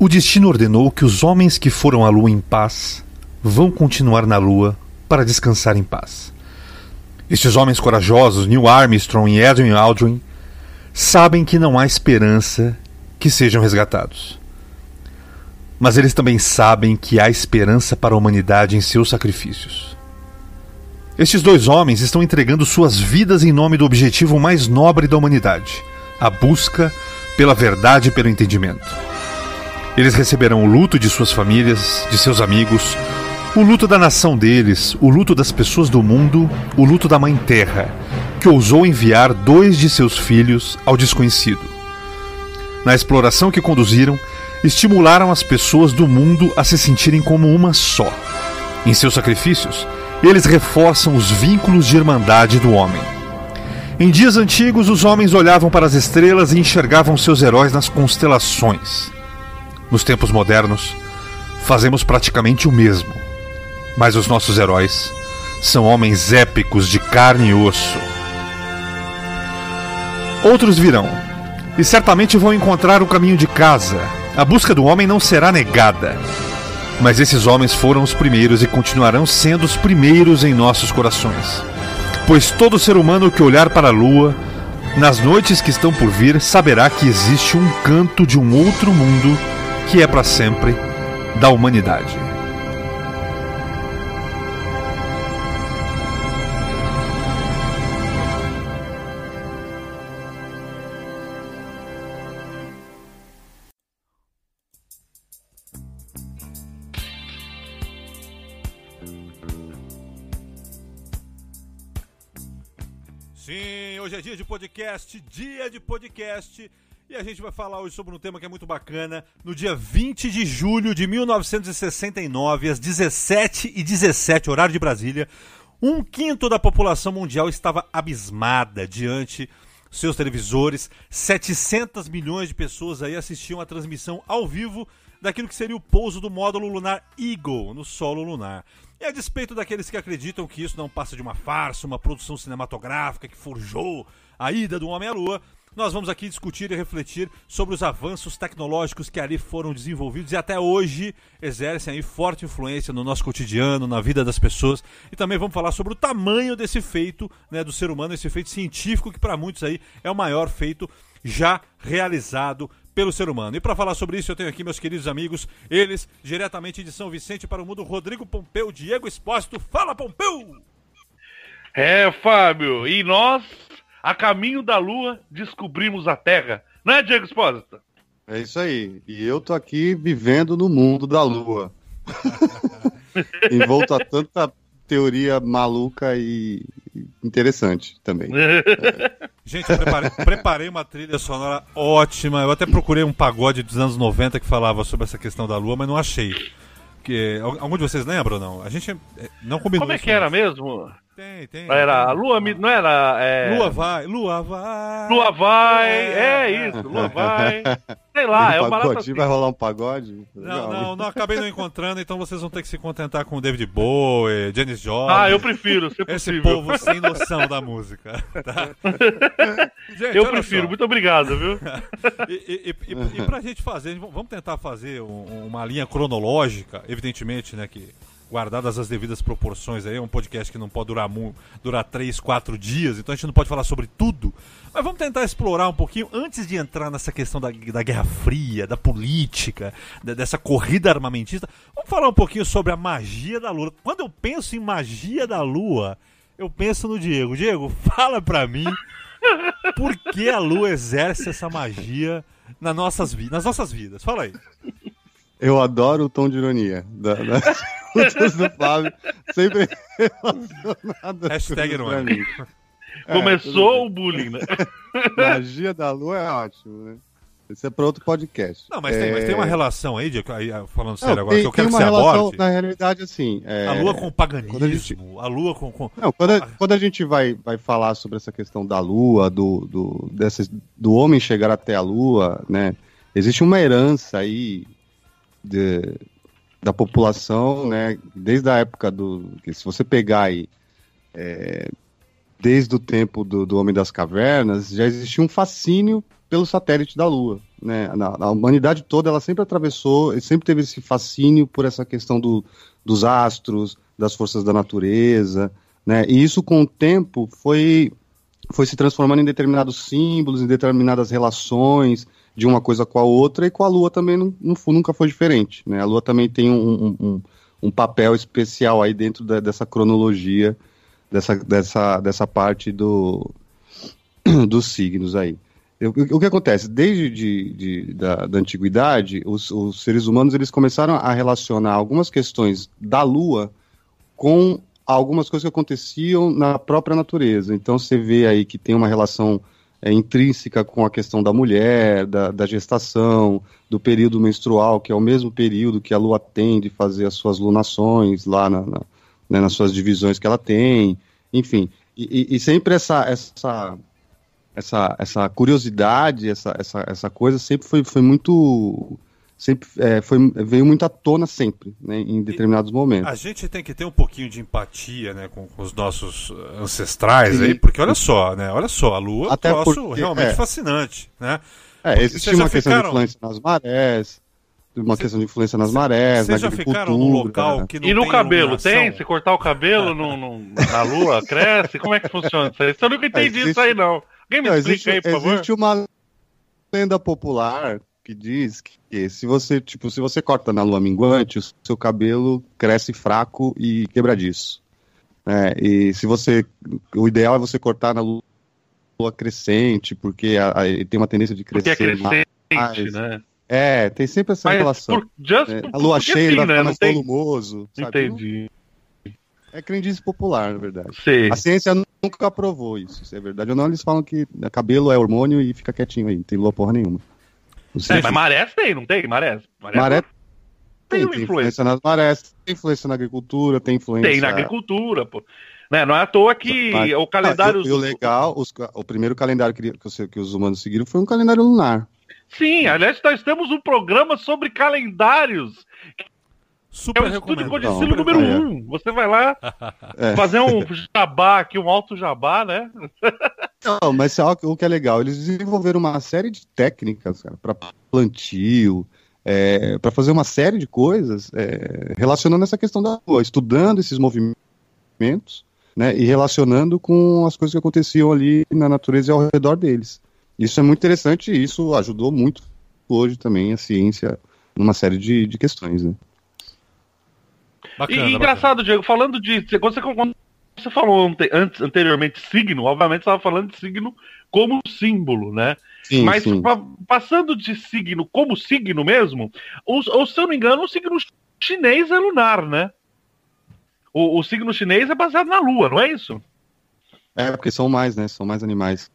O destino ordenou que os homens que foram à lua em paz vão continuar na lua para descansar em paz. Estes homens corajosos, Neil Armstrong e Edwin Aldrin, sabem que não há esperança que sejam resgatados. Mas eles também sabem que há esperança para a humanidade em seus sacrifícios. Estes dois homens estão entregando suas vidas em nome do objetivo mais nobre da humanidade: a busca pela verdade e pelo entendimento. Eles receberão o luto de suas famílias, de seus amigos, o luto da nação deles, o luto das pessoas do mundo, o luto da Mãe Terra, que ousou enviar dois de seus filhos ao desconhecido. Na exploração que conduziram, estimularam as pessoas do mundo a se sentirem como uma só. Em seus sacrifícios, eles reforçam os vínculos de irmandade do homem. Em dias antigos, os homens olhavam para as estrelas e enxergavam seus heróis nas constelações. Nos tempos modernos, fazemos praticamente o mesmo. Mas os nossos heróis são homens épicos de carne e osso. Outros virão, e certamente vão encontrar o caminho de casa. A busca do homem não será negada. Mas esses homens foram os primeiros e continuarão sendo os primeiros em nossos corações. Pois todo ser humano que olhar para a lua, nas noites que estão por vir, saberá que existe um canto de um outro mundo que é para sempre da humanidade. Sim, hoje é dia de podcast, dia de podcast. E a gente vai falar hoje sobre um tema que é muito bacana. No dia 20 de julho de 1969, às 17h17, horário de Brasília, um quinto da população mundial estava abismada diante dos seus televisores. 700 milhões de pessoas aí assistiam a transmissão ao vivo daquilo que seria o pouso do módulo lunar Eagle no solo lunar. E a despeito daqueles que acreditam que isso não passa de uma farsa, uma produção cinematográfica que forjou a ida do homem à lua, nós vamos aqui discutir e refletir sobre os avanços tecnológicos que ali foram desenvolvidos e até hoje exercem aí forte influência no nosso cotidiano, na vida das pessoas. E também vamos falar sobre o tamanho desse feito né, do ser humano, esse feito científico que para muitos aí é o maior feito já realizado pelo ser humano. E para falar sobre isso, eu tenho aqui meus queridos amigos, eles, diretamente de São Vicente para o mundo, Rodrigo Pompeu, Diego Espósito. Fala, Pompeu! É, Fábio, e nós, a caminho da Lua, descobrimos a Terra. Não é, Diego Espósito? É isso aí. E eu tô aqui vivendo no mundo da Lua. Envolto a tanta teoria maluca e interessante também. É. Gente, eu preparei, preparei, uma trilha sonora ótima. Eu até procurei um pagode dos anos 90 que falava sobre essa questão da lua, mas não achei. Que, algum de vocês lembra ou não? A gente não combinou Como é que era mesmo? Tem, tem. Era a Lua, não era. É... Lua vai, Lua vai. Lua vai, é, é isso, Lua vai. Sei lá, é um barato assim. Vai rolar um pagode? Não, não, não, acabei não encontrando, então vocês vão ter que se contentar com David Bowie, Janis Joplin. Ah, eu prefiro, se Esse povo sem noção da música. Tá? Gente, eu prefiro, só. muito obrigado, viu? e, e, e, e pra gente fazer, vamos tentar fazer um, uma linha cronológica, evidentemente, né, que guardadas as devidas proporções aí, é um podcast que não pode durar, durar 3, 4 dias, então a gente não pode falar sobre tudo. Mas vamos tentar explorar um pouquinho, antes de entrar nessa questão da, da Guerra Fria, da política, da, dessa corrida armamentista, vamos falar um pouquinho sobre a magia da Lua. Quando eu penso em magia da Lua, eu penso no Diego. Diego, fala pra mim por que a Lua exerce essa magia nas nossas, nas nossas vidas. Fala aí. Eu adoro o tom de ironia da, das perguntas do Flávio, sempre relacionado Hashtag irônico. É, Começou o bullying, né? Magia da lua é ótimo, né? Isso é para outro podcast. Não, mas, é... tem, mas tem uma é. relação aí, de, aí falando sério não, agora, tem, que eu quero que você relação, aborde. Na realidade, assim. É... A lua com o paganismo, a, gente... a lua com. com... Não, quando, a, quando a gente vai, vai falar sobre essa questão da lua, do, do, dessas, do homem chegar até a lua, né? Existe uma herança aí de, da população, né? Desde a época do. Se você pegar aí. É, desde o tempo do, do Homem das Cavernas, já existia um fascínio pelo satélite da Lua. né, na, a humanidade toda, ela sempre atravessou, sempre teve esse fascínio por essa questão do, dos astros, das forças da natureza, né, e isso com o tempo foi, foi se transformando em determinados símbolos, em determinadas relações de uma coisa com a outra, e com a Lua também não, não nunca foi diferente, né, a Lua também tem um, um, um papel especial aí dentro da, dessa cronologia, dessa, dessa, dessa parte do, dos signos aí. O que acontece? Desde de, de, da, da, antiguidade, os, os, seres humanos eles começaram a relacionar algumas questões da Lua com algumas coisas que aconteciam na própria natureza. Então você vê aí que tem uma relação é, intrínseca com a questão da mulher, da, da, gestação, do período menstrual, que é o mesmo período que a Lua tem de fazer as suas lunações lá na, na, né, nas suas divisões que ela tem, enfim. E, e sempre essa, essa essa, essa curiosidade, essa, essa, essa coisa sempre foi, foi muito sempre é, foi, veio muito à tona sempre, né, em determinados momentos. A gente tem que ter um pouquinho de empatia, né, com, com os nossos ancestrais Sim. aí, porque olha só, né, olha só, a Lua Até é um troço porque, realmente é. fascinante, né? É, existe uma questão ficaram... de influência nas marés, uma Cê, questão de influência nas marés, Vocês já ficaram num local que não E no cabelo, iluminação? tem? Se cortar o cabelo no, no, na Lua, cresce? Como é que funciona isso aí? Eu nunca entendi existe... isso aí, não. Alguém me não, existe, aí, por favor? Existe uma lenda popular que diz que se você, tipo, se você corta na lua minguante, o seu cabelo cresce fraco e quebradiço. É, e se você, o ideal é você cortar na lua crescente, porque a, a, tem uma tendência de crescer porque é crescente, mais. né? É, tem sempre essa Mas relação. Por, é, a lua cheia sim, vai né? ficar mais tem... volumoso. Sabe? Entendi. É crendice popular, na verdade. Sim. A ciência nunca aprovou isso, isso é verdade. Ou não, eles falam que cabelo é hormônio e fica quietinho aí, não tem lua porra nenhuma. É, mas marés tem, não tem? Marés. Marés, maré tem, tem, tem influência nas marés, tem influência na agricultura, tem influência... Tem na agricultura, pô. Né? Não é à toa que mas, o calendário... Ah, e, o legal, os, o primeiro calendário que, que, que os humanos seguiram foi um calendário lunar. Sim, aliás, nós temos um programa sobre calendários Super é o estúdio Codicilo número 1. É. Um. Você vai lá é. fazer um jabá aqui, um alto jabá, né? Não, mas o que é legal, eles desenvolveram uma série de técnicas para plantio, é, para fazer uma série de coisas é, relacionando essa questão da rua, estudando esses movimentos né, e relacionando com as coisas que aconteciam ali na natureza e ao redor deles. Isso é muito interessante e isso ajudou muito hoje também a ciência numa série de, de questões. Né? Bacana, e engraçado, bacana. Diego, falando de. Quando você, quando você falou antes, anteriormente signo, obviamente você estava falando de signo como símbolo, né? Sim, Mas sim. Pa, passando de signo como signo mesmo, ou, ou, se eu não me engano, o signo chinês é lunar, né? O, o signo chinês é baseado na lua, não é isso? É, porque são mais, né? São mais animais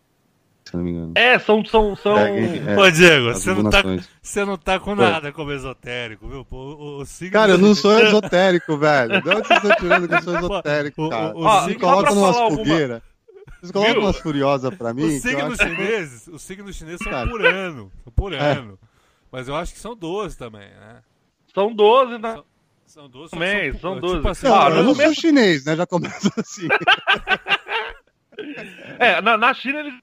se não me engano. É, são. são, são... É, é, Ô, Diego, você não, tá, você não tá com nada como esotérico, viu? O, o, signo cara, eu não sou esotérico, velho. De onde vocês estão tirando que eu sou esotérico, cara? O, o, o, colocam umas fogueiras. Vocês colocam umas furiosas pra mim? Os signos chineses, os signos chineses são por ano. São por é. ano. Mas eu acho que são 12 também, né? São 12, né? São, são 12 também, são, são 12. Tipo assim, não, ah, eu não sou chinês, né? Já começa assim. é, na, na China eles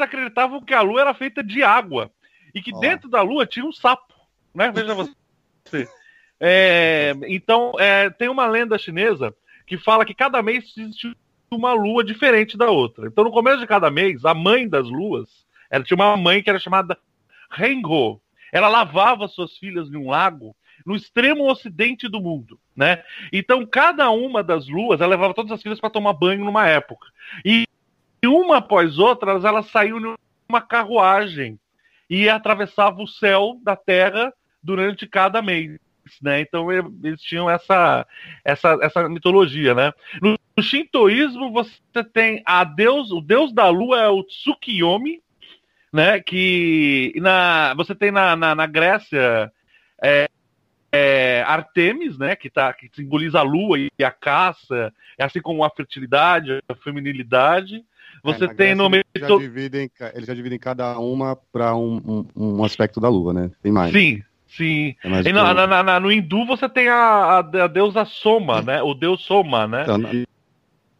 acreditavam que a Lua era feita de água e que oh. dentro da Lua tinha um sapo, né? Veja você. É, então, é, tem uma lenda chinesa que fala que cada mês existe uma lua diferente da outra. Então, no começo de cada mês, a mãe das luas, ela tinha uma mãe que era chamada Rengo. Ela lavava suas filhas em um lago no extremo ocidente do mundo, né? Então, cada uma das luas, ela levava todas as filhas para tomar banho numa época. E e uma após outra, elas, elas saíam numa carruagem e atravessavam o céu da Terra durante cada mês. Né? Então eles tinham essa, essa, essa mitologia, né? No, no shintoísmo você tem a deus, o deus da lua é o Tsukiyomi, né? Que na, você tem na, na, na Grécia é, é, Artemis, né? Que, tá, que simboliza a lua e a caça, assim como a fertilidade, a feminilidade. Você é, tem no meio. Eles já, dividem, eles já dividem cada uma para um, um, um, aspecto da lua, né? Tem mais. Sim, sim. É e na, na, na, no hindu você tem a, a, a, deusa Soma, né? O deus Soma, né? Então, na,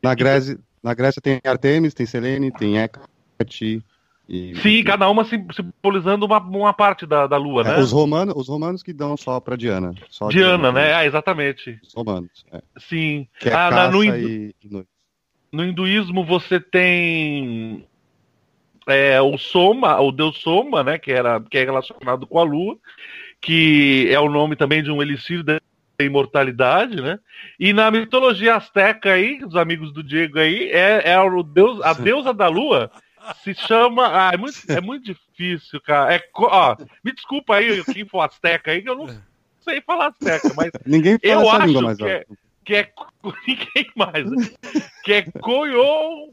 na, Grécia, na Grécia tem Artemis, tem Selene, tem Hecate E, Sim, cada uma sim- simbolizando uma, uma parte da, da lua, é, né? os, romanos, os romanos que dão só pra Diana. Só a Diana, né? Ah, exatamente. Os romanos. é. Sim. Que é Ah, na- no e, e. No hinduísmo você tem é, o Soma, o deus Soma, né, que, era, que é relacionado com a lua, que é o nome também de um elixir da imortalidade, né? E na mitologia asteca aí, os amigos do Diego aí, é, é o deus, a deusa da lua se chama. Ah, é muito, é muito difícil, cara. É, ó, me desculpa aí quem for asteca aí, que eu não sei falar asteca, mas Ninguém fala Eu essa acho língua mais que é-. Que é ninguém mais, que é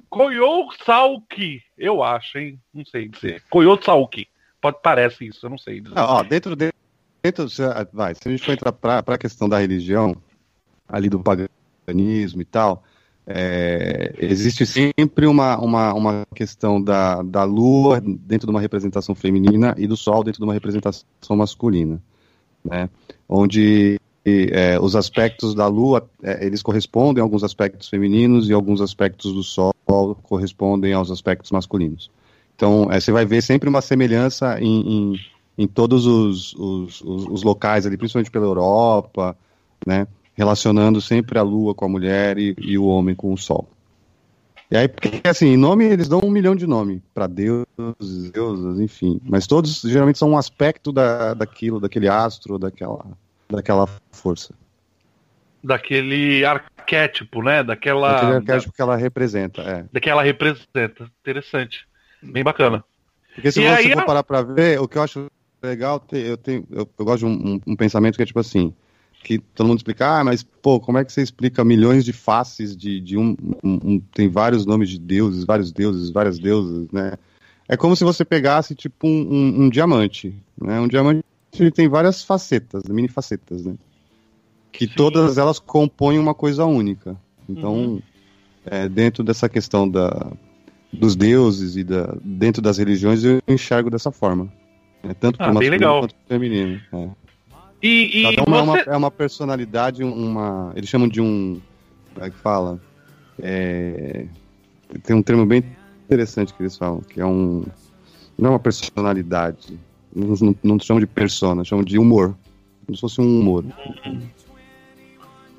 Koyo Sauki, eu acho, hein? Não sei dizer. Koyo Sauki. Pode parece isso, eu não sei dizer. Não, ó, dentro, de- dentro ah, vai, se a gente for entrar para a questão da religião, ali do paganismo e tal, é, existe sempre uma, uma, uma questão da, da lua dentro de uma representação feminina e do sol dentro de uma representação masculina, né? Onde é, os aspectos da lua, é, eles correspondem a alguns aspectos femininos e alguns aspectos do sol correspondem aos aspectos masculinos. Então, é, você vai ver sempre uma semelhança em, em, em todos os, os, os, os locais ali, principalmente pela Europa, né? Relacionando sempre a lua com a mulher e, e o homem com o sol. E aí, porque assim, nome, eles dão um milhão de nome para deuses, deusas, enfim. Mas todos geralmente são um aspecto da, daquilo, daquele astro, daquela, daquela força. Daquele arquétipo, né? Daquela. Daquele da- arquétipo que ela representa, é. daquela representa. Interessante. Bem bacana. Porque se E você aí, for a- parar pra ver, o que eu acho legal, eu, tenho, eu, eu gosto de um, um- pensamento que é tipo assim, que todo mundo explica, ah, mas pô, como é que você explica milhões de faces de, de um, um- um- Tem vários nomes de deuses, vários deuses, várias deusas, né? É como se você pegasse, tipo, um diamante, né? Um diamante ele tem várias facetas, mini facetas, né? Que Sim. todas elas compõem uma coisa única. Então, Uhum. é, dentro dessa questão da, dos deuses e da, dentro das religiões, eu enxergo dessa forma. É, tanto Ah, bem masculino legal. quanto feminino. É. E, e Cada uma é, uma, você. é uma personalidade, uma. Eles chamam de um. Como é que fala? É, tem um termo bem interessante que eles falam, que é um. Não é uma personalidade. Não, não, chamam de persona, chamam de humor. Como se fosse um humor.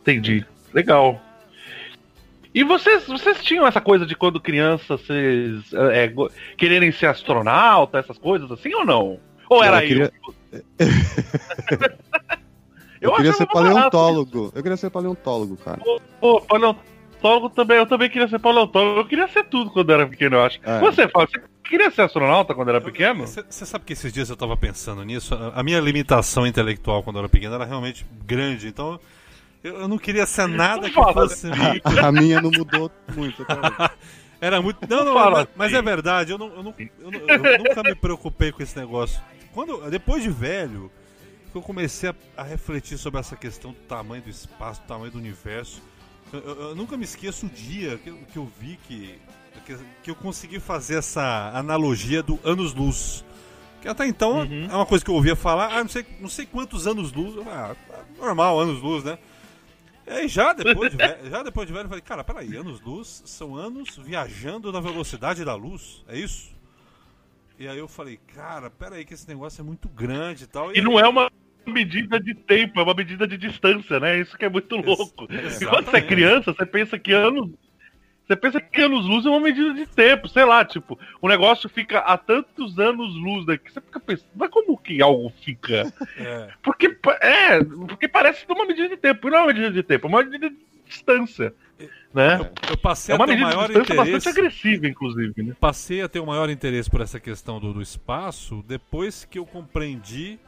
Entendi. Legal. E vocês, vocês tinham essa coisa de quando criança vocês é, go- quererem ser astronauta, essas coisas assim ou não? Ou era eu queria, eu? eu queria ser barato paleontólogo. Eu queria ser paleontólogo, cara. Pô, paleontólogo também, eu também queria ser paleontólogo. Eu queria ser tudo quando era pequeno, eu acho. É. Você, Fábio, você queria ser astronauta quando era pequeno? Você sabe que esses dias eu tava pensando nisso? A- A minha limitação intelectual quando eu era pequeno era realmente grande, então eu, eu não queria ser nada que fala, fosse. A minha não mudou muito. hoje. Era muito. Não, não, Fala mas, mas é assim. verdade, eu, não, eu, não- eu não- eu nunca me preocupei com esse negócio. Quando, depois de velho, que eu comecei a, a refletir sobre essa questão do tamanho do espaço, do tamanho do universo. Eu, eu- eu nunca me esqueço o dia que, que eu vi que, que, que eu consegui fazer essa analogia do anos-luz. Que até então Uhum. é uma coisa que eu ouvia falar, ah, não sei, não sei quantos anos-luz. Ah, normal, anos-luz, né? E aí já depois de velho, já depois de velho, eu falei, cara, peraí, anos-luz são anos viajando na velocidade da luz, é isso? E aí eu falei, cara, peraí que esse negócio é muito grande e tal. E não é uma medida de tempo, é uma medida de distância, né? Isso que é muito louco. E quando você é exatamente. criança, você pensa que anos. Você pensa que anos luz é uma medida de tempo, sei lá, tipo, o negócio fica a tantos anos luz daqui. Você fica pensando, mas como que algo fica? É, Porque, é, porque parece uma medida de tempo, e não é uma medida de tempo, é uma medida de distância. Né? eu passei É uma a ter de maior distância bastante interesse. agressiva, inclusive, né? Passei a ter um maior interesse por essa questão do, do espaço depois que eu compreendi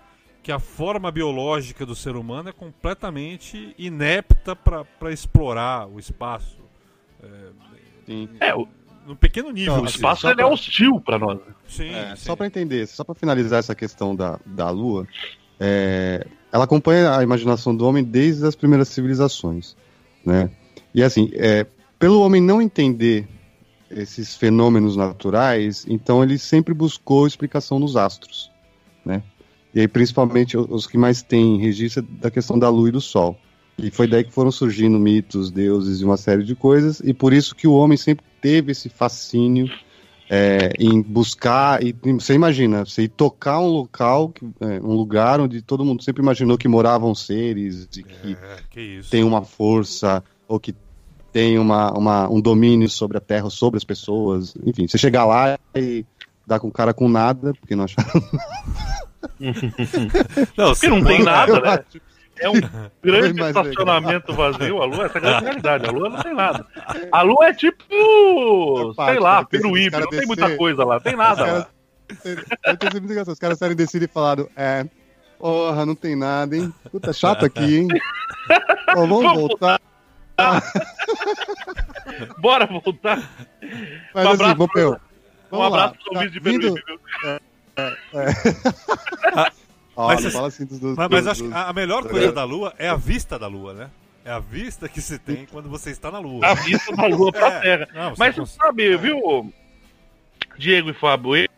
que a forma biológica do ser humano é completamente inepta para explorar o espaço. Sim. É, o, Num pequeno nível. Não, o assim. espaço é hostil pra nós. Sim, É, sim. só para entender, só para finalizar essa questão da, da Lua, é, ela acompanha a imaginação do homem desde as primeiras civilizações, né? E assim, é, pelo homem não entender esses fenômenos naturais, então ele sempre buscou explicação nos astros, né? E aí principalmente os que mais têm registro é da questão da Lua e do Sol. E foi daí que foram surgindo mitos, deuses e uma série de coisas, e por isso que o homem sempre teve esse fascínio é, em buscar. E, você imagina, você ir tocar um local, que, é, um lugar onde todo mundo sempre imaginou que moravam seres e que, É, que isso. tem uma força ou que tem uma, uma, um domínio sobre a Terra, sobre as pessoas. Enfim, você chegar lá e dar com o cara com nada, porque não acharam. Não, Porque não tem nada, né? É um grande estacionamento vazio. A Lua, essa é a grande realidade. A Lua não tem nada. A Lua é tipo, parte, sei lá, Peruíbe. Não tem muita descer. coisa lá. Tem nada Os caras- lá. Eu tenho. Os caras saíram desse e falaram: É, porra, não tem nada, hein? Puta, chato aqui, hein? Ó, vamos Vamos voltar. Bora voltar. Mas Um assim, abraço Pompeu. Um vamos abraço lá. pro Tá ouvintes de vindo- Peruíbe. viu? Mas não fala assim dos, dos, Mas, mas dos- acho que a a melhor coisa da Lua é a vista da Lua, né? É a vista que se tem quando você está na Lua. A vista da Lua pra É, Terra. não, você Mas você sabe, viu, Diego e Fábio, eu,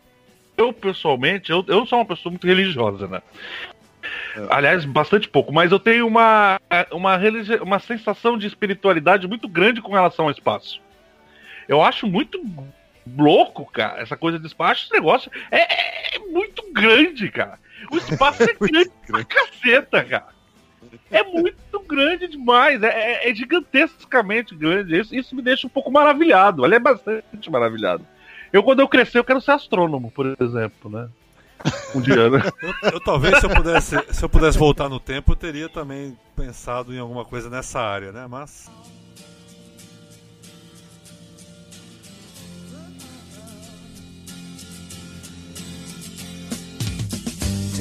eu, pessoalmente, eu, eu sou uma pessoa muito religiosa, né? Aliás, bastante pouco, mas eu tenho uma, uma, religi- uma sensação de espiritualidade muito grande com relação ao espaço. Eu acho muito louco, cara, essa coisa de espaço, esse negócio é, é muito grande, cara. O espaço é grande pra caceta, cara. É muito grande demais, é, é- é gigantescamente grande. Isso, isso me deixa um pouco maravilhado. Ele é bastante maravilhado. Eu, quando eu crescer, eu quero ser astrônomo, por exemplo, né? Um dia, né? Eu, eu talvez se eu pudesse, se eu pudesse voltar no tempo, eu teria também pensado em alguma coisa nessa área, né? Mas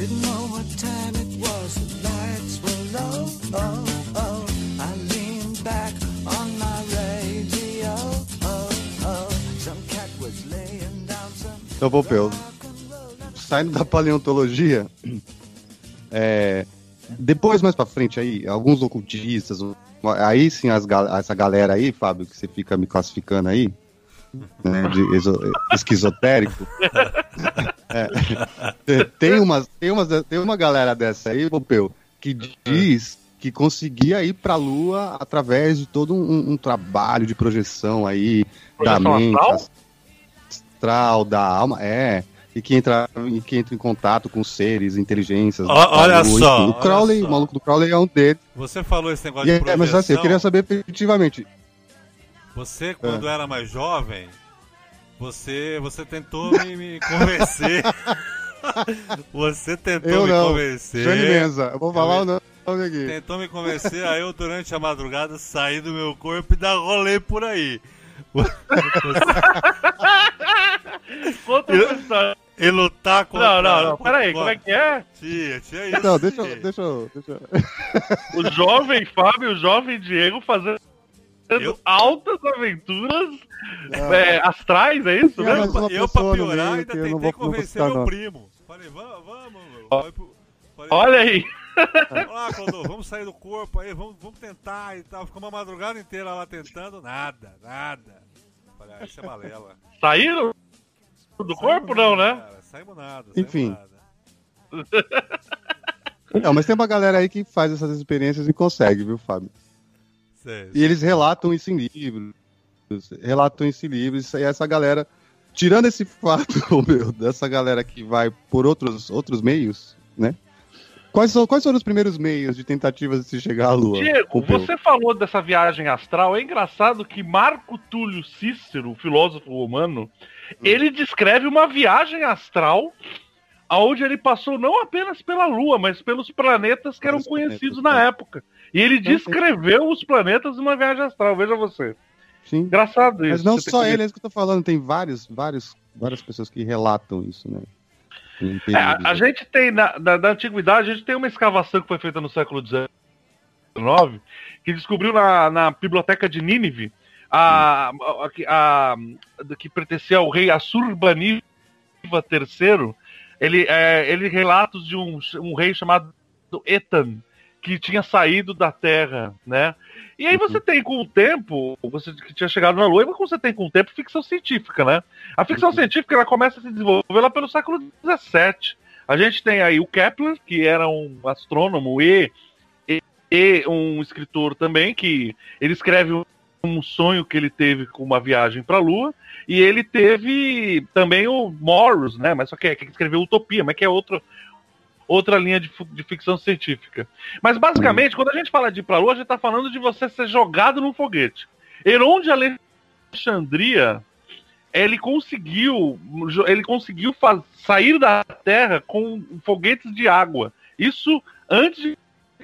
Didn't know what time it was, the lights were low. Oh, oh. I leaned back on my radio. Oh, oh. Some cat was laying down some Então, saindo da paleontologia, é, depois mais pra frente aí, alguns ocultistas, aí sim as, gal- essa galera aí, Fábio, que você fica me classificando aí, né, de esquizotérico. É, tem, umas, tem, umas, tem uma galera dessa aí, Pompeu, que diz que conseguia ir pra Lua através de todo um, um trabalho de projeção aí da Projeção mente, astral? astral, da alma, é. E que entra, e que entra em contato com seres, inteligências. Da olha Lua, só. O Crowley, só. o maluco do Crowley é um deles. você falou esse negócio E de é, projeção. mas assim, eu queria saber efetivamente. Você, quando era mais jovem, você, você tentou me, me convencer. você tentou Eu me não. convencer. Johnny Menza, eu vou falar Eu- o nome aqui. Tentou me convencer, aí eu durante a madrugada saí do meu corpo e dar rolê por aí. Conta essa história. E lutar contra. Não, não, não. Peraí, como é que é? Tinha, tinha isso. Não, deixa, eu- deixa, eu- deixa eu- O jovem Fábio e o jovem Diego fazendo Eu- altas aventuras é, astrais, é isso? Né? Eu, pra piorar, meio ainda que eu não tentei vou- não vou convencer meu não. primo. Falei, vamos, vamos. meu. Olha aí. Vamos lá, Clodô, vamos sair do corpo aí, vamos, vamos tentar e tal. Ficou uma madrugada inteira lá tentando, nada, nada. Falei, ah, isso é balela. Saíram do corpo, não, né? Cara, saímos nada. Enfim. Saímos nada. Não, mas tem uma galera aí que faz essas experiências e consegue, viu, Fábio? Sério. E eles relatam isso em livros. Relatam isso em livros. E essa galera. Tirando esse fato, meu, dessa galera que vai por outros, outros meios, né? Quais, são, quais foram os primeiros meios de tentativas de se chegar à Lua? Diego, Pompeu? você falou dessa viagem astral. É engraçado que Marco Túlio Cícero, o filósofo romano, ele descreve uma viagem astral onde ele passou não apenas pela Lua, mas pelos planetas que eram conhecidos planetas, na né? época. E ele descreveu os planetas numa viagem astral. Veja você. Sim. Engraçado isso. Mas não só ele, é isso que eu tô falando. Tem vários, vários, várias pessoas que relatam isso, né? É, a, gente tem, na, da, da antiguidade, a gente tem uma escavação que foi feita no século XIX, que descobriu na, na biblioteca de Nínive, a, a, a- que pertencia ao rei Assurbanipal III, ele, é, ele relatos de um, um rei chamado Etan, que tinha saído da Terra, né? E aí você tem com o tempo, você que tinha chegado na Lua, e você tem com o tempo ficção científica, né? A ficção científica ela começa a se desenvolver lá pelo século XVII. A gente tem aí o Kepler, que era um astrônomo e, e, e um escritor também, que ele escreve um sonho que ele teve com uma viagem para a Lua, e ele teve também o Morris, né? Mas só que é que escreveu Utopia, mas que é outro, outra linha de, de ficção científica. Mas basicamente, quando a gente fala de ir para a Lua, a gente está falando de você ser jogado num foguete. Heron de Alexandria, ele conseguiu, ele conseguiu sair da Terra com foguetes de água. Isso antes de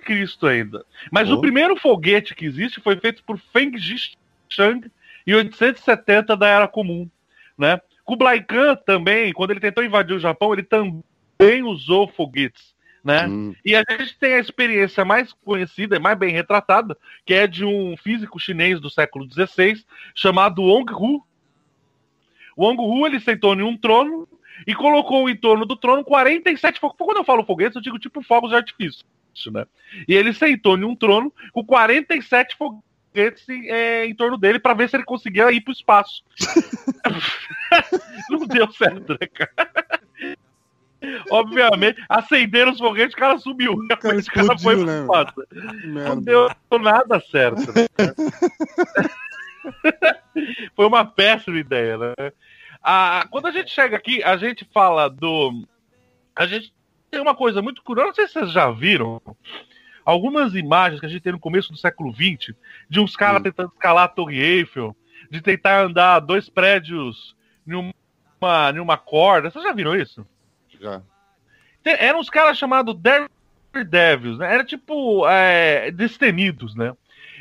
Cristo ainda. Mas Oh. o primeiro foguete que existe foi feito por Feng Shang em 870 da Era Comum, né? Kublai Khan também, quando ele tentou invadir o Japão, ele também usou foguetes, né? Hum, E a gente tem a experiência mais conhecida e mais bem retratada, que é de um físico chinês do século XVI, chamado Wong Hu. Wong Hu ele sentou em um trono e colocou em torno do trono 47 fogos. Quando eu falo foguetes, eu digo tipo fogos de artifício, né? E ele sentou em um trono com 47 foguetes em, é, em torno dele para ver se ele conseguia ir para o espaço. Não deu certo, né, cara? Obviamente, acenderam os foguetes, o cara sumiu. O cara O cara foi explodiu, né? Não deu nada certo. né? Foi uma péssima ideia, né? Ah, quando a gente chega aqui, a gente fala do. A gente tem uma coisa muito curiosa, não sei se vocês já viram. Algumas imagens que a gente tem no começo do século XX, de uns caras Hum. tentando escalar a Torre Eiffel, de tentar andar dois prédios em uma corda. Vocês já viram isso? Já. Eram uns caras chamados Daredevils, né? Era tipo é, destemidos, né?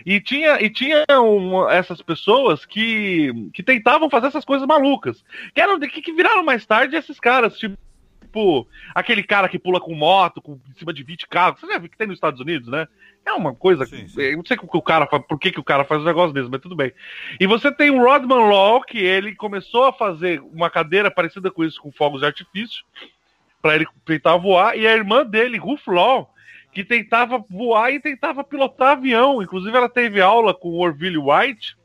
E tinha, e tinha um- essas pessoas que, que tentavam fazer essas coisas malucas. Que, eram, que, que viraram mais tarde esses caras, tipo, aquele cara que pula com moto, com, em cima de 20 carros. Você já viu que tem nos Estados Unidos, né? É uma coisa. Sim, sim. Eu não sei o que o cara faz, por que, que o cara faz um negócio desse, mas tudo bem. E você tem o Rodman Law, que ele começou a fazer uma cadeira parecida com isso, com fogos de artifício para ele tentar voar, e a irmã dele, Ruth Law, que tentava voar e tentava pilotar avião. Inclusive, ela teve aula com o Orville White,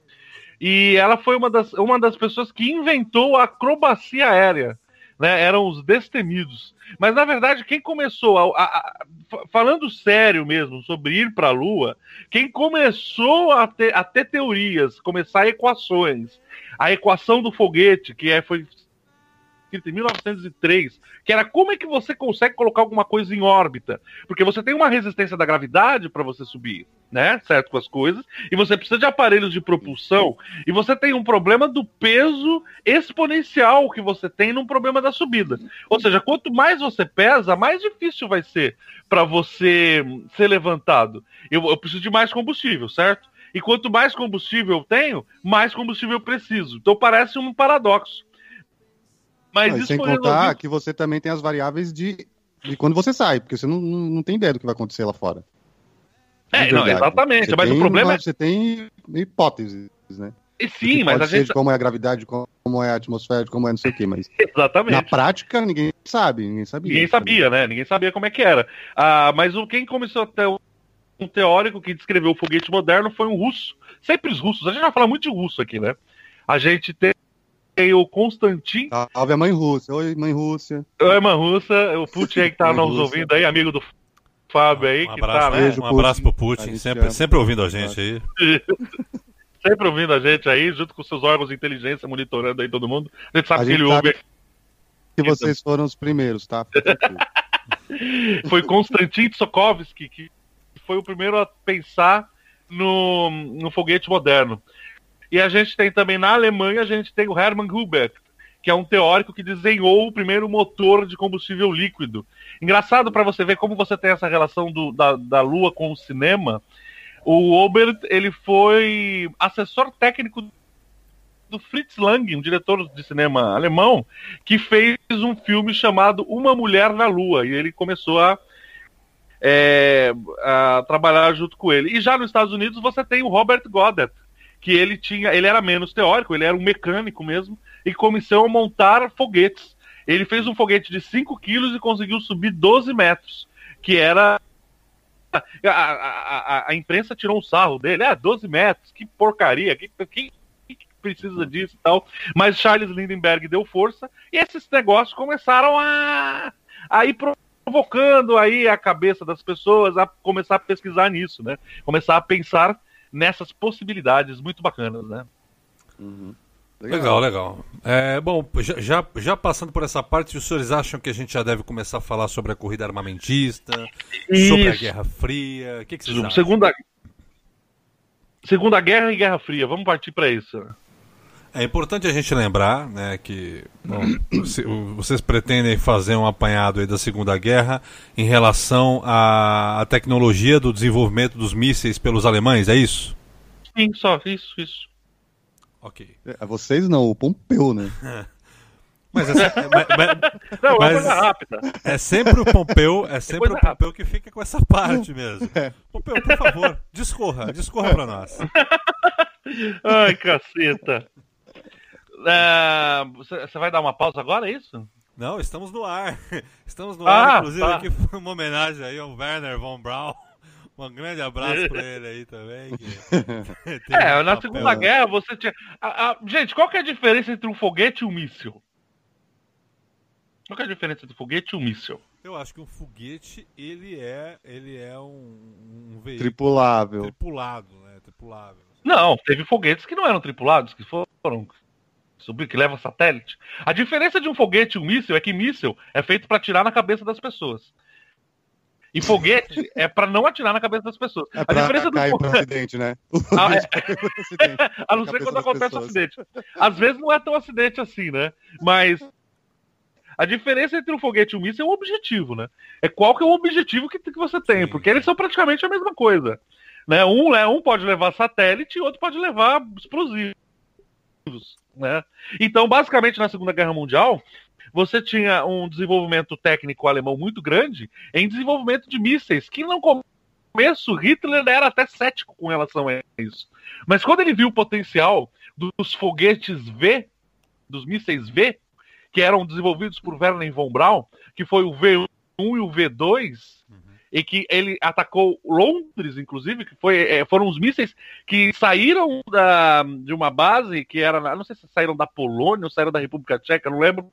e ela foi uma das, uma das pessoas que inventou a acrobacia aérea. Né? Eram os destemidos. Mas, na verdade, quem começou, a, a- a- fa- falando sério mesmo, sobre ir para a Lua, quem começou a ter, a ter teorias, começar equações, a equação do foguete, que é, foi escrita em 1903, que era como é que você consegue colocar alguma coisa em órbita? Porque você tem uma resistência da gravidade para você subir, né? Certo com as coisas, e você precisa de aparelhos de propulsão, e você tem um problema do peso exponencial que você tem num problema da subida. Ou seja, quanto mais você pesa, mais difícil vai ser para você ser levantado. Eu, eu preciso de mais combustível, certo? E quanto mais combustível eu tenho, mais combustível eu preciso. Então parece um paradoxo. Mas Não, isso sem foi contar resolvido que você também tem as variáveis de, de quando você sai, porque você não, não, tem ideia do que vai acontecer lá fora. É, não, exatamente. Você mas tem o problema é. Você tem hipóteses, né? e Sim, mas a gente. de como é a gravidade, de como é a atmosfera, como é não sei o quê, mas na Exatamente. prática ninguém sabe, ninguém sabia. Ninguém sabia, né? Ninguém sabia como é que era. Ah, mas o quem começou a ter um teórico que descreveu o foguete moderno foi um russo. Sempre os russos. A gente vai falar muito de russo aqui, né? A gente tem o Konstantin Salve a mãe Rússia. Oi, mãe Rússia. Oi, irmã russa, o Putin aí que tá Mãe nos russa. ouvindo aí, amigo do Fábio aí, Um que abraço, tá, né? Beijo, um abraço pro Putin. Putin, sempre, ama. sempre ouvindo a gente aí. Sempre ouvindo a gente aí, junto com seus órgãos de inteligência, monitorando aí todo mundo. A gente sabe A que gente ele ouve. Que vocês foram os primeiros, tá? Fica tranquilo. Foi Konstantin Tsiolkovsky que foi o primeiro a pensar no, no foguete moderno. E a gente tem também na Alemanha, a gente tem o Hermann Huber, que é um teórico que desenhou o primeiro motor de combustível líquido. Engraçado para você ver como você tem essa relação do- da, da Lua com o cinema. O Obert, ele foi assessor técnico do Fritz Lang, um diretor de cinema alemão, que fez um filme chamado Uma Mulher na Lua. E ele começou a, é, a trabalhar junto com ele. E já nos Estados Unidos você tem o Robert Goddard, que ele tinha, ele era menos teórico, ele era um mecânico mesmo, e começou a montar foguetes. Ele fez um foguete de 5 quilos e conseguiu subir 12 metros, que era. A, a, a- a imprensa tirou um sarro dele, ah, 12 metros, que porcaria, que, que, que precisa disso e tal. Mas Charles Lindenberg deu força e esses negócios começaram a, a ir provocando aí a cabeça das pessoas a começar a pesquisar nisso, né? Começar a pensar nessas possibilidades muito bacanas, né? Legal, legal. É, bom, já, já, já passando por essa parte, os senhores acham que a gente já deve começar a falar sobre a corrida armamentista, sobre a Isso. Guerra Fria? O que, que vocês acham? Segunda, Segunda Guerra e Guerra Fria, vamos partir para isso. É importante a gente lembrar né, que bom, vocês pretendem fazer um apanhado aí da Segunda Guerra em relação à, à tecnologia do desenvolvimento dos mísseis pelos alemães, é isso? Sim, só isso, isso. Ok. É, vocês não, o Pompeu, né? Mas é, se- mas- mas- Não, é uma Mas- coisa rápida. é sempre o Pompeu, é sempre Coisa o Pompeu que fica com essa parte mesmo. Pompeu, por favor, discorra, discorra pra nós. Ai, caceta. É, Você vai dar uma pausa agora, é isso? Não, estamos no ar. Estamos no Ah, ar, inclusive tá. aqui foi uma homenagem aí ao Werner von Braun. Um grande abraço pra ele aí também. que É, um na papel- Segunda Guerra você tinha. a- a- Gente, qual que é a diferença entre um foguete e um míssil? Qual que é a diferença entre um foguete e um míssil? Eu acho que um foguete ele é, ele é um, um veículo Tripulável. tripulado, né? Tripulável. Não, teve foguetes que não eram tripulados, que foram subir, que levam satélite. A diferença de um foguete e um míssil é que míssil é feito para atirar na cabeça das pessoas. E foguete é para não atirar na cabeça das pessoas. É a diferença do cair fo- pro acidente, né? Ah, é. Acidente. A não ser quando acontece pessoas. acidente. Às vezes não é tão acidente assim, né? Mas a diferença entre um foguete e um míssil é o objetivo, né? É qual que é o objetivo que, que você tem, Sim. porque eles são praticamente a mesma coisa. Né? Um, né? um pode levar satélite e outro pode levar explosivos. Né? Então, basicamente, na Segunda Guerra Mundial, você tinha um desenvolvimento técnico alemão muito grande em desenvolvimento de mísseis, que no começo Hitler era até cético com relação a isso. Mas quando ele viu o potencial dos foguetes V, dos mísseis V, que eram desenvolvidos por Werner von Braun, que foi o V1 e o V2, e que ele atacou Londres, inclusive, que foi, eh, foram os mísseis que saíram da, de uma base que era, não sei se saíram da Polônia ou saíram da República Tcheca, não lembro.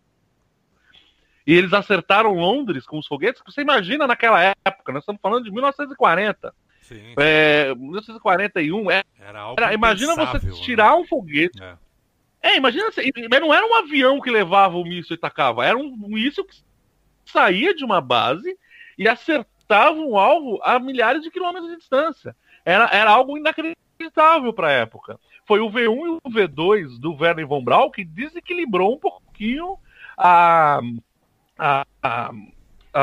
E eles acertaram Londres com os foguetes. Você imagina naquela época, nós estamos falando de 1940, Sim. é, 1941. É, Era algo era- imagina você né? tirar um foguete. É. É, imagina, você- mas não era um avião que levava o míssil e tacava, era um míssil que saía de uma base e acertava um alvo a milhares de quilômetros de distância. Era, era algo inacreditável para a época. Foi o V1 e o V2 do Werner von Braun que desequilibrou um pouquinho a, a, a, a,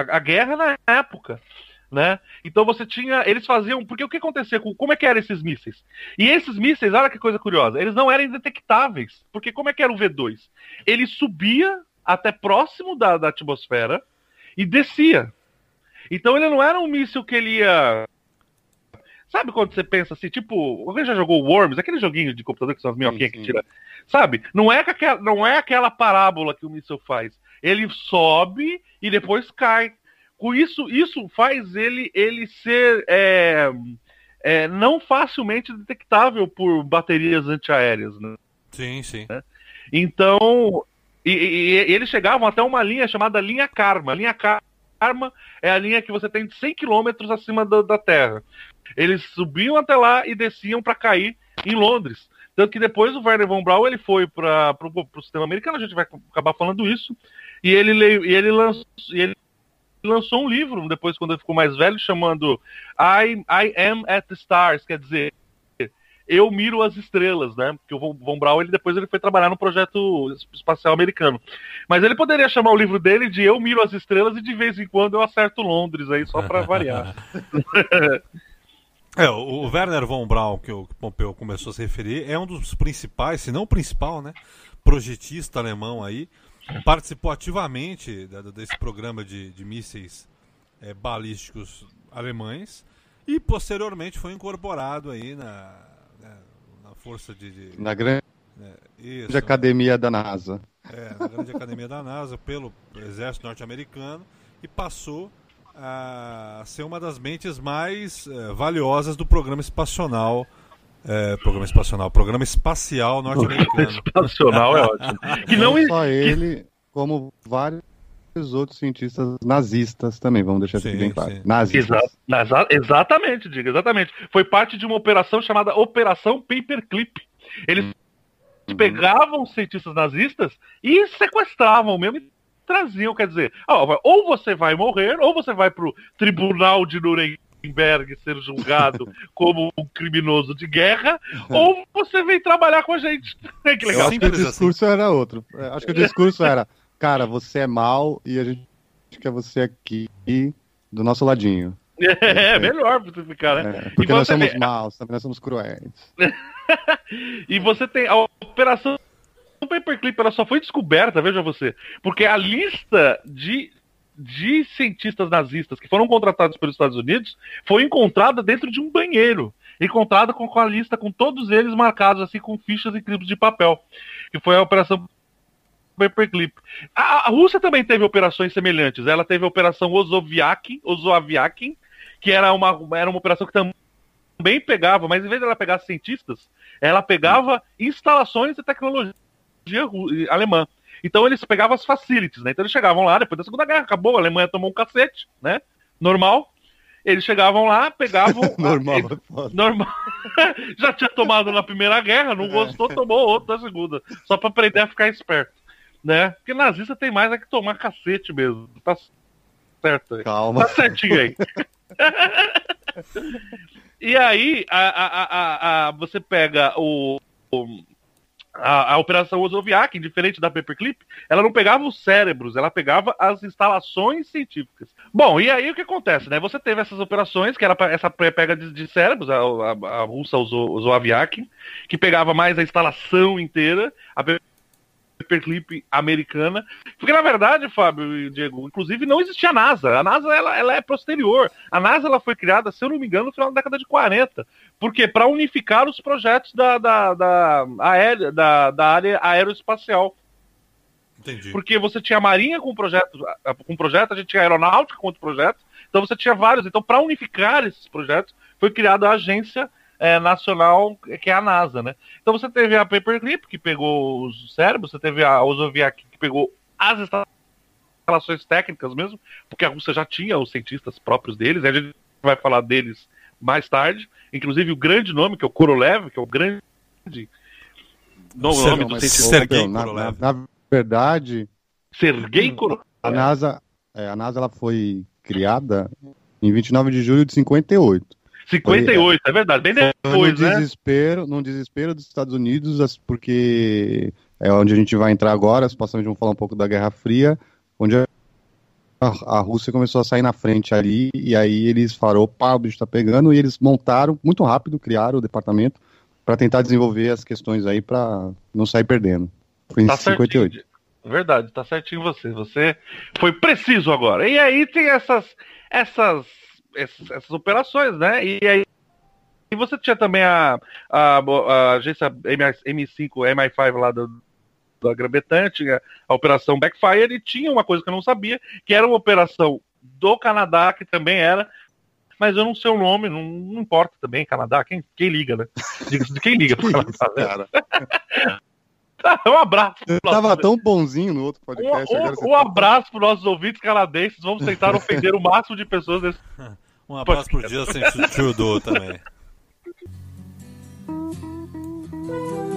a- a guerra na época. Né? Então você tinha. Eles faziam. Porque o que acontecia com. Como é que eram esses mísseis? E esses mísseis, olha que coisa curiosa, eles não eram indetectáveis. Porque como é que era o V2? Ele subia até próximo da, da atmosfera e descia. Então ele não era um míssil que ele ia. Sabe quando você pensa assim, tipo, alguém já jogou Worms, aquele joguinho de computador que são as minhoquinhas que tira. Sabe? Não é, que aquela, não é aquela parábola que o míssil faz. Ele sobe e depois cai. Com isso, isso faz ele, ele ser é, é, não facilmente detectável por baterias antiaéreas. Né? Sim, sim. Então, e, e- e eles chegavam até uma linha chamada linha Karma. Linha Karma é a linha que você tem de 100 quilômetros acima da, da Terra. Eles subiam até lá e desciam para cair em Londres. Tanto que depois o Werner von Braun ele foi para o sistema americano, a gente vai acabar falando isso. E ele, le- e ele, lançou, ele lançou um livro depois, quando ele ficou mais velho, chamando I, I Am at the Stars, quer dizer, eu miro as estrelas, né? Porque o Von, Braun ele depois ele foi trabalhar no projeto espacial americano. Mas ele poderia chamar o livro dele de Eu miro as estrelas e de vez em quando eu acerto Londres aí só para variar. É, o Werner von Braun, que o Pompeu começou a se referir, é um dos principais, se não o principal, né? Projetista alemão aí. Participou ativamente desse programa de, de mísseis é, balísticos alemães e posteriormente foi incorporado aí na força de. de- Na grande isso, academia da NASA. é, na grande academia da NASA pelo exército norte-americano e passou a ser uma das mentes mais eh, valiosas do programa espacional eh, programa espacional programa espacial norte-americano Nacional é ótimo. Que não, Não só ele, como vários vários outros cientistas nazistas também, vamos deixar isso bem claro. Nazistas. Exa- exa- exatamente, diga, exatamente. Foi parte de uma operação chamada Operação Paperclip. Eles Uhum. pegavam os cientistas nazistas e sequestravam mesmo e traziam, quer dizer, ou você vai morrer, ou você vai pro tribunal de Nuremberg ser julgado como um criminoso de guerra, ou você vem trabalhar com a gente. que Eu legal. acho que o Simples discurso era outro. É, Acho que o discurso era, cara, você é mal e a gente quer você aqui do nosso ladinho. É, melhor pra você ficar, né? É, porque nós somos vê- maus, também nós somos cruéis. E você tem a operação Paperclip, ela só foi descoberta, veja você, porque a lista de, de cientistas nazistas que foram contratados pelos Estados Unidos foi encontrada dentro de um banheiro. Encontrada com, com a lista com todos eles marcados assim com fichas e criptos de papel. Que foi a operação Paperclip. A, a Rússia também teve operações semelhantes. Ela teve a operação Ozoviakin, Ozoaviakin, que era uma, era uma operação que também também pegava, mas em vez dela pegar cientistas, ela pegava instalações de tecnologia alemã. Então eles pegavam as facilities, né? Então eles chegavam lá, depois da Segunda Guerra, acabou, a Alemanha tomou um cacete, né? Normal. Eles chegavam lá, pegavam. Normal, eles- é normal. Já tinha tomado na Primeira Guerra, não gostou, tomou outro na Segunda. Só pra aprender a ficar esperto. Né? Porque nazista tem mais é que tomar cacete mesmo. Tá certo aí. Calma. Tá certinho aí. e aí, a, a, a, a- você pega o. o- a, a operação Ozoviak, diferente da Paperclip, ela não pegava os cérebros, ela pegava as instalações científicas. Bom, e aí o que acontece, né? Você teve essas operações, que era essa pe- pega de, de cérebros, a, a, a russa usou, Aviak, que pegava mais a instalação inteira, a Paperclip americana. Porque, na verdade, Fábio e Diego, inclusive não existia a NASA. A NASA ela, ela é posterior. A NASA ela foi criada, se eu não me engano, no final da década de 40. Por quê? Para unificar os projetos da, da, da, aérea, da, da área aeroespacial. Entendi. Porque você tinha a Marinha com projeto, com projeto, a gente tinha a Aeronáutica com outro projeto. Então você tinha vários. Então, para unificar esses projetos, foi criada a agência eh, nacional, que é a NASA, né? Então você teve a Paperclip, que pegou os cérebros, você teve a Ozoviak, que pegou as instalações técnicas mesmo, porque a Rússia já tinha os cientistas próprios deles, e a gente vai falar deles mais tarde. Inclusive o grande nome, que é o Korolev, que é o grande no- Ser- nome do cientista. Sergei na, na, na verdade, Sergei Korolev. a NASA, é, a NASA ela foi criada em 29 de julho de 58. 58, é verdade, bem Foi depois, num né? desespero, num desespero dos Estados Unidos, porque é onde a gente vai entrar agora, supostamente vamos falar um pouco da Guerra Fria, onde a, a Rússia começou a sair na frente ali, e aí eles falaram, opa, o bicho tá pegando, e eles montaram, muito rápido, criaram o departamento para tentar desenvolver as questões aí para não sair perdendo. Foi em Tá 58. certinho. Verdade, tá certinho você. Você foi preciso agora. E aí tem essas essas essas, essas operações, né? E aí e você tinha também a, a, a agência MI5, MI5 lá do, da Grã-Bretanha, tinha a operação Backfire e tinha uma coisa que eu não sabia, que era uma operação do Canadá, que também era, mas eu não sei o nome, não, não importa também, Canadá, quem, quem liga, né? Quem liga pro Canadá, né? Um abraço. eu tava nosso- tão bonzinho no outro Um, podcast. agora você um- um tá- abraço para nossos ouvintes canadenses. Vamos tentar ofender o máximo de pessoas nesse. Um abraço pro Justin Trudeau também.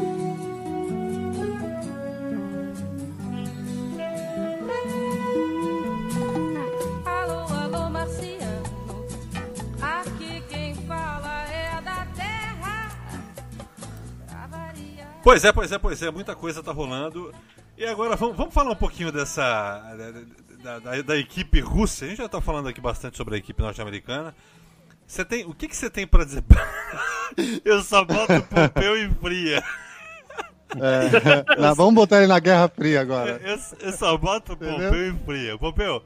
Pois é, pois é, pois é, muita coisa tá rolando. E agora vamos, vamos falar um pouquinho dessa. Da, da- da equipe russa. A gente já tá falando aqui bastante sobre a equipe norte-americana. Você tem. O que, que você tem pra dizer? Eu só boto o Pompeu em fria. É, não, vamos botar ele na Guerra Fria agora. Eu, eu só boto o Entendeu? Pompeu em fria. Pompeu,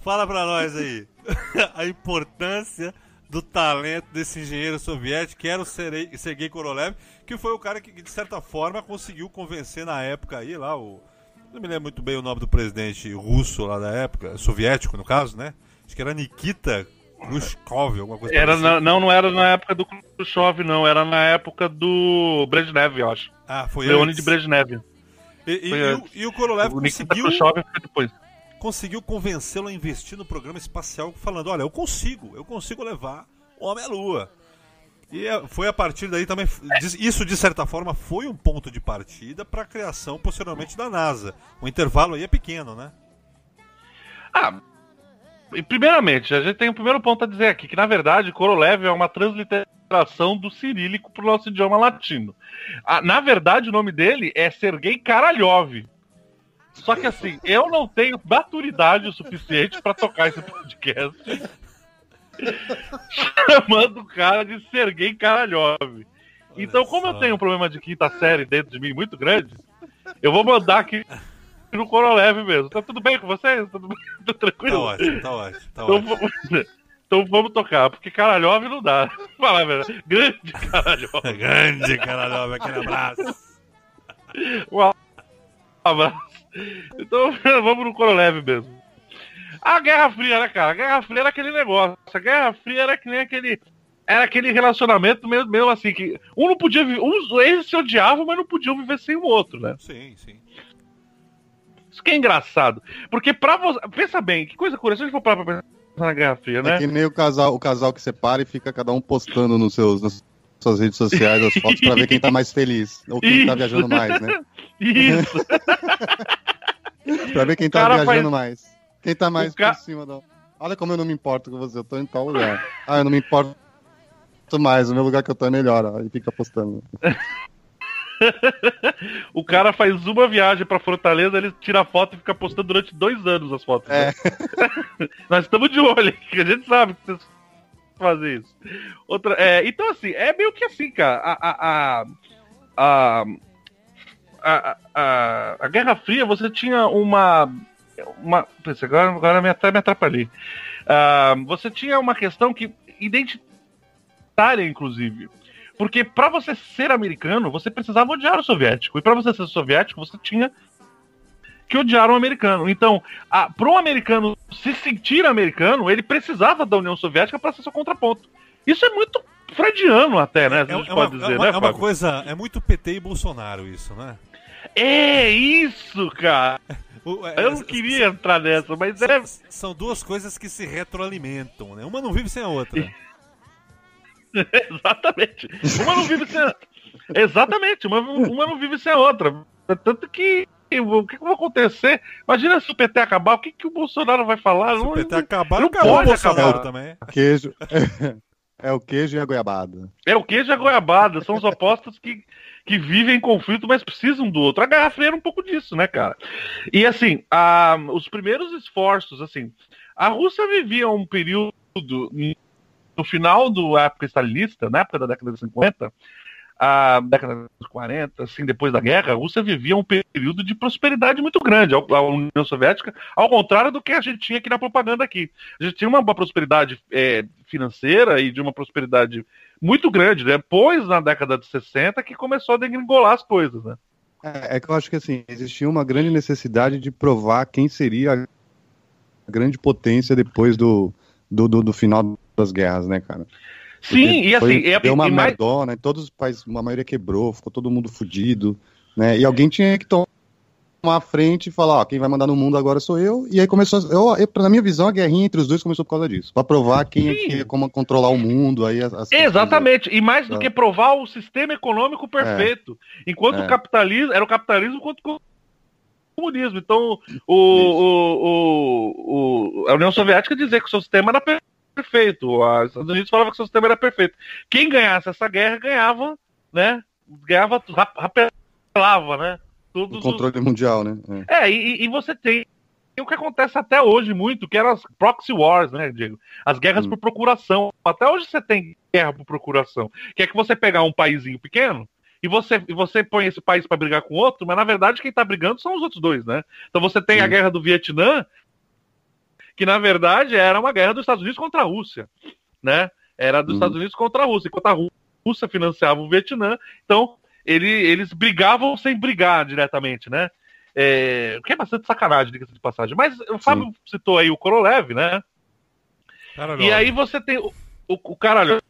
fala pra nós aí a importância do talento desse engenheiro soviético, que era o Sergei Korolev, que foi o cara que, de certa forma, conseguiu convencer na época aí lá o. Não me lembro muito bem o nome do presidente russo lá da época, soviético no caso, né? Acho que era Nikita Khrushchev, alguma coisa Era na- não, não era na época do Khrushchev, não. Era na época do Brezhnev, eu acho. Ah, foi Leonid antes. Brezhnev. E, e- e o- e o Korolev O conseguiu. Khrushchev foi depois. conseguiu convencê-lo a investir no programa espacial, falando: Olha, eu consigo, eu consigo levar o homem à Lua. E é, foi a partir daí também. Isso, de certa forma, foi um ponto de partida para a criação posteriormente da NASA. O intervalo aí é pequeno, né? Ah, primeiramente, a gente tem um primeiro ponto a dizer aqui, que na verdade Korolev é uma transliteração do cirílico para o nosso idioma latino. Ah, na verdade, o nome dele é Sergei Karalyov. Só que assim, eu não tenho maturidade o suficiente para tocar esse podcast chamando o cara de Sergei Karalyov. Então, como eu tenho um problema de quinta série dentro de mim muito grande, eu vou mandar aqui no Korolev mesmo. Tá tudo bem com vocês? Tudo, Tá tranquilo? ótimo, tá ótimo, tá Então, ótimo. vamos- então vamos tocar, porque Caralhov não dá. Fala a verdade. Grande Caralhov. Grande caralho, aquele abraço. Um abraço. Então vamos no Korolev mesmo. A Guerra Fria, né, cara? A Guerra Fria era aquele negócio. A Guerra Fria era que nem aquele. Era aquele relacionamento mesmo, mesmo assim, que um não podia viver. Um, eles se odiavam, mas não podiam viver sem o outro, né? Sim, sim. Isso que é engraçado. Porque pra você. Pensa bem, que coisa curiosa. Se a gente for parar pra pensar na Guerra Fria, né? É que nem o casal, o casal que separa e fica cada um postando nos seus, nas suas redes sociais as fotos pra ver quem tá mais feliz. Ou quem tá Isso. viajando mais, né? Isso. Pra ver quem tá viajando faz- mais. Quem tá mais ca- por cima da. Olha como eu não me importo com você, eu tô em tal lugar. Ah, eu não me importo mais, o meu lugar que eu tô é melhor, ó. E fica postando. O cara faz uma viagem pra Fortaleza, ele tira a foto e fica postando durante dois anos as fotos. É. né? Nós estamos de olho, que a gente sabe que vocês fazem isso. Outra, é, então, assim, é meio que assim, cara. A, a, a, a, a, a Guerra Fria, você tinha uma. Uma Putz, agora, agora me, até me atrapalhei. Ah, você tinha uma questão que identitária, inclusive. Porque pra você ser americano, você precisava odiar o soviético. E pra você ser soviético, você tinha que odiar o americano. Então, para um americano se sentir americano, ele precisava da União Soviética para ser seu contraponto. Isso é muito freudiano até, né? É, A gente é uma, pode dizer, é uma- né, é uma coisa. É muito PT e Bolsonaro isso, né? É isso, cara. O- é- Eu não queria entrar nessa, mas é. São, são duas coisas que se retroalimentam, né? Uma não vive sem a outra. Exatamente. Uma não vive sem a... Exatamente, uma, uma não vive sem a outra. Tanto que. O que, que vai acontecer? Imagina se o PT acabar, o que, que o Bolsonaro vai falar? Se o Não- PT acabar, não acabou o pode Bolsonaro acabar. também. Queijo. É o queijo e a goiabada. É o queijo e a goiabada, são os opostos que, que vivem em conflito, mas precisam do outro. A Guerra Fria era um pouco disso, né, cara? E assim, a- os primeiros esforços, assim, a Rússia vivia um período no final da época stalinista, na época da década de 50, a década de 40, assim, depois da guerra, a Rússia vivia um período de prosperidade muito grande, a União Soviética, ao contrário do que a gente tinha aqui na propaganda aqui. A gente tinha uma, uma prosperidade é, financeira e de uma prosperidade muito grande, depois, na década de 60, que começou a degringolar as coisas, né? É, é que eu acho que assim, existia uma grande necessidade de provar quem seria a grande potência depois do, do, do, do final das guerras, né, cara? Sim, Porque e assim, foi- é, deu uma e mais, merdona, e todos os países, uma maioria quebrou, ficou todo mundo fudido, né? E alguém tinha que tomar a frente e falar, ó, quem vai mandar no mundo agora sou eu. E aí começou, eu, eu, na minha visão, a guerrinha entre os dois começou por causa disso, Pra provar quem é que como controlar o mundo, aí as, as Exatamente, e mais do É. que provar o sistema econômico perfeito. Enquanto É. o capitalismo era o capitalismo contra o comunismo. Então, o, o, o, a União Soviética dizia que o seu sistema era per- perfeito. Os Estados Unidos falavam que o seu sistema era perfeito. Quem ganhasse essa guerra ganhava, né? Ganhava, rap- rapelava, né? O Todos os- controle mundial, né? É. é, e, e você tem o que acontece até hoje muito, que eram as proxy wars, né, Diego? As guerras Hum. por procuração. Até hoje você tem guerra por procuração. Que é que você pegar um paísinho pequeno e você, e você põe esse país para brigar com outro, mas na verdade quem tá brigando são os outros dois, né? Então você tem a Sim. guerra do Vietnã, que na verdade era uma guerra dos Estados Unidos contra a Rússia, né? Era dos Uhum. Estados Unidos contra a Rússia, enquanto a Rú- Rússia financiava o Vietnã, então ele- eles brigavam sem brigar diretamente, né? É, o que é bastante sacanagem, diga-se de passagem. Mas o Fábio citou aí o Korolev, né? Caralho, E aí você tem o, o, o caralho.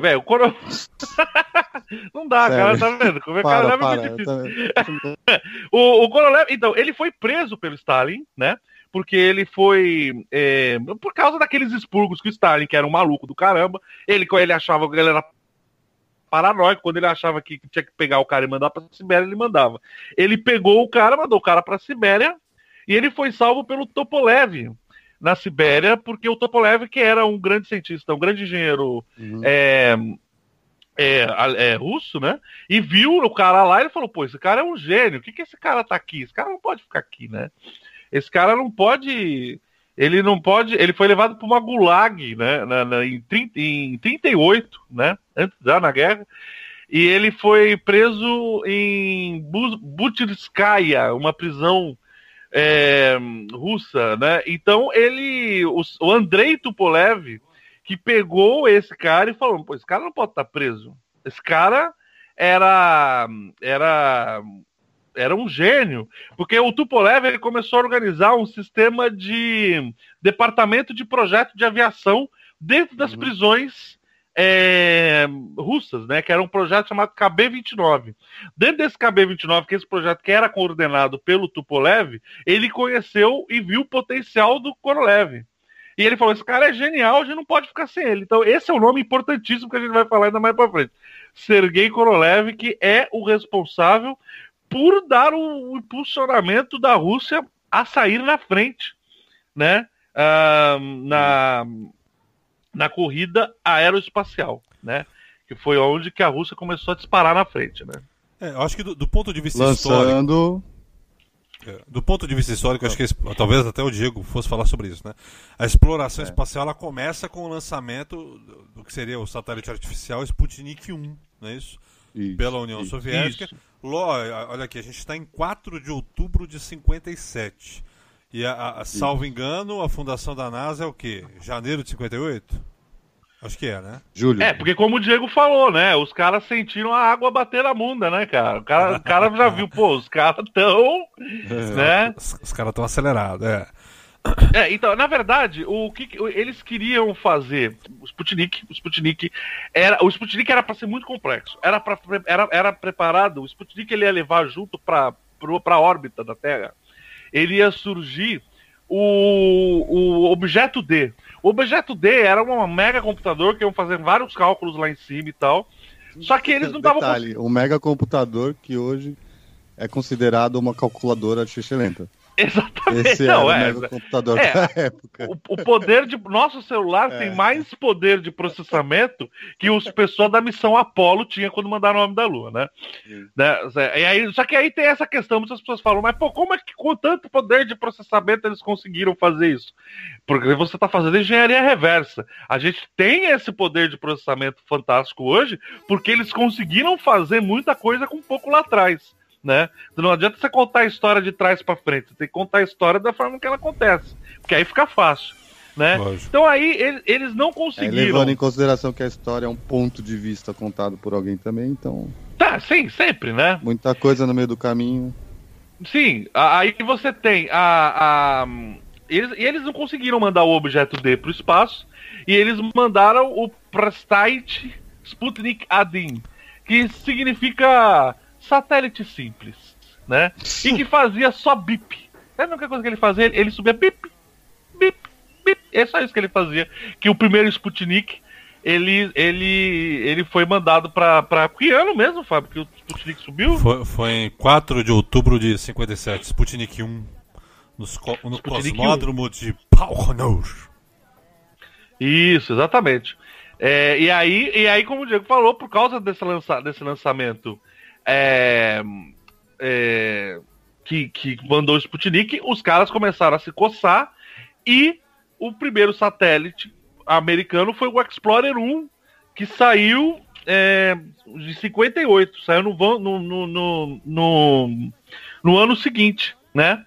Velho, o Korolev. Não dá, cara, Sério. tá vendo? Que Para, Korolev é muito difícil. também- O, o Korolev, então, ele foi preso pelo Stalin, né? porque ele foi. é, por causa daqueles expurgos que o Stalin, que era um maluco do caramba, ele, ele achava que ele era paranoico, quando ele achava que tinha que pegar o cara e mandar pra Sibéria, ele mandava. Ele pegou o cara, mandou o cara pra Sibéria, e ele foi salvo pelo Topolev na Sibéria, porque o Topolev, que era um grande cientista, um grande engenheiro Uhum. é, é, é, russo, né? E viu o cara lá e ele falou: pô, esse cara é um gênio, o que, que esse cara tá aqui? Esse cara não pode ficar aqui, né? Esse cara não pode. Ele não pode. Ele foi levado para uma gulag, né? na- na- em, 30, em 38, né? Antes já na guerra. E ele foi preso em Bu- Butyrskaya, uma prisão é, russa, né? Então ele, o, o Andrei Tupolev, que pegou esse cara e falou: pô, esse cara não pode estar preso. Esse cara era era era um gênio, porque o Tupolev ele começou a organizar um sistema de departamento de projeto de aviação dentro das Uhum. prisões é, russas, né? Que era um projeto chamado KB-29. Dentro desse KB-29, que é esse projeto que era coordenado pelo Tupolev, ele conheceu e viu o potencial do Korolev. E ele falou: esse cara é genial, a gente não pode ficar sem ele. Então, esse é um nome importantíssimo que a gente vai falar ainda mais pra frente. Sergei Korolev, que é o responsável por dar o impulsionamento da Rússia a sair na frente, né? Ah, na, na corrida aeroespacial, né? Que foi onde que a Rússia começou a disparar na frente, né? É, eu acho que do, do ponto de vista histórico. Lançando. É, Do ponto de vista histórico, acho que esse- talvez até o Diego fosse falar sobre isso, né? A exploração espacial ela começa com o lançamento do, que seria o satélite artificial Sputnik 1, não é isso? Isso, Pela União isso. Soviética. Isso. Lo- olha aqui, a gente está em 4 de outubro de 57. E, a, a- salvo engano, a fundação da NASA é o quê? Janeiro de 58? Acho que é, né? Júlio. É, porque como o Diego falou, né? Os caras sentiram a água bater na bunda, né, cara? O cara, o cara já viu, pô, os caras tão, né? Os, os caras estão acelerados, é. É, então, na verdade, o que que- eles queriam fazer, o Sputnik, o Sputnik era, o Sputnik era para ser muito complexo. Era para era, era preparado, o Sputnik ele ia levar junto para para a órbita da Terra. Ele ia surgir o, o objeto D. O objeto D era um mega computador que iam fazer vários cálculos lá em cima e tal. Só que eles não estavam Detalhe, um mega computador que hoje é considerado uma calculadora de lenta. Exatamente. Esse era não, o é, mega computador é. da época. O, o poder de. Nosso celular É. tem mais poder de processamento que os pessoas da missão Apollo tinha quando mandaram o homem da Lua, né? Né? E aí, só que aí tem essa questão, muitas pessoas falam, mas pô, como é que com tanto poder de processamento eles conseguiram fazer isso? Porque você está fazendo engenharia reversa. A gente tem esse poder de processamento fantástico hoje, porque eles conseguiram fazer muita coisa com pouco lá atrás. Né? Então não adianta você contar a história de trás para frente, você tem que contar a história da forma que ela acontece, porque aí fica fácil, né? Lógico. Então aí eles, eles não É, conseguiram. levando em consideração que a história é um ponto de vista contado por alguém também, então Tá, sim, sempre, né? muita coisa no meio do caminho. Sim, aí você tem a. a eles, e eles não conseguiram mandar o objeto D para o espaço, e eles mandaram o Prastait Sputnik Adin, que significa satélite simples, né? E que fazia só bip. Sabe a única coisa que ele fazia? Ele, ele subia bip, bip, bip. É só isso que ele fazia. Que o primeiro Sputnik, ele, ele, ele foi mandado para. Que ano mesmo, Fábio? Que o Sputnik subiu? Foi, foi em 4 de outubro de 57, Sputnik 1, nos co- no Sputnik cosmódromo de Pauronor. Isso, exatamente. É, e, aí, e aí, como o Diego falou, por causa desse, lança, desse lançamento é, é, que, que mandou o Sputnik, os caras começaram a se coçar e o primeiro satélite americano foi o Explorer 1, que saiu é, de 58, saiu no, no, no, no, no, no ano seguinte, né?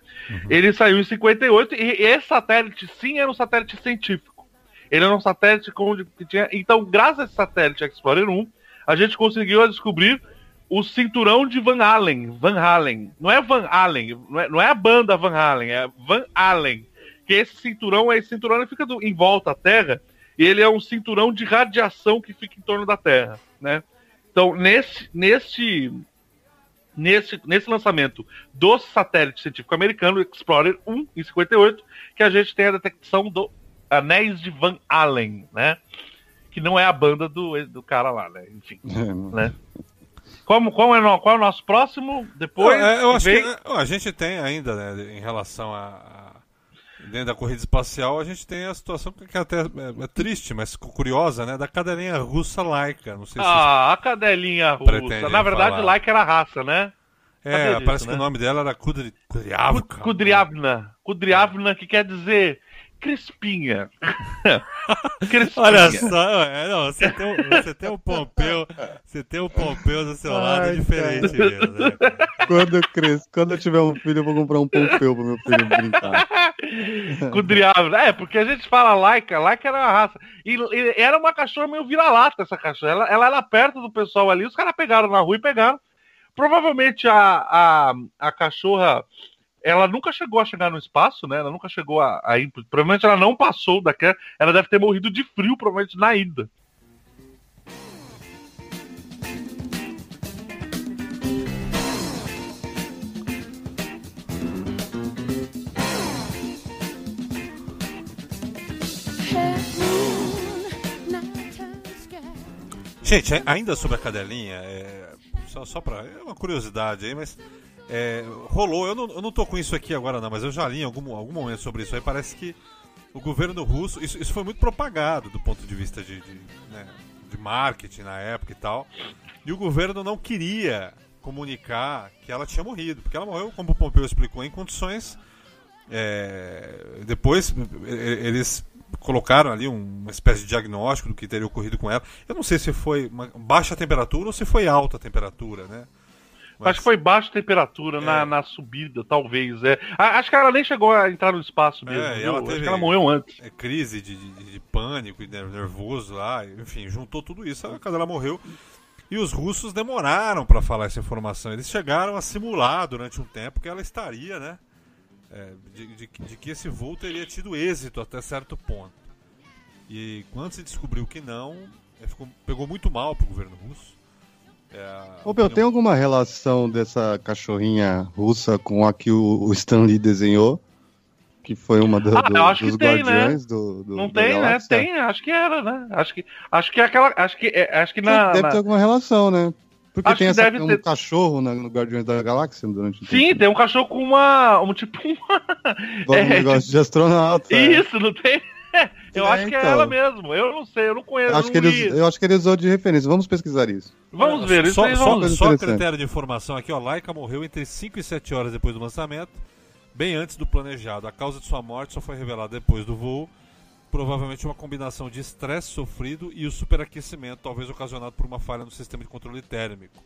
Ele saiu em 58 e esse satélite sim era um satélite científico. Ele era um satélite com, que tinha. Então, graças a esse satélite Explorer 1, a gente conseguiu descobrir o cinturão de Van Allen. Van Halen. Não é Van Allen, não é, não é a banda Van Halen, é Van Allen. Que esse cinturão, esse cinturão ele fica do- em volta à Terra e ele é um cinturão de radiação que fica em torno da Terra, né? Então, nesse, nesse, nesse, nesse lançamento do satélite científico americano Explorer 1 em 58 que a gente tem a detecção do Anéis de Van Allen, né? Que não é a banda do, do cara lá, né? Enfim, né? Como, como é, no- qual é o nosso próximo? Depois eu, eu acho vem- que é, a gente tem ainda, né, em relação a, a- Dentro da corrida espacial, a gente tem a situação que até é, é triste, mas curiosa, né? Da cadelinha russa laica. Não sei se Ah, a cadelinha russa. Na verdade, falar. like era raça, né? É, disso, parece né? que o nome dela era Kudri, Kudryavka. Kudryavna. Kudryavna, que quer dizer crispinha. crispinha. Olha só, é, não, você, tem, um- você tem um Pompeu, você tem um Pompeu do seu lado Ai, diferente mesmo, né? cara? Quando eu cresço, quando eu tiver um filho, eu vou comprar um pompeu pro meu filho brincar. Kudryavna. É, porque a gente fala laica, laica era uma raça. E, e era uma cachorra meio vira-lata, essa cachorra. Ela, ela era perto do pessoal ali, os caras pegaram na rua e pegaram. Provavelmente a, a, a cachorra, ela nunca chegou a chegar no espaço, né? Ela nunca chegou a, a ir. Provavelmente ela não passou daquela. Ela deve ter morrido de frio, provavelmente na ida. Gente, ainda sobre a cadelinha, é, só, só pra. É uma curiosidade aí, mas. É, rolou, eu não, eu não tô com isso aqui agora não, mas eu já li em algum, algum momento sobre isso aí. Parece que o governo russo. Isso, isso foi muito propagado do ponto de vista de, de, né, de marketing na época e tal. E o governo não queria comunicar que ela tinha morrido, porque ela morreu, como o Pompeu explicou, em condições. é, depois eles colocaram ali um- uma espécie de diagnóstico do que teria ocorrido com ela. Eu não sei se foi baixa temperatura ou se foi alta temperatura, né? Mas- Acho que foi baixa temperatura É. na, na subida, talvez. É. Acho que ela nem chegou a entrar no espaço mesmo. É, e viu? ela Acho teve- que ela morreu antes. é, crise de, de- de pânico e ner- nervoso lá, enfim, juntou tudo isso, a cadela morreu. E os russos demoraram para falar essa informação. Eles chegaram a simular durante um tempo que ela estaria, né? é, de, de- de que esse voo teria tido êxito até certo ponto. E quando se descobriu que não, é, ficou- pegou muito mal pro governo russo. É, Ô, opinião- tem alguma relação dessa cachorrinha russa com a que o, o Stan Lee desenhou? Que foi uma do- Ah, do- eu acho dos que tem, né? guardiões do, do Não tem, né? Tem, acho que era, né? Acho que, acho que é aquela. Acho que, é, acho que na. Deve na- ter alguma relação, né? Porque Acho tem essa, deve um ter. cachorro na- no Guardiões da Galáxia durante o Sim, tempo. tem um cachorro com uma. Um tipo uma. Um é, negócio de astronauta. é. Isso, não tem? Eu É, acho que é então. ela mesmo. Eu não sei, eu não conheço. Acho eu que não ele, li. eu acho que ele usou de referência. Vamos pesquisar isso. Vamos ver, isso só, aí só, só critério de informação aqui, ó. Laika morreu entre 5 e 7 horas depois do lançamento, bem antes do planejado. A causa de sua morte só foi revelada depois do voo. Provavelmente uma combinação de estresse sofrido e o superaquecimento, talvez ocasionado por uma falha no sistema de controle térmico.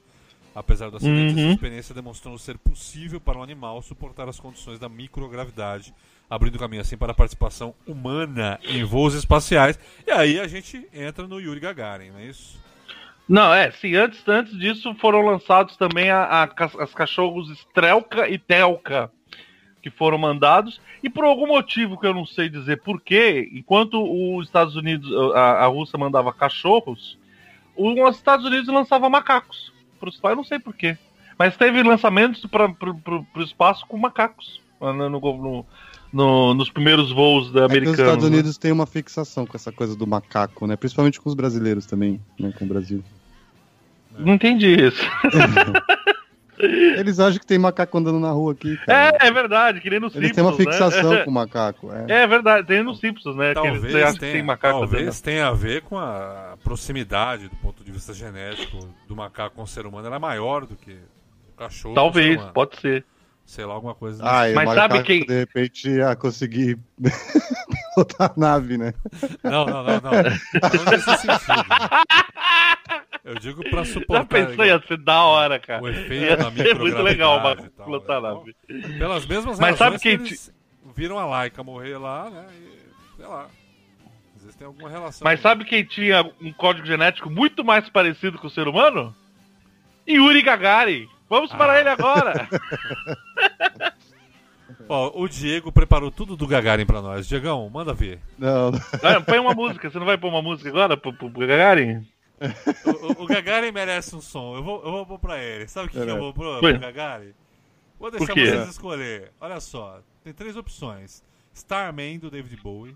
Apesar do acidente, Uhum. essa experiência demonstrou ser possível para um animal suportar as condições da microgravidade, abrindo caminho assim para a participação humana em voos espaciais. E aí a gente entra no Yuri Gagarin, não é isso? Não, é, sim, antes, antes disso foram lançados também a, a as cachorros Strelka e Telka, que foram mandados, e por algum motivo que eu não sei dizer porquê, enquanto os Estados Unidos, a, a Rússia mandava cachorros, os Estados Unidos lançava macacos pro espaço, eu não sei porquê. Mas teve lançamentos para pro espaço com macacos no, no- no- no- nos primeiros voos da É os. Estados né? Unidos têm uma fixação com essa coisa do macaco, né? Principalmente com os brasileiros também, né? Com o Brasil. Não entendi isso. Eles acham que tem macaco andando na rua aqui, cara. É, é verdade, que nem no Eles Simpsons, têm uma né? fixação com o macaco. É. É verdade, tem nos Simpsons, né? que eles Talvez, que tenha, tem macaco talvez tenha a ver com a proximidade do ponto de vista genético do macaco com o ser humano. Ela é maior do que o cachorro. com o ser Talvez, pode ser. Sei lá, alguma coisa. Ah, e o Mas sabe quem- de repente ia conseguir botar a nave, né? Não, não, não, não. Não nesse sentido. Eu digo pra Já suportar pensou, ia ser da hora, cara. o efeito Ia da ser muito legal tal, pilotar né? a nave. Pelas mesmas Mas sabe razões quem que eles viram a Laika morrer lá, né? E, sei lá. Às vezes tem alguma relação. Mas sabe quem tinha um código genético muito mais parecido com o ser humano? Yuri Gagarin. Vamos para Ah. ele agora. Ó, o Diego preparou tudo do Gagarin pra nós. Diegão, manda ver. Não, Ah, Põe uma música. Você não vai pôr uma música agora pro, pro Gagarin? O, o- o Gagarin merece um som. Eu vou, eu vou pôr pra ele. Sabe o que, que eu vou pôr pro Gagarin? Vou deixar vocês escolher. Olha só, tem três opções: Starman do David Bowie,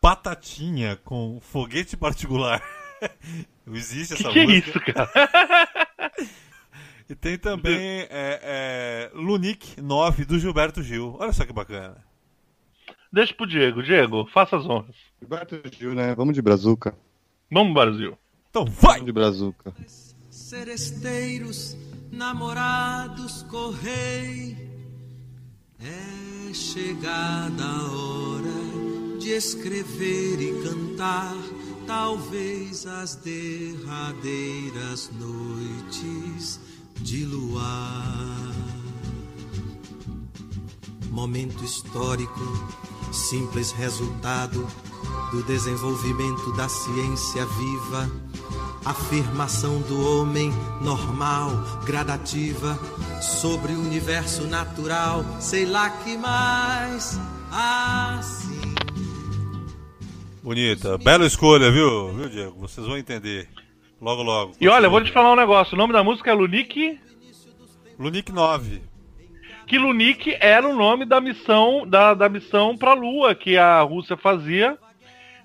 Batatinha com foguete particular. Não existe Que essa que é música. isso, cara? E tem também é, é, Lunique 9 do Gilberto Gil. Olha só que bacana. Deixa pro Diego. Diego, faça as honras. Gilberto Gil, né? Vamos de brazuca. Vamos, Brasil. Então vai! Vamos de brazuca. seresteiros, namorados, correi. É chegada a hora de escrever e cantar, talvez as derradeiras noites de luar. Momento histórico, simples resultado do desenvolvimento da ciência viva, afirmação do homem normal, gradativa, sobre o universo natural, sei lá que mais, assim. Bonita. Bela escolha, viu, viu, Diego? Vocês vão entender. Logo, logo. E olha, eu vou te falar um negócio. O nome da música é Lunique. Lunique 9. Que Lunique era o nome da missão da, da missão pra Lua que a Rússia fazia.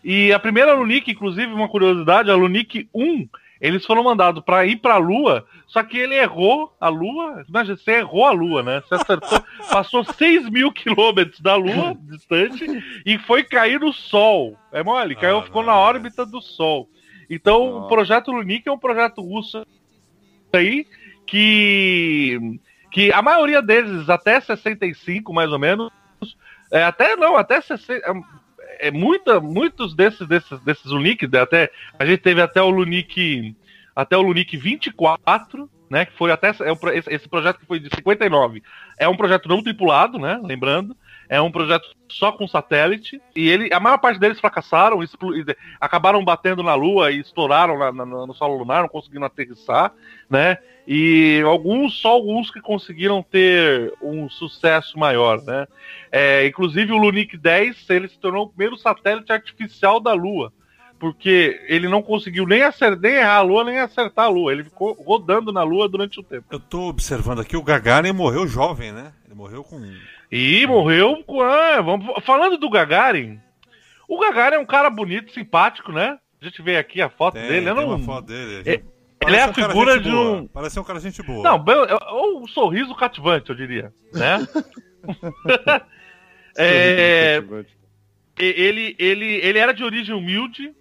E a primeira Lunique, inclusive, uma curiosidade, a Lunique 1, eles foram mandados pra ir pra Lua, só que ele errou a Lua. Imagina, você errou a Lua, né? Você acertou, passou 6 mil quilômetros da Lua, distante, e foi cair no Sol. É mole, caiu, Ah, ficou não, na órbita do Sol. Então, o Nossa. projeto Lunique é um projeto russo aí que que a maioria deles até 65 mais ou menos é, até não até 60 é, é muita muitos desses desses desses Lunique até a gente teve até o Lunique até o Lunique 24 né que foi até é um esse projeto que foi de 59 é um projeto não tripulado né lembrando é um projeto só com satélite e ele a maior parte deles fracassaram acabaram batendo na Lua e estouraram na- na- no solo lunar não conseguiram aterrissar né e alguns, só alguns que conseguiram ter um sucesso maior, né? É, inclusive o Lunique 10, ele se tornou o primeiro satélite artificial da Lua, porque ele não conseguiu nem, acertar, nem errar a Lua, nem acertar a Lua. Ele ficou rodando na Lua durante o tempo. Eu tô observando aqui, o Gagarin morreu jovem, né? Ele morreu com. E morreu com. Ah, vamos, falando do Gagarin, o Gagarin é um cara bonito, simpático, né? A gente vê aqui a foto Tem, dele. Eu tem não... uma foto dele. É- ele é a figura de boa. um- Parece um cara gente boa. Não, ou um sorriso cativante, eu diria, né? é, ele, ele, ele era de origem humilde,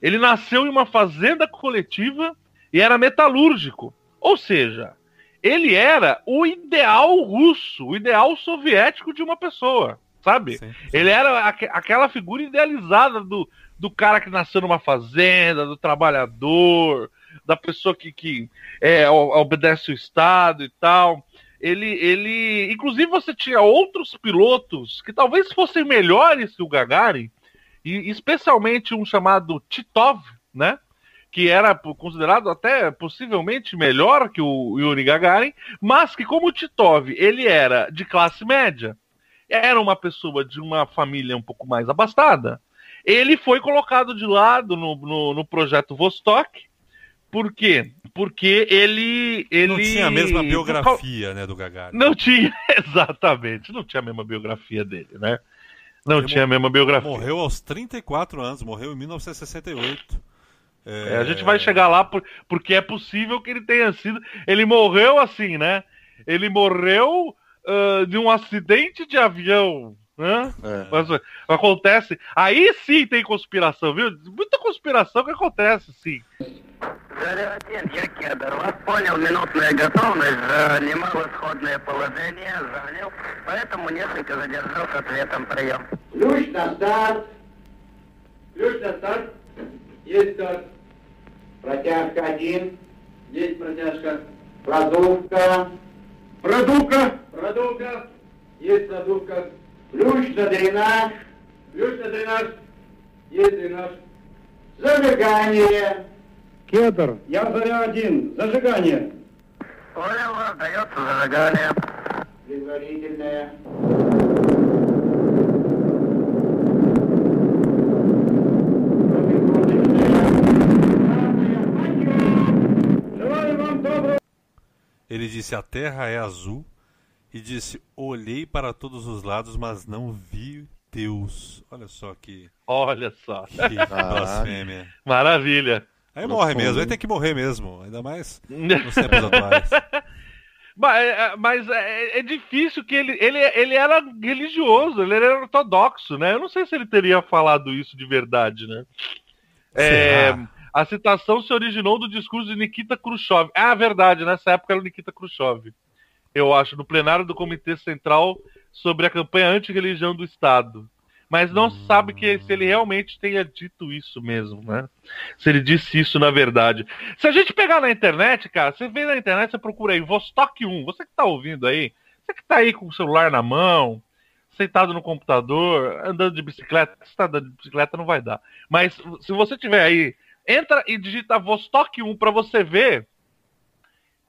ele nasceu em uma fazenda coletiva e era metalúrgico. Ou seja, ele era o ideal russo, o ideal soviético de uma pessoa, sabe? Sim. Ele era aque- aquela figura idealizada do, do cara que nasceu numa fazenda, do trabalhador, da pessoa que, que é, obedece o Estado e tal. Ele, ele. Inclusive, você tinha outros pilotos que talvez fossem melhores que o Gagarin, e especialmente um chamado Titov, né? Que era considerado até possivelmente melhor que o Yuri Gagarin, mas que, como o Titov ele era de classe média, era uma pessoa de uma família um pouco mais abastada, ele foi colocado de lado no, no, no projeto Vostok. Por quê? Porque ele. ele Não tinha a mesma biografia, né, do Gagarin. não tinha, exatamente, não tinha a mesma biografia dele, né? Não Ele tinha a mesma biografia. Morreu aos 34 anos, morreu em 1968. É, a gente vai chegar lá por- porque é possível que ele tenha sido. Ele morreu assim, né? Ele morreu ah, de um acidente de avião. Né? É. Mas, acontece. Aí sim tem conspiração, viu? Muita conspiração que acontece, sim. Зарядин, я кедр. Вас понял, минутная готовность, занимал исходное положение, занял, поэтому несколько задержал с ответом прием. Ключ на старт. Ключ на старт. Есть старт. Протяжка один. Есть протяжка. Продувка. Продувка. Продувка. Есть продувка. Ключ на дренаж. Ключ на дренаж. Есть дренаж. Зажигание. Кедр. Я заря один. Зажигание. Понял, дается зажигание. Предварительное. Ele disse: A terra é azul. E disse: Olhei para todos os lados, mas não vi Deus. Olha só que, Olha só. que blasfêmia. Maravilha. Aí morre mesmo, aí tem que morrer mesmo. Ainda mais nos tempos atuais. Mas, é, mas é, é difícil que ele, ele. Ele era religioso, ele era ortodoxo, né? Eu não sei se ele teria falado isso de verdade, né? É, Será? A citação se originou do discurso de Nikita Khrushchev. Ah, verdade, nessa época era o Nikita Khrushchev. Eu acho, no plenário do Comitê Central sobre a campanha anti-religião do Estado. Mas não se sabe que se ele realmente tenha dito isso mesmo, né? Se ele disse isso na verdade. Se a gente pegar na internet, cara, você vê na internet, você procura aí Vostok 1. Você que tá ouvindo aí, você que tá aí com o celular na mão, sentado no computador, andando de bicicleta, se tá andando de bicicleta não vai dar. Mas se você tiver aí, entra e digita Vostok 1 pra você ver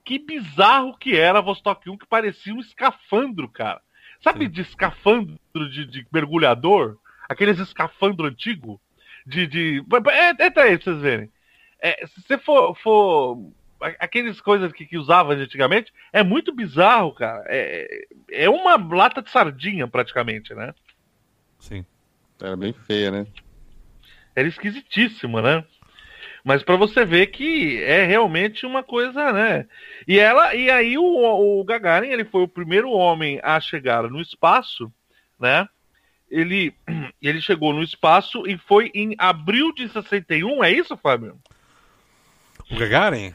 que bizarro que era a Vostok 1, que parecia um escafandro, cara. Sabe Sim. de escafandro de, de mergulhador? Aqueles escafandro antigo? De. de... É, Entra aí pra vocês verem. É, se você for. for aqueles coisas que, que usava antigamente, é muito bizarro, cara. É, é uma lata de sardinha, praticamente, né? Sim. Era bem feia, né? Era esquisitíssimo, né? Mas pra você ver que é realmente uma coisa, né? E ela e aí o, o Gagarin, ele foi o primeiro homem a chegar no espaço, né? Ele ele chegou no espaço e foi em abril de 61, é isso, Fábio? O Gagarin?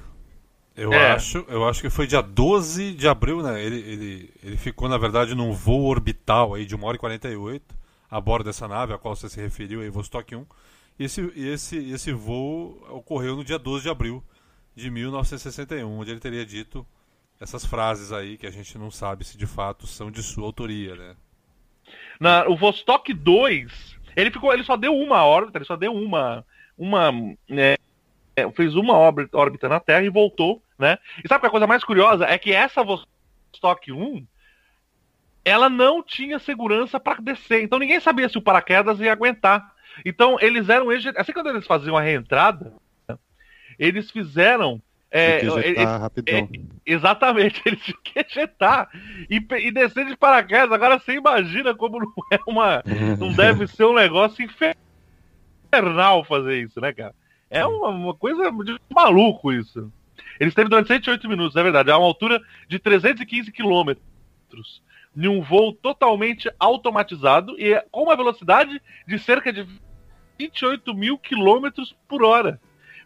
Eu, É. acho, eu acho que foi dia 12 de abril, né? Ele, ele, ele ficou, na verdade, num voo orbital aí de 1 hora e 48 a bordo dessa nave a qual você se referiu aí, Vostok 1. Esse, esse, esse voo ocorreu no dia 12 de abril de 1961, onde ele teria dito essas frases aí que a gente não sabe se de fato são de sua autoria, né? Na, o Vostok 2, ele ficou, ele só deu uma órbita, ele só deu uma, uma, né, é, fez uma órbita, órbita na Terra e voltou, né? E sabe que a coisa mais curiosa é que essa Vostok 1, ela não tinha segurança para descer, então ninguém sabia se o paraquedas ia aguentar. Então eles eram, eje- assim quando eles faziam a reentrada, eles fizeram é, ejetar rapidão. Exatamente, eles tinham que ejetar e, e descer de paraquedas. Agora você imagina como não é uma. Não deve ser um negócio infernal fazer isso, né, cara? É uma, uma coisa de maluco isso. Eles teve durante 108 minutos, é verdade. A uma altura de 315 quilômetros. Em um voo totalmente automatizado e com uma velocidade de cerca de 28 mil quilômetros por hora.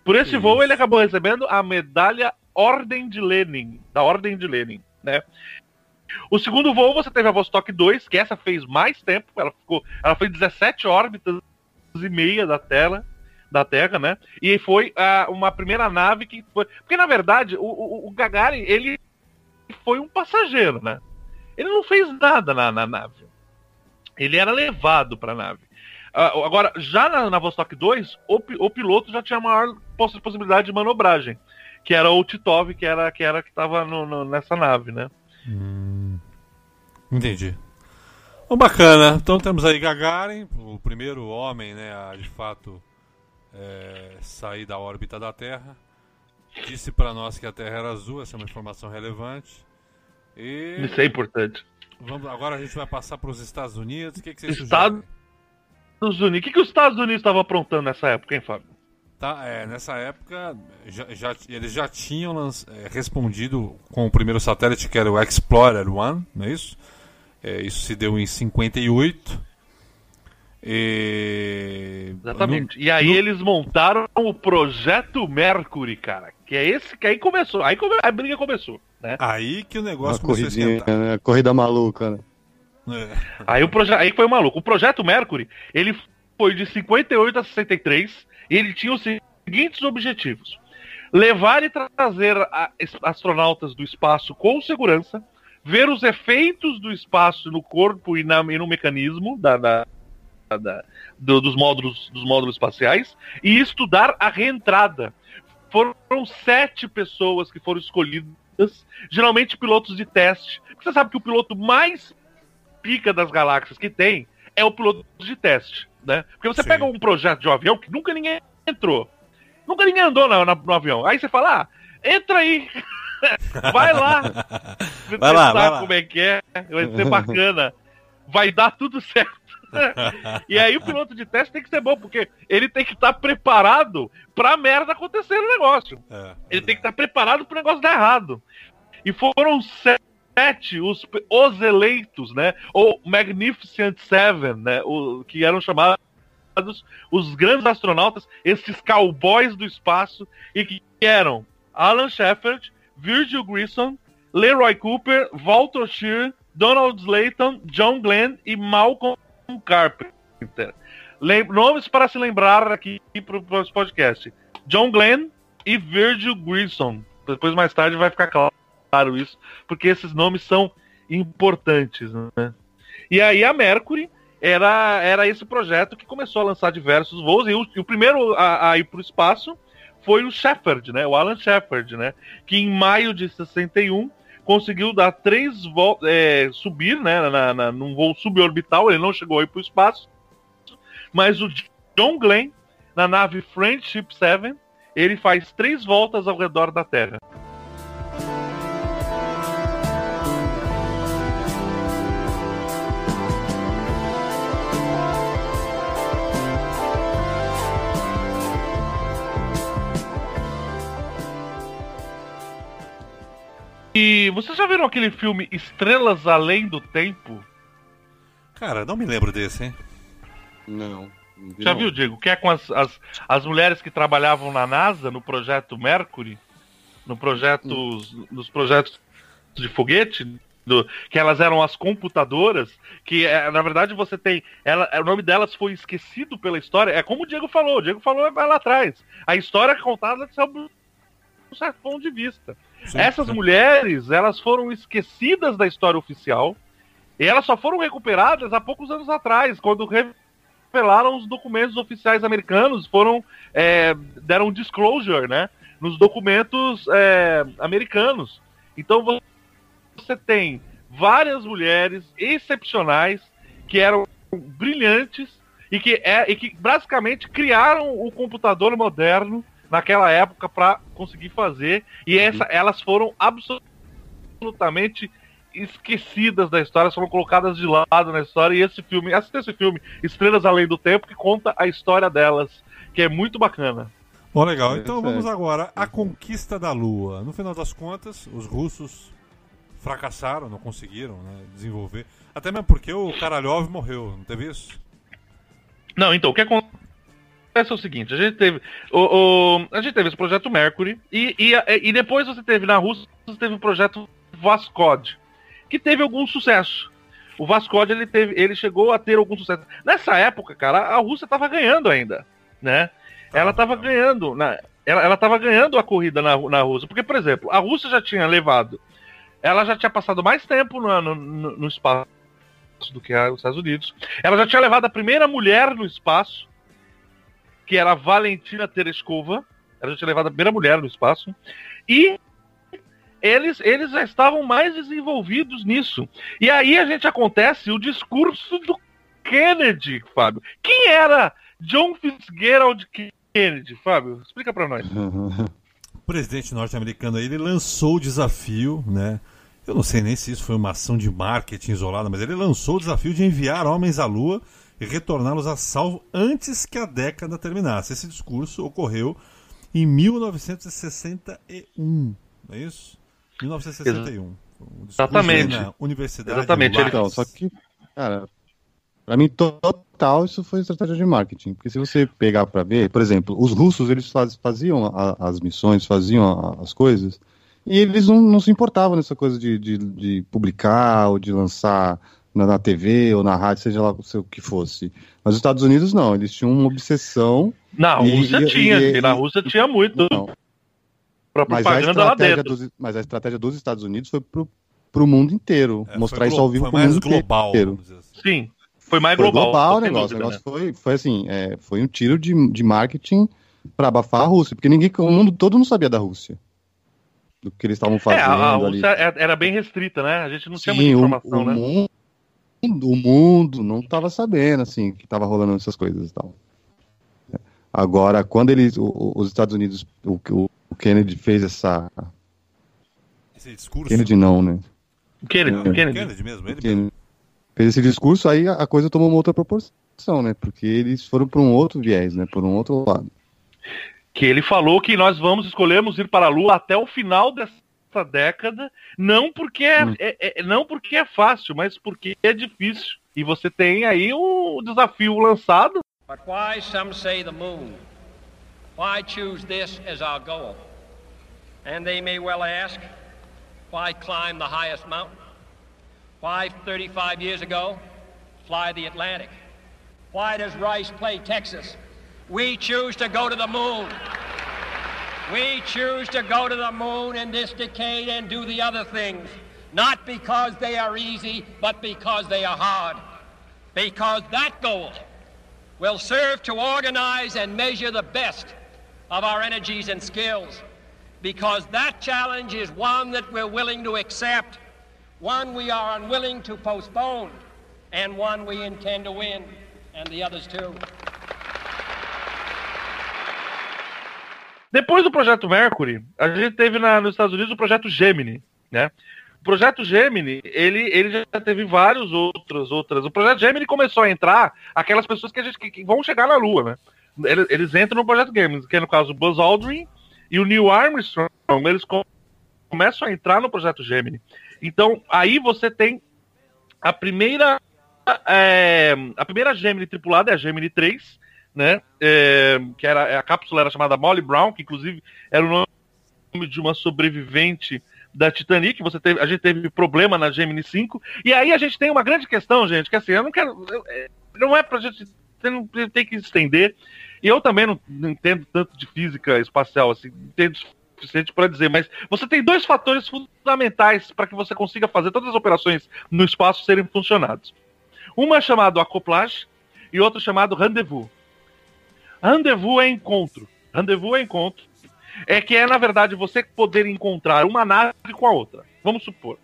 Por esse Que voo, ele acabou recebendo a medalha Ordem de Lenin, da Ordem de Lenin, né? O segundo voo você teve a Vostok 2, que essa fez mais tempo, ela ficou, ela fez 17 órbitas e meia da Terra, da Terra, né? E foi ah, uma primeira nave que foi, porque na verdade o, o, o Gagarin ele foi um passageiro, né? Ele não fez nada na, na nave. Ele era levado para a nave. Ah, agora, já na, na Vostok 2, o, o piloto já tinha maior poss- possibilidade de manobragem, que era o Titov, que era que era que estava nessa nave, né? Entendi. Bom, bacana. Então temos aí Gagarin, o primeiro homem, né, a de fato é, sair da órbita da Terra. Disse para nós que a Terra era azul, essa é uma informação relevante. E Isso é importante. vamos, agora a gente vai passar para os Estados Unidos. O que, que você Estado- sugere? Estados Unidos. O que, que os Estados Unidos estavam aprontando nessa época, hein, Fábio? Tá, é, nessa época já, já- eles já tinham lanç- é, respondido com o primeiro satélite que era o Explorer One, não é isso? É, isso se deu em 58. E... Exatamente. E aí eles montaram o Projeto Mercury, cara. Que é esse que aí começou. Aí come- a briga começou, né? Aí que o Uma negócio começou a esquentar. né? Corrida maluca, né? É. Aí o aí foi maluco. O projeto Mercury, ele foi de 58 a 63 e ele tinha os seguintes objetivos: levar e trazer astronautas do espaço com segurança, ver os efeitos do espaço no corpo e, na- e no mecanismo da- da- da- do- dos módulos dos módulos espaciais e estudar a reentrada. Foram sete pessoas que foram escolhidas, geralmente pilotos de teste. Você sabe que o piloto mais pica das galáxias que tem é o piloto de teste, né? Porque você Sim. pega um projeto de um avião que nunca ninguém entrou. Nunca ninguém andou na- na- no avião. Aí você fala, ah, entra aí. Vai lá. Vai lá, vai lá. como é que é. Vai ser bacana. Vai dar tudo certo. e aí o piloto de teste tem que ser bom, porque ele tem que estar preparado pra merda acontecer no negócio. É. Ele tem que estar preparado pro negócio dar errado. E foram sete os, os eleitos, né? Ou Magnificent Seven, né? O, que eram chamados os grandes astronautas, esses cowboys do espaço, e que eram Alan Shepard, Virgil Grissom, Leroy Cooper, Walter Shear, Donald Slayton, John Glenn e Malcolm Carpenter. Lem- nomes para se lembrar aqui para o podcast. John Glenn e Virgil Grissom. Depois, mais tarde, vai ficar claro isso, porque esses nomes são importantes. Né? E aí a Mercury era, era esse projeto que começou a lançar diversos voos, e o, e o primeiro a, a ir para o espaço foi o Shepard, né? O Alan Shepard, né? Que em maio de 61 conseguiu dar três voltas, subir, né? Na, na, num voo suborbital, ele não chegou aí para o espaço, mas o John Glenn, na nave Friendship 7, ele faz três voltas ao redor da Terra. E vocês já viram aquele filme Estrelas Além do Tempo? Cara, não me lembro desse, hein? Não. não vi, Já não. viu, Diego? Que é com as, as, as mulheres que trabalhavam na NASA, no projeto Mercury, no projeto, nos projetos de foguete, do- que elas eram as computadoras, que é, na verdade você tem. Ela, o nome delas foi esquecido pela história. É como o Diego falou, o Diego falou vai lá atrás. A história é contada sob um certo ponto de vista. Essas sim. mulheres, elas foram esquecidas da história oficial e elas só foram recuperadas há poucos anos atrás, quando revelaram os documentos oficiais americanos, foram é, deram disclosure, né, nos documentos é, americanos. Então vo- você tem várias mulheres excepcionais que eram brilhantes e que, é, e que basicamente criaram o computador moderno naquela época para conseguir fazer e essa, elas foram absolutamente esquecidas da história, foram colocadas de lado na história e esse filme, assista esse filme Estrelas Além do Tempo que conta a história delas, que é muito bacana. Bom, legal. Então vamos agora à conquista da Lua. No final das contas, os russos fracassaram, não conseguiram né, desenvolver. Até mesmo porque o Karalhov morreu, não teve isso? Não, então, o que acontece é o seguinte, a gente teve. O, o- a gente teve esse projeto Mercury e, e, e depois você teve na Rússia, você teve o projeto Vascod, que teve algum sucesso. O Vascod ele teve, ele chegou a ter algum sucesso. Nessa época, cara, a Rússia estava ganhando ainda, né? Ela estava ganhando, na, ela, ela tava ganhando a corrida na, na Rússia, porque por exemplo, a Rússia já tinha levado, ela já tinha passado mais tempo no, no, no- espaço do que os Estados Unidos. Ela já tinha levado a primeira mulher no espaço, que era a Valentina Tereshkova. Ela já tinha levado a primeira mulher no espaço. E eles, eles já estavam mais desenvolvidos nisso. E aí a gente acontece o discurso do Kennedy, Fábio. Quem era John Fitzgerald Kennedy, Fábio? Explica pra nós. O presidente norte-americano ele lançou o desafio, né? Eu não sei nem se isso foi uma ação de marketing isolada, mas ele lançou o desafio de enviar homens à Lua retorná-los a salvo antes que a década terminasse. Esse discurso ocorreu em 1961, não é isso? 1961. Um Exatamente. Na Universidade Exatamente, ele-. Então, só que, cara, pra mim, total, isso foi estratégia de marketing. Porque se você pegar pra ver, por exemplo, os russos, eles faz- faziam a- as missões, faziam a- as coisas, e eles não, não se importavam nessa coisa de, de, de publicar ou de lançar na, na TV ou na rádio, seja lá o que fosse. Mas os Estados Unidos não, eles tinham uma obsessão. Na Rússia e- tinha, e- e na e- Rússia tinha muito. Não, Pra mas a, propaganda lá estratégia dentro. dos, mas a estratégia dos Estados Unidos foi pro, pro mundo inteiro. É, mostrar isso ao vivo pro mais mundo global, inteiro. assim. Sim, foi mais Foi global. global o negócio. O dúvida, negócio foi, foi assim, é, foi um tiro de, de marketing para abafar a Rússia, porque ninguém, o mundo todo não sabia da Rússia. Do que eles estavam né? É, fazendo a, a ali. Rússia era era bem restrita, né? A gente não tinha Sim, muita o, informação, o né? mundo, o mundo não estava sabendo, assim, que estava rolando essas coisas e tal. Agora, quando eles, o- o- os Estados Unidos, o, o- o Kennedy fez essa Esse discurso. Kennedy não, né? Kennedy, É. Kennedy. Kennedy mesmo, ele mesmo. Kennedy. Fez esse discurso, aí a a coisa tomou uma outra proporção, né? Porque eles foram para um outro viés, né? Por um outro lado. que ele falou que nós vamos escolhermos ir para a Lua até o final dessa década, não porque é, Hum. é- é- não porque é fácil, mas porque é difícil. E você tem aí o desafio lançado. But why some say the moon? Why choose this as our goal? And they may well ask, why climb the highest mountain? Why, 35 years ago, fly the Atlantic? Why does Rice play Texas? We choose to go to the moon. We choose to go to the moon in this decade and do the other things, not because they are easy, but because they are hard. Because that goal will serve to organize and measure the best of our energies and skills. Because that challenge is one that we're willing to accept, one we are unwilling to postpone, and one we intend to win, and the others too. Depois do projeto Mercury, a gente teve na- nos Estados Unidos o projeto Gemini, né? O projeto Gemini, ele, ele já teve vários outros, outras. O projeto Gemini começou a entrar aquelas pessoas que, a gente, que, que vão chegar na Lua, né? Eles, eles entram no projeto Gemini, que é no caso o Buzz Aldrin e o Neil Armstrong, eles com- começam a entrar no projeto Gemini. Então, aí você tem a primeira é, a primeira Gemini tripulada é a Gemini 3, né? É, que era a cápsula era chamada Molly Brown, que inclusive era o nome de uma sobrevivente da Titanic. Você teve, a gente teve problema na Gemini 5. E aí a gente tem uma grande questão, gente, que assim, eu não quero. eu- é, não é pra gente. Não tem que estender. E eu também não, não entendo tanto de física espacial, assim, entendo suficiente para dizer, mas você tem dois fatores fundamentais para que você consiga fazer todas as operações no espaço serem funcionadas. Uma é chamado acoplagem e outra é chamado rendezvous. Rendezvous é encontro. Rendezvous é encontro. É que é, na verdade, você poder encontrar uma nave com a outra. Vamos supor.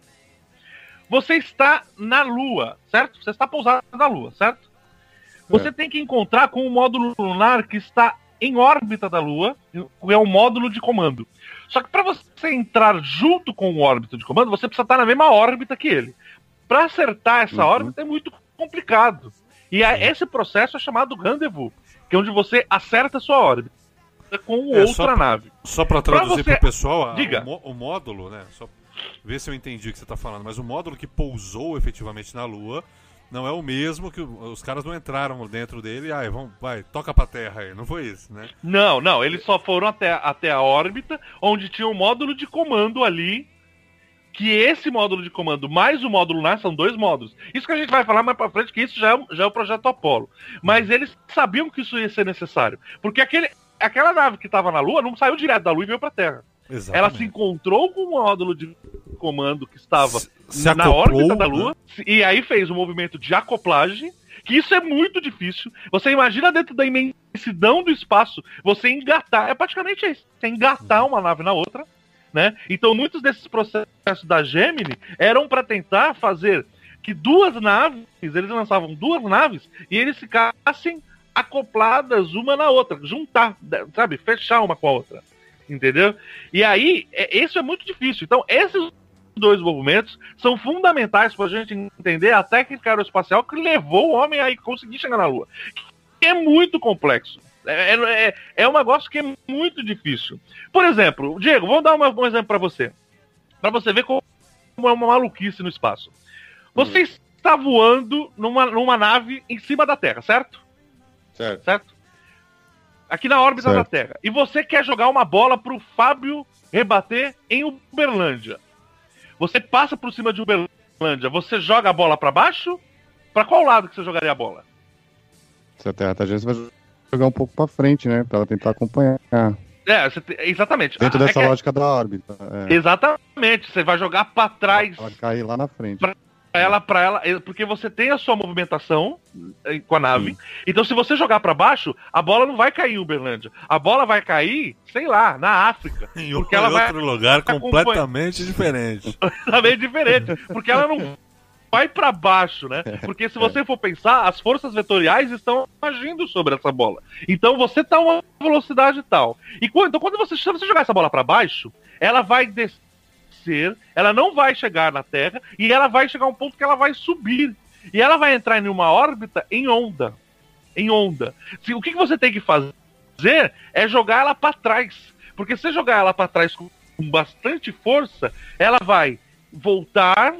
Você está na Lua, certo? Você está pousado na Lua, certo? Você tem que encontrar com o módulo lunar que está em órbita da Lua, que é o módulo de comando. Só que para você entrar junto com o órbita de comando, você precisa estar na mesma órbita que ele. Para acertar essa Uhum. órbita é muito complicado. E a- esse processo é chamado rendezvous, que é onde você acerta a sua órbita com É, outra só pra- nave. Só Pra traduzir você- pro pessoal, a- Diga. O, mó- o módulo, né? Só ver se eu entendi o que você tá falando, mas o módulo que pousou efetivamente na Lua não é o mesmo que o- os caras não entraram dentro dele, ai, vamos, vai, toca pra terra aí, não foi isso, né? Não, não, eles só foram até, até a órbita, onde tinha um módulo de comando ali. Que esse módulo de comando mais o módulo lunar são dois módulos. Isso que a gente vai falar mais pra frente, que isso já é, o- já é o projeto Apollo. Mas eles sabiam que isso ia ser necessário. Porque aquele, aquela nave que estava na Lua não saiu direto da Lua e veio pra Terra. Ela Exatamente. se encontrou com o módulo de comando que estava Se- na acoplou, órbita da né? Lua e aí fez o movimento de acoplagem, que isso é muito difícil. Você imagina dentro da imensidão do espaço, você engatar, é praticamente isso, você engatar uma nave na outra, né? Então muitos desses processos da Gemini eram para tentar fazer que duas naves, eles lançavam duas naves e eles ficassem acopladas uma na outra, juntar, sabe, fechar uma com a outra. Entendeu? E aí, é, isso é muito difícil. Então, esses dois movimentos são fundamentais para a gente entender a técnica aeroespacial que levou o homem a conseguir chegar na Lua. É muito complexo. É, é, é um negócio que é muito difícil. Por exemplo, Diego, vamos dar uma- um exemplo para você. Para você ver como é uma maluquice no espaço. Você está voando numa, numa nave em cima da Terra, certo? Certo. certo? Aqui na órbita Certo. da Terra. E você quer jogar uma bola pro Fábio rebater em Uberlândia. Você passa por cima de Uberlândia, você joga a bola pra baixo? Pra qual lado que você jogaria a bola? Se a Terra tá girando, você vai jogar um pouco pra frente, né? Pra ela tentar acompanhar. É, você te- exatamente. Dentro Ah, é dessa que- lógica da órbita. É. Exatamente, você vai jogar pra trás Ela cair lá na frente. Pra- ela para ela, eh, porque você tem a sua movimentação eh, com a nave. Então se você jogar pra baixo, a bola não vai cair em Uberlândia. A bola vai cair, sei lá, na África, Em porque ela vai outro lugar completamente diferente. bem diferente, porque ela não vai pra baixo, né? Porque se você for pensar, as forças vetoriais estão agindo sobre essa bola. Então você tá uma velocidade tal. E quando, então quando você, se você jogar essa bola pra baixo, ela vai descer ela não vai chegar na Terra e ela vai chegar a um ponto que ela vai subir. E ela vai entrar em uma órbita em onda. Em onda. Se, o que, que você tem que fazer é jogar ela para trás. Porque se você jogar ela para trás com bastante força, ela vai voltar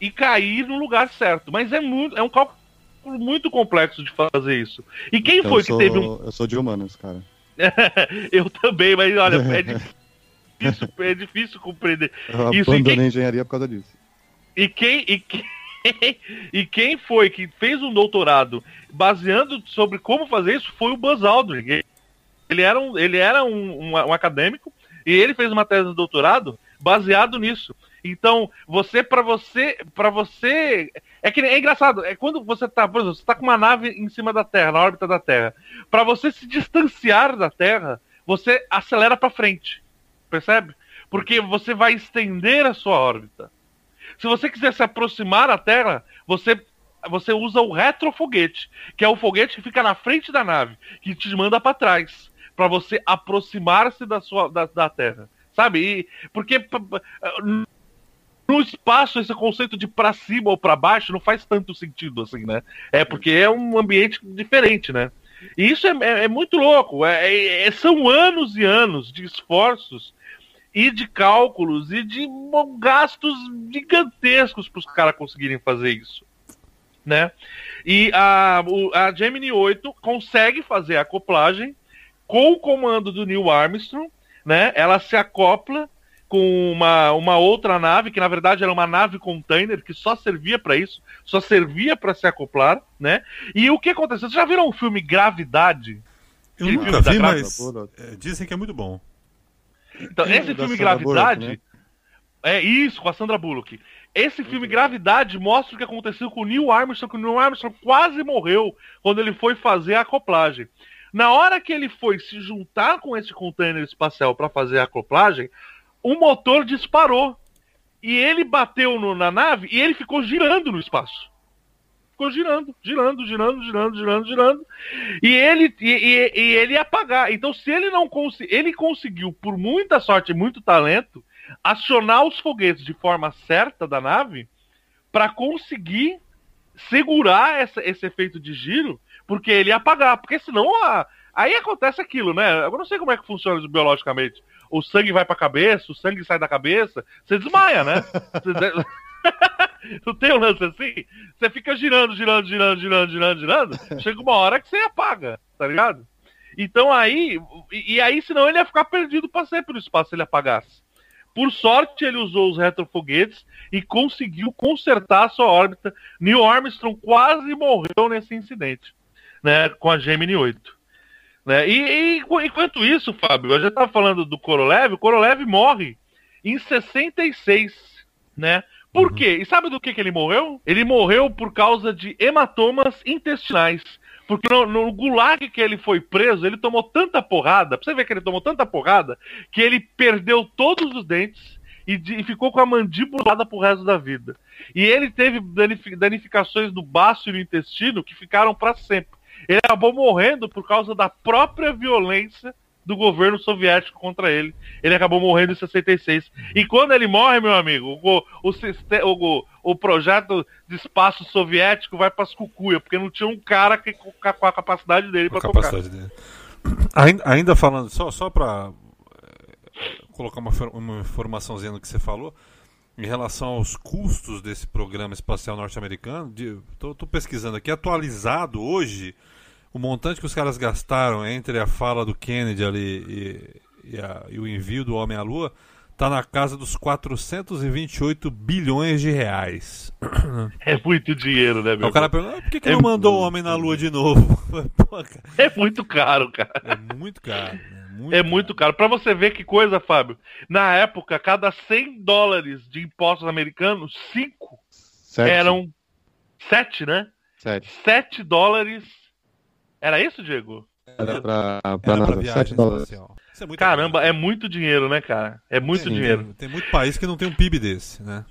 e cair no lugar certo. Mas é muito, é um cálculo muito complexo de fazer isso. E quem Então, foi eu que sou, teve um Eu sou de humanas, cara. eu também, mas olha, é difícil, é difícil compreender. Eu Isso, e abandonei quem, engenharia por causa disso. e, quem, e, quem, e quem foi que fez um doutorado baseando sobre como fazer isso foi o Buzz Aldrin. Ele era um, ele era um, um, um acadêmico e ele fez uma tese de doutorado baseado nisso. Então, você para você, para você, é que é engraçado, é quando você tá, por exemplo, você tá com uma nave em cima da Terra, na órbita da Terra. Para você se distanciar da Terra, você acelera para frente. Percebe? Porque você vai estender a sua órbita. Se você quiser se aproximar da Terra, você você usa o retrofoguete, que é o foguete que fica na frente da nave, que te manda para trás, para você aproximar-se da sua da, da Terra. Sabe? E, porque no espaço esse conceito de para cima ou para baixo não faz tanto sentido assim, né? É porque é um ambiente diferente, né? E isso é, é- é muito louco. É- é- é- são anos e anos de esforços e de cálculos e de gastos gigantescos para os caras conseguirem fazer isso, né? E a, a Gemini 8 consegue fazer a acoplagem com o comando do Neil Armstrong, né? Ela se acopla com uma, uma outra nave, que na verdade era uma nave container, que só servia para isso, só servia para se acoplar, né? E o que aconteceu? Vocês já viram o filme Gravidade? Eu Aquele nunca vi, mas é, dizem que é muito bom. Então, esse da filme Gravidade. Bullock, É isso, com a Sandra Bullock. Esse filme Gravidade mostra o que aconteceu com o Neil Armstrong, que o Neil Armstrong quase morreu quando ele foi fazer a acoplagem. Na hora que ele foi se juntar com esse container espacial para fazer a acoplagem, o motor disparou. E ele bateu no- na nave e ele ficou girando no espaço. Ficou girando, girando, girando, girando, girando, girando. E ele, e, e- e ele ia apagar. Então, se ele não conseguiu, ele conseguiu, por muita sorte e muito talento, acionar os foguetes de forma certa da nave para conseguir segurar essa- esse efeito de giro, porque ele ia apagar. Porque senão a- aí acontece aquilo, né? Eu não sei como é que funciona biologicamente. O sangue vai pra cabeça, o sangue sai da cabeça, você desmaia, né? Não tem um lance assim? Você fica girando, girando, girando, girando, girando, girando. Chega uma hora que você apaga, tá ligado? Então aí. E, e aí, senão ele ia ficar perdido pra sempre no espaço se ele apagasse. Por sorte, ele usou os retrofoguetes e conseguiu consertar a sua órbita. Neil Armstrong quase morreu nesse incidente, né? Com a Gemini 8. Né? E, e enqu- enquanto isso, Fábio, eu já estava falando do Korolev, o Korolev morre em 66, né? Por quê? E sabe do que, que ele morreu? Ele morreu por causa de hematomas intestinais. Porque no, no gulag que ele foi preso, ele tomou tanta porrada, pra você ver que ele tomou tanta porrada, que ele perdeu todos os dentes e, de- e ficou com a mandíbula pro resto da vida. E ele teve danifi- danificações no baço e no intestino que ficaram para sempre. Ele acabou morrendo por causa da própria violência do governo soviético contra ele. Ele acabou morrendo em 66. E quando ele morre, meu amigo, o, o, o, o projeto de espaço soviético vai pras cucuia, porque não tinha um cara que, com a capacidade dele para tocar. dele. Ainda, falando, só, só para colocar uma, uma informaçãozinha no que você falou, em relação aos custos desse programa espacial norte-americano, tô pesquisando aqui, atualizado hoje, o montante que os caras gastaram entre a fala do Kennedy ali e, e a- e o envio do homem à Lua tá na casa dos 428 bilhões de reais. É muito dinheiro, né, meu? o cara pergunta, "Ah, por que, que É não mandou o homem na Lua de novo? Pô, É muito caro, cara. é muito caro. né? Muito É muito caro. Pra você ver que coisa, Fábio. Na época, cada 100 dólares de impostos americanos, 5 Sete, eram 7, né? Sete. 7 dólares. Era isso, Diego? Era pra, pra Era pra NASA. viagem Sete dólares. é muito Caramba, é muito dinheiro, né, cara? É muito Tem- dinheiro. Tem, tem muito país que não tem um PIB desse, né?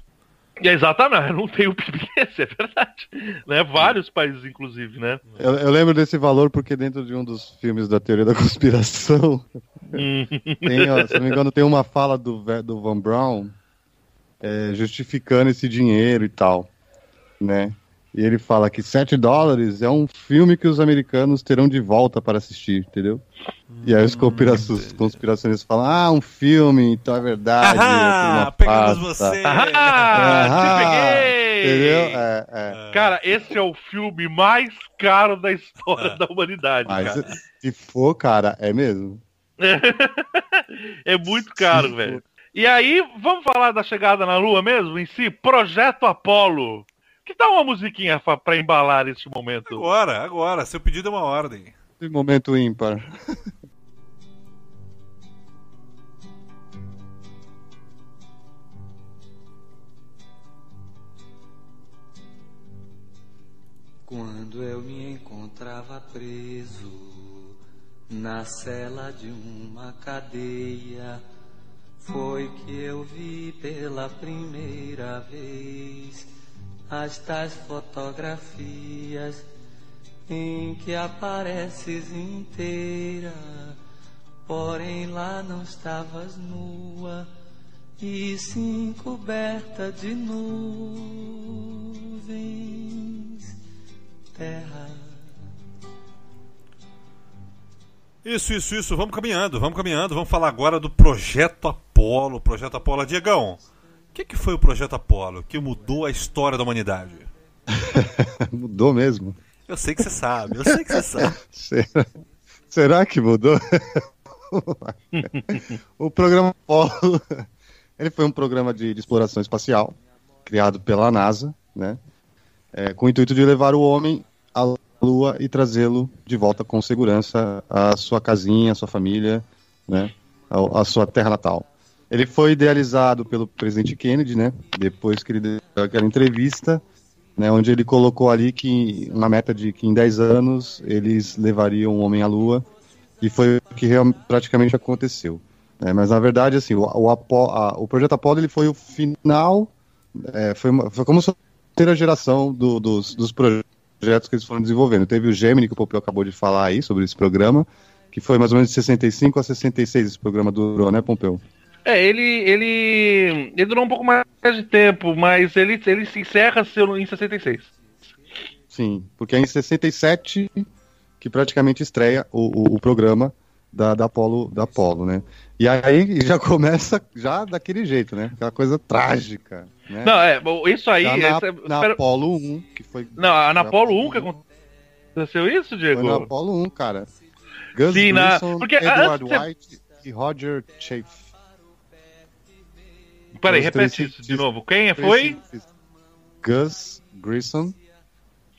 E exatamente, não tem o PIB é verdade. Né? Vários países, inclusive, né? Eu, eu lembro desse valor porque dentro de um dos filmes da teoria da conspiração, tem, ó, se não me engano, tem uma fala do, do Van Braun é, justificando esse dinheiro e tal, né? E ele fala que 7 dólares é um filme que os americanos terão de volta para assistir, entendeu? E aí os Hum, conspirações, conspiracionistas falam, ah, um filme, então é verdade. Ah, pegamos farsa." você! Ah, te peguei! Entendeu? É, é. Cara, esse é o filme mais caro da história É. da humanidade, Mas cara. se for, cara, é mesmo. É muito caro, velho. E aí, vamos falar da chegada na Lua mesmo, em si? Projeto Apollo. Que tal uma musiquinha pra embalar este momento? Agora, agora, seu pedido é uma ordem. Esse momento ímpar. Quando eu me encontrava preso na cela de uma cadeia, foi que eu vi pela primeira vez as tais fotografias em que apareces inteira, porém lá não estavas nua e sim coberta de nuvens, terra. Isso, isso, isso. Vamos caminhando, vamos caminhando. Vamos falar agora do Projeto Apolo. Projeto Apolo. Diegão, que, que foi o Projeto Apolo que mudou a história da humanidade? Mudou mesmo. Eu sei que você sabe, eu sei que você sabe. Será, será que mudou? o programa Apollo, ele foi um programa de, de exploração espacial criado pela NASA, né? É, com o intuito de levar o homem à Lua e trazê-lo de volta com segurança à sua casinha, à sua família, né? À, à sua terra natal. Ele foi idealizado pelo presidente Kennedy, né? Depois que ele deu aquela entrevista, né, onde ele colocou ali que uma meta de que em 10 anos eles levariam o homem à Lua e foi o que real- praticamente aconteceu. né, mas na verdade, assim, o, o, Apo- a- o projeto Apollo ele foi o final, é, foi, uma- foi como se fosse a terceira geração do- dos, dos projetos que eles foram desenvolvendo. Teve o Gemini, que o Pompeu acabou de falar aí sobre esse programa, que foi mais ou menos de 65 a 66 esse programa durou, né, Pompeu? É, ele, ele, ele durou um pouco mais de tempo, mas ele, ele se encerra seu- em 66. Sim, porque é em 67 que praticamente estreia o, o, o programa da, da, Apollo, da Apollo, né? E aí já começa já daquele jeito, né? Aquela coisa trágica, né? Não, é, isso aí. Já na, essa- na espera- Apollo 1, que foi... não, na foi Apollo 1 que aconteceu isso, Foi Diego? na Apollo 1, cara. Gus Sim, na- Grissom, porque Edward antes White e Roger Chafe. Peraí, Os repete isso de novo. Quem foi? Gus Grissom,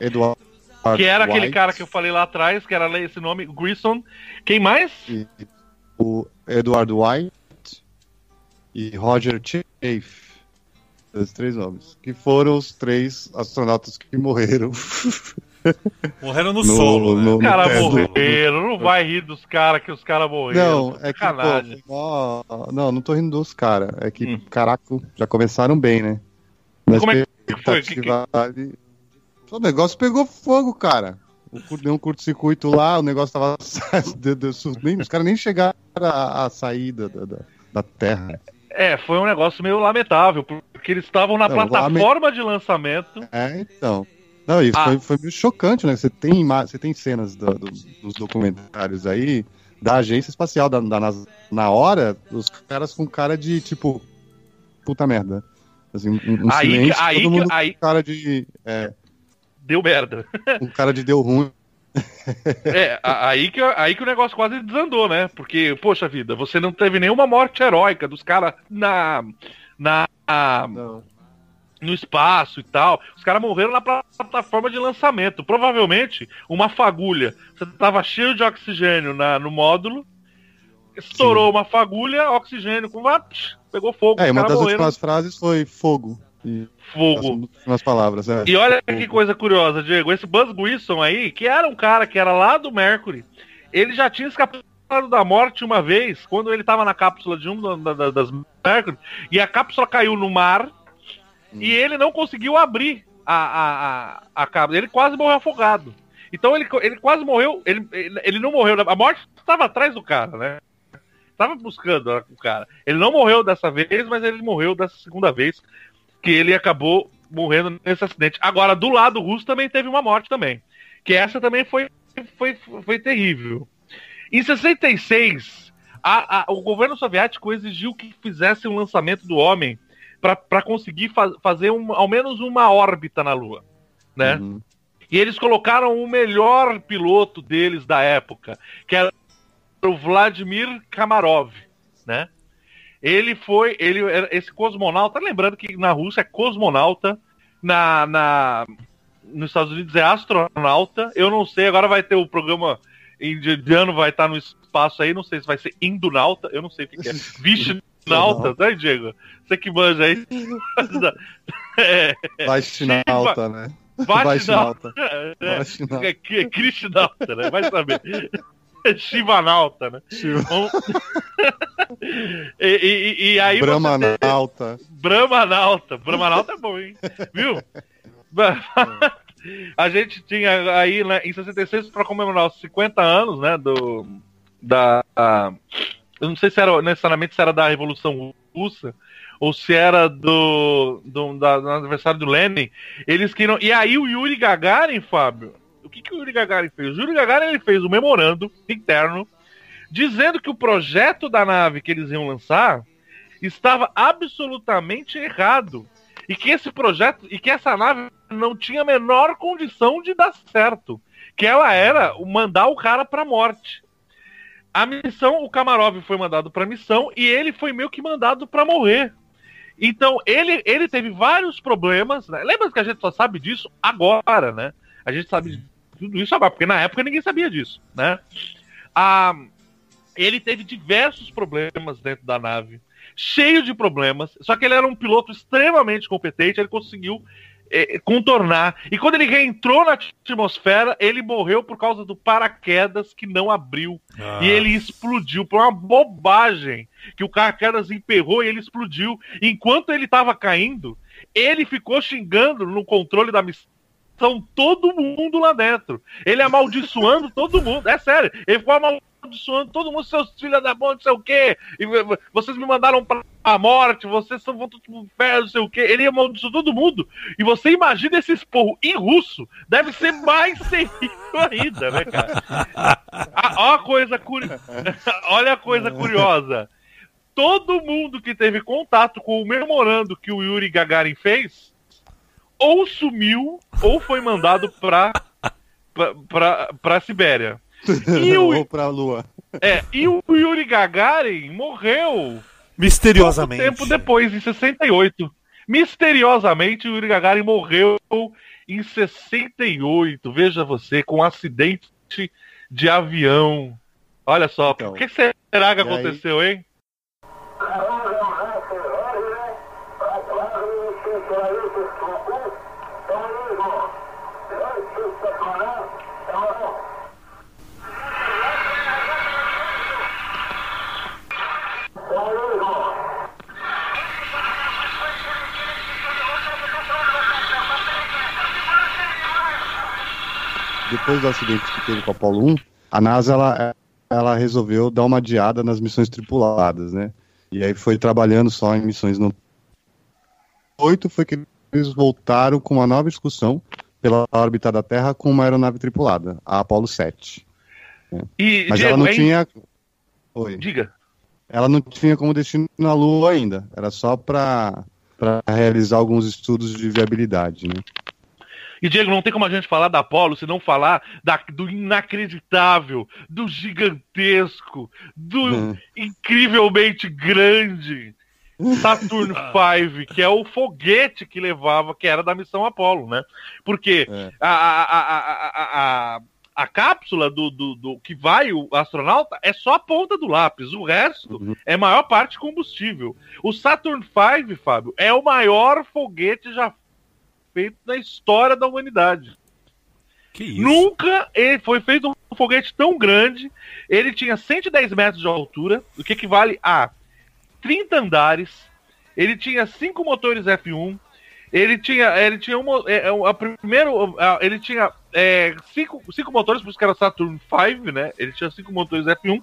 Edward Que era aquele White cara que eu falei lá atrás, que era esse nome, Grissom. Quem mais? e o Edward White e Roger Chafe. Esses três nomes. Que foram os três astronautas que morreram. Morreram no, No- solo, né? no- Os caras morreram. Não vai rir dos caras que os caras morreram. Não, é que, pô, ó, não, não tô rindo dos caras. É que, Hum. caraca, já começaram bem, né? Mas Como é que foi? Que- que- O negócio pegou fogo, cara. Deu um curto-circuito lá, o negócio tava. deu- deu su- nem- os caras nem chegaram a, a sair da, da, da- Terra. É, foi um negócio meio lamentável, porque eles estavam na Não, plataforma de lançamento. É, então. Não, isso Ah. foi, foi meio chocante, né? Você tem, você tem cenas do- do- dos documentários aí da agência espacial da, da NASA. Na hora, os caras com cara de tipo. Puta merda. Assim, um, um Aí silêncio, aí todo mundo aí- com cara de. É, Deu merda. um cara de deu ruim. É, aí que, aí que o negócio quase desandou, né? Porque, poxa vida, você não teve nenhuma morte heróica dos caras na, na, Não. No espaço e tal. Os caras morreram na plataforma de lançamento. Provavelmente, uma fagulha. Você tava cheio de oxigênio na, no módulo, estourou uma fagulha, oxigênio com pegou fogo. É, uma das morreram últimas frases foi fogo. E, fogo. as últimas palavras, é. E olha que coisa curiosa, Diego. Esse Buzz Grissom aí, que era um cara que era lá do Mercury, ele já tinha escapado da morte uma vez, quando ele tava na cápsula de um da- das Mercury, e a cápsula caiu no mar, e ele não conseguiu abrir a, a, a, a. Ele quase morreu afogado. Então ele, ele quase morreu, ele, ele, não morreu, a morte estava atrás do cara, né? tava buscando o cara. Ele não morreu dessa vez, mas ele morreu dessa segunda vez que ele acabou morrendo nesse acidente. Agora, do lado russo também teve uma morte também. Que essa também foi, foi, foi terrível. Em 66, a- a- o governo soviético exigiu que fizesse um lançamento do homem para conseguir fa- fazer um- ao menos uma órbita na Lua. Né? Uhum. E eles colocaram o melhor piloto deles da época, que era o Vladimir Kamarov, né? Ele foi, ele esse cosmonauta, lembrando que na Rússia é cosmonauta, na, na nos Estados Unidos é astronauta. Eu não sei, agora vai ter o programa indiano vai estar no espaço aí, não sei se vai ser indonauta, eu não sei o que, que é. Vishnauta, né, Diego? Você que manja aí. é, Vaishnauta, né? Vaishnauta. Vaishnauta. É, é, é Krishnauta, né? Vai saber. É Shivanauta, né? Shiva- e, e- e aí você tem- Brahmanauta. Brahmanauta. Brahmanauta é bom, hein? Viu? A gente tinha aí né, em 66 para comemorar os 50 anos, né, do da a- eu não sei se era necessariamente se era da Revolução Russa ou se era do, do, da- do aniversário do Lenin. Eles queriam e aí o Yuri Gagarin, Fábio, o que que o Yuri Gagarin fez? O Yuri Gagarin ele fez um memorando interno dizendo que o projeto da nave que eles iam lançar estava absolutamente errado e que esse projeto e que essa nave não tinha a menor condição de dar certo, que ela era mandar o cara para morte. A missão, o Kamarov foi mandado para missão e ele foi meio que mandado para morrer. Então ele ele teve vários problemas. Né? Lembra que a gente só sabe disso agora, né? A gente sabe de tudo isso agora, porque na época ninguém sabia disso, né? A, ele teve diversos problemas dentro da nave, cheio de problemas. Só que ele era um piloto extremamente competente, ele conseguiu contornar. E quando ele reentrou na atmosfera, ele morreu por causa do paraquedas que não abriu. Ah, E ele explodiu por uma bobagem. Que o paraquedas emperrou e ele explodiu. Enquanto ele estava caindo, ele ficou xingando no controle da missão todo mundo lá dentro. Ele amaldiçoando todo mundo. É sério. Ele ficou amaldiçoando todo mundo, seus filhos da bom, não sei o quê. E vocês me mandaram pra a morte, vocês são vão tudo inferno, não sei o quê. Ele amaldiçoou todo mundo. E você imagina esse esporro em russo, deve ser mais terrível ainda, né, cara? Ah, ó a coisa curi... Olha a coisa curiosa. Todo mundo que teve contato com o memorando que o Yuri Gagarin fez, ou sumiu, ou foi mandado pra, pra, pra, pra Sibéria. E o, Ou pra lua. é, e o Yuri Gagarin morreu pouco Misteriosamente. tempo depois, em 68. Misteriosamente, o Yuri Gagarin morreu em 68. Veja você, com um acidente de avião. Olha só, Então, o que será que e aí? aconteceu, hein? Depois do acidente que teve com a Apollo 1, a NASA ela, ela resolveu dar uma adiada nas missões tripuladas, né? E aí foi trabalhando só em missões no. Oito foi que eles voltaram com uma nova excursão pela órbita da Terra com uma aeronave tripulada, a Apollo 7. E, Mas Diego, ela não hein? tinha. Oi. Diga. Ela não tinha como destino na Lua ainda. Era só para realizar alguns estudos de viabilidade, né? E, Diego, não tem como a gente falar da Apollo se não falar da- do inacreditável, do gigantesco, do Hum. incrivelmente grande Saturn V, que é o foguete que levava, que era da missão Apollo, né? Porque É. a, a, a, a, a, a, a cápsula do, do, do que vai o astronauta é só a ponta do lápis, o resto Uhum. é maior parte combustível. O Saturn V, Fábio, é o maior foguete já feito na história da humanidade. Que isso? Nunca ele foi feito um foguete tão grande. Ele tinha 110 metros de altura, o que equivale a 30 andares. Ele tinha cinco motores F1. Ele tinha, ele tinha uma, é, é, a primeiro, ele tinha é, cinco, cinco motores, por isso que era Saturn V, né? Ele tinha cinco motores F1.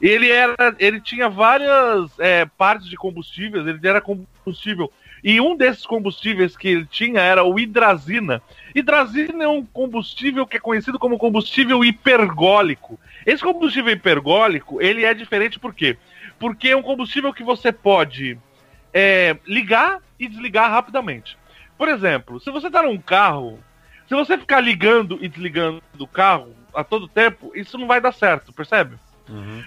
Ele era, ele tinha várias é, partes de combustíveis, ele era combustível. E um desses combustíveis que ele tinha era o hidrazina. Hidrazina é um combustível que é conhecido como combustível hipergólico. Esse combustível hipergólico, ele é diferente por quê? Porque é um combustível que você pode é, ligar e desligar rapidamente. Por exemplo, se você está num carro, se você ficar ligando e desligando do carro a todo tempo, isso não vai dar certo, percebe?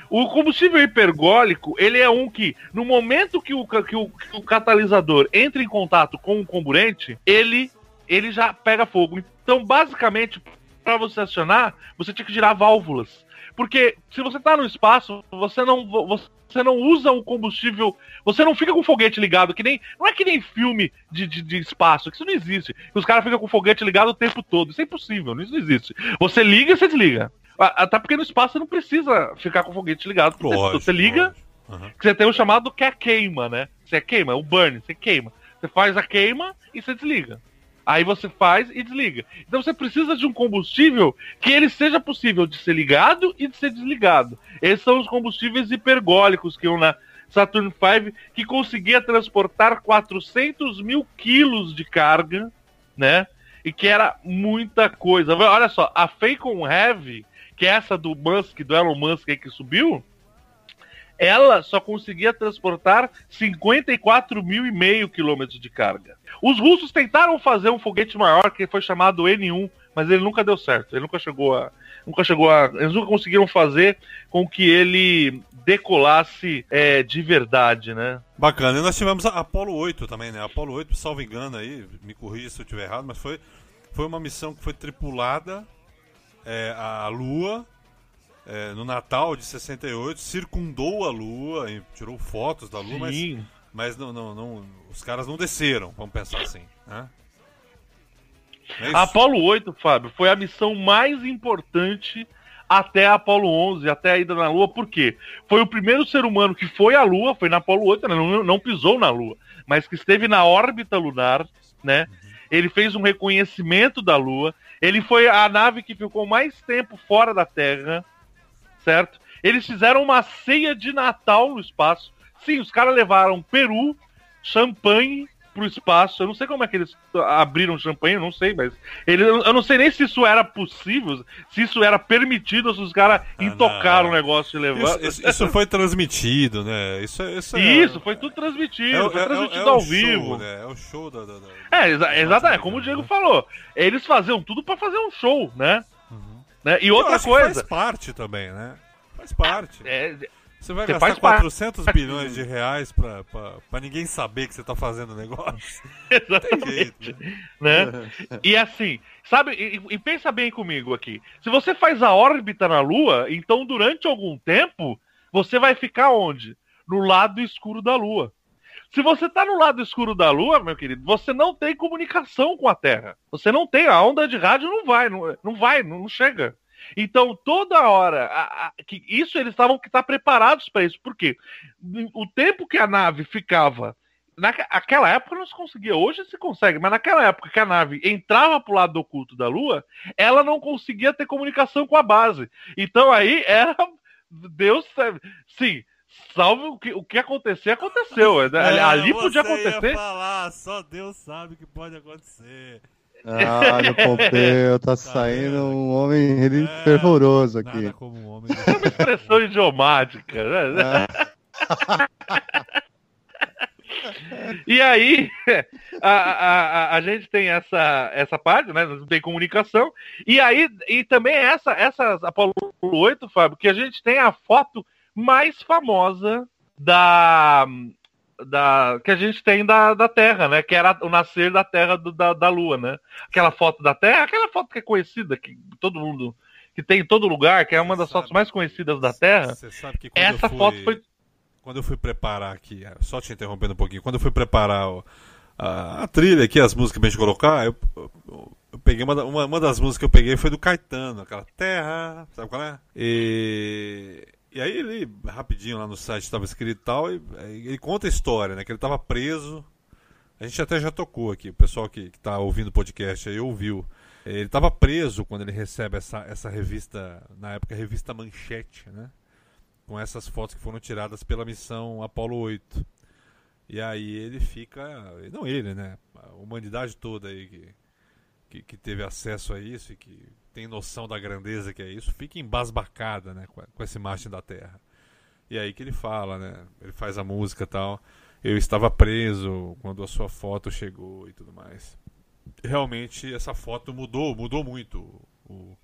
O combustível hipergólico, ele é um que, no momento que o, que o, que o catalisador entra em contato com o comburente, ele, ele já pega fogo. Então, basicamente, para você acionar, você tinha que girar válvulas. Porque se você tá no espaço, você não, você não usa o combustível. Você não fica com o foguete ligado, que nem. Não é que nem filme de, de, de espaço, que isso não existe. Os caras ficam com o foguete ligado o tempo todo. Isso é impossível, isso não existe. Você liga e você desliga. Até porque no espaço você não precisa ficar com o foguete ligado. Lógico, Você liga, lógico. Aham. que você tem o chamado que é a queima, né? Você queima, é o burn, você queima. Você faz a queima e você desliga. Aí você faz e desliga. Então você precisa de um combustível que ele seja possível de ser ligado e de ser desligado. Esses são os combustíveis hipergólicos que iam na Saturn V, que conseguia transportar 400 mil quilos de carga, né? E que era muita coisa. Olha só, a Falcon Heavy, que essa do Musk, do Elon Musk que subiu, ela só conseguia transportar 54 mil e meio quilômetros de carga. Os russos tentaram fazer um foguete maior que foi chamado N1, mas ele nunca deu certo. Ele nunca chegou a, nunca chegou a, eles nunca conseguiram fazer com que ele decolasse é, de verdade, né? Bacana. E nós tivemos a Apollo 8 também, né? Apollo 8, salvo engano aí, me corrija se eu estiver errado, mas foi, foi uma missão que foi tripulada é, à Lua é, no Natal de 68, circundou a Lua, e tirou fotos da Lua, mas, Sim. mas não, não, não- os caras não desceram, vamos pensar assim. Né? É? A Apollo 8, Fábio, foi a missão mais importante até a Apollo 11, até a ida na Lua, por quê? Foi o primeiro ser humano que foi à Lua, foi na Apollo 8, né, não, não pisou na Lua, mas que esteve na órbita lunar, né? Ele fez um reconhecimento da Lua, ele foi a nave que ficou mais tempo fora da Terra, certo? Eles fizeram uma ceia de Natal no espaço. Sim, os caras levaram peru, champanhe pro espaço. Eu não sei como é que eles abriram champanhe, eu não sei, mas ele, eu não sei nem se isso era possível, se isso era permitido, ou se os caras intocaram não. o negócio de levar. Isso, isso- isso foi transmitido, né? Isso, é- isso, é- Isso, foi tudo transmitido, é, foi é- é transmitido é o ao show, vivo. né? É o show da. da- da- É, exa exatamente, como o Diego falou. Eles faziam tudo pra fazer um show, né? né? E outra coisa. Faz parte também, né? Faz parte. é, Você vai Você gastar faz parte. 400 bilhões de reais pra, pra, pra ninguém saber que você tá fazendo o negócio. Tem jeito, né? né? E assim, sabe, e, e pensa bem comigo aqui. Se você faz a órbita na Lua, então durante algum tempo, você vai ficar onde? No lado escuro da Lua. Se você tá no lado escuro da Lua, meu querido, você não tem comunicação com a Terra. Você não tem, a onda de rádio não vai, não, não vai, não, não chega. Então, toda hora, a- a- que isso eles estavam que estar preparados para isso. Por quê? O tempo que a nave ficava naquela época não se conseguia, hoje se consegue, mas naquela época que a nave entrava pro lado oculto da Lua, ela não conseguia ter comunicação com a base. Então aí era. Deus sabe. Sim, salve o que, o que acontecer, aconteceu. né? ali podia É, você ia acontecer. falar, só Deus sabe o que pode acontecer. Ah, no Pompeu tá saindo um homem É, fervoroso aqui. Nada como um homem. É uma expressão idiomática. Né? E aí, a, a, a, a gente tem essa, essa parte, né? Não tem comunicação. E aí, e também essa, essa Apollo 8, Fábio, que a gente tem a foto mais famosa da. Da, que a gente tem da, da Terra, né? Que era o nascer da Terra do- da, da Lua, né? Aquela foto da Terra, aquela foto que é conhecida, que todo mundo. que tem em todo lugar, que é uma das Sabe. fotos mais conhecidas da Terra. Você sabe que quando Essa fui, foto foi. Quando eu fui preparar aqui, é, só te interrompendo um pouquinho, quando eu fui preparar o- a, a trilha aqui, as músicas pra gente colocar, eu, eu- eu peguei uma, uma, uma das músicas que eu peguei foi do Caetano, aquela Terra, sabe qual é? E, e aí ele, rapidinho lá no site estava escrito e tal, e, ele conta a história, né? Que ele estava preso. A gente até já tocou aqui, o pessoal que, que tá ouvindo o podcast aí ouviu. Ele estava preso quando ele recebe essa, essa revista, na época, revista Manchete, né? com essas fotos que foram tiradas pela missão Apollo 8. E aí ele fica. Não ele, né? A humanidade toda aí que, que, que teve acesso a isso e que tem noção da grandeza que é isso, fica embasbacada né, com, essa imagem da Terra. E aí que ele fala, né? Ele faz a música tal. Eu estava preso quando a sua foto chegou e tudo mais. Realmente essa foto mudou, mudou muito o,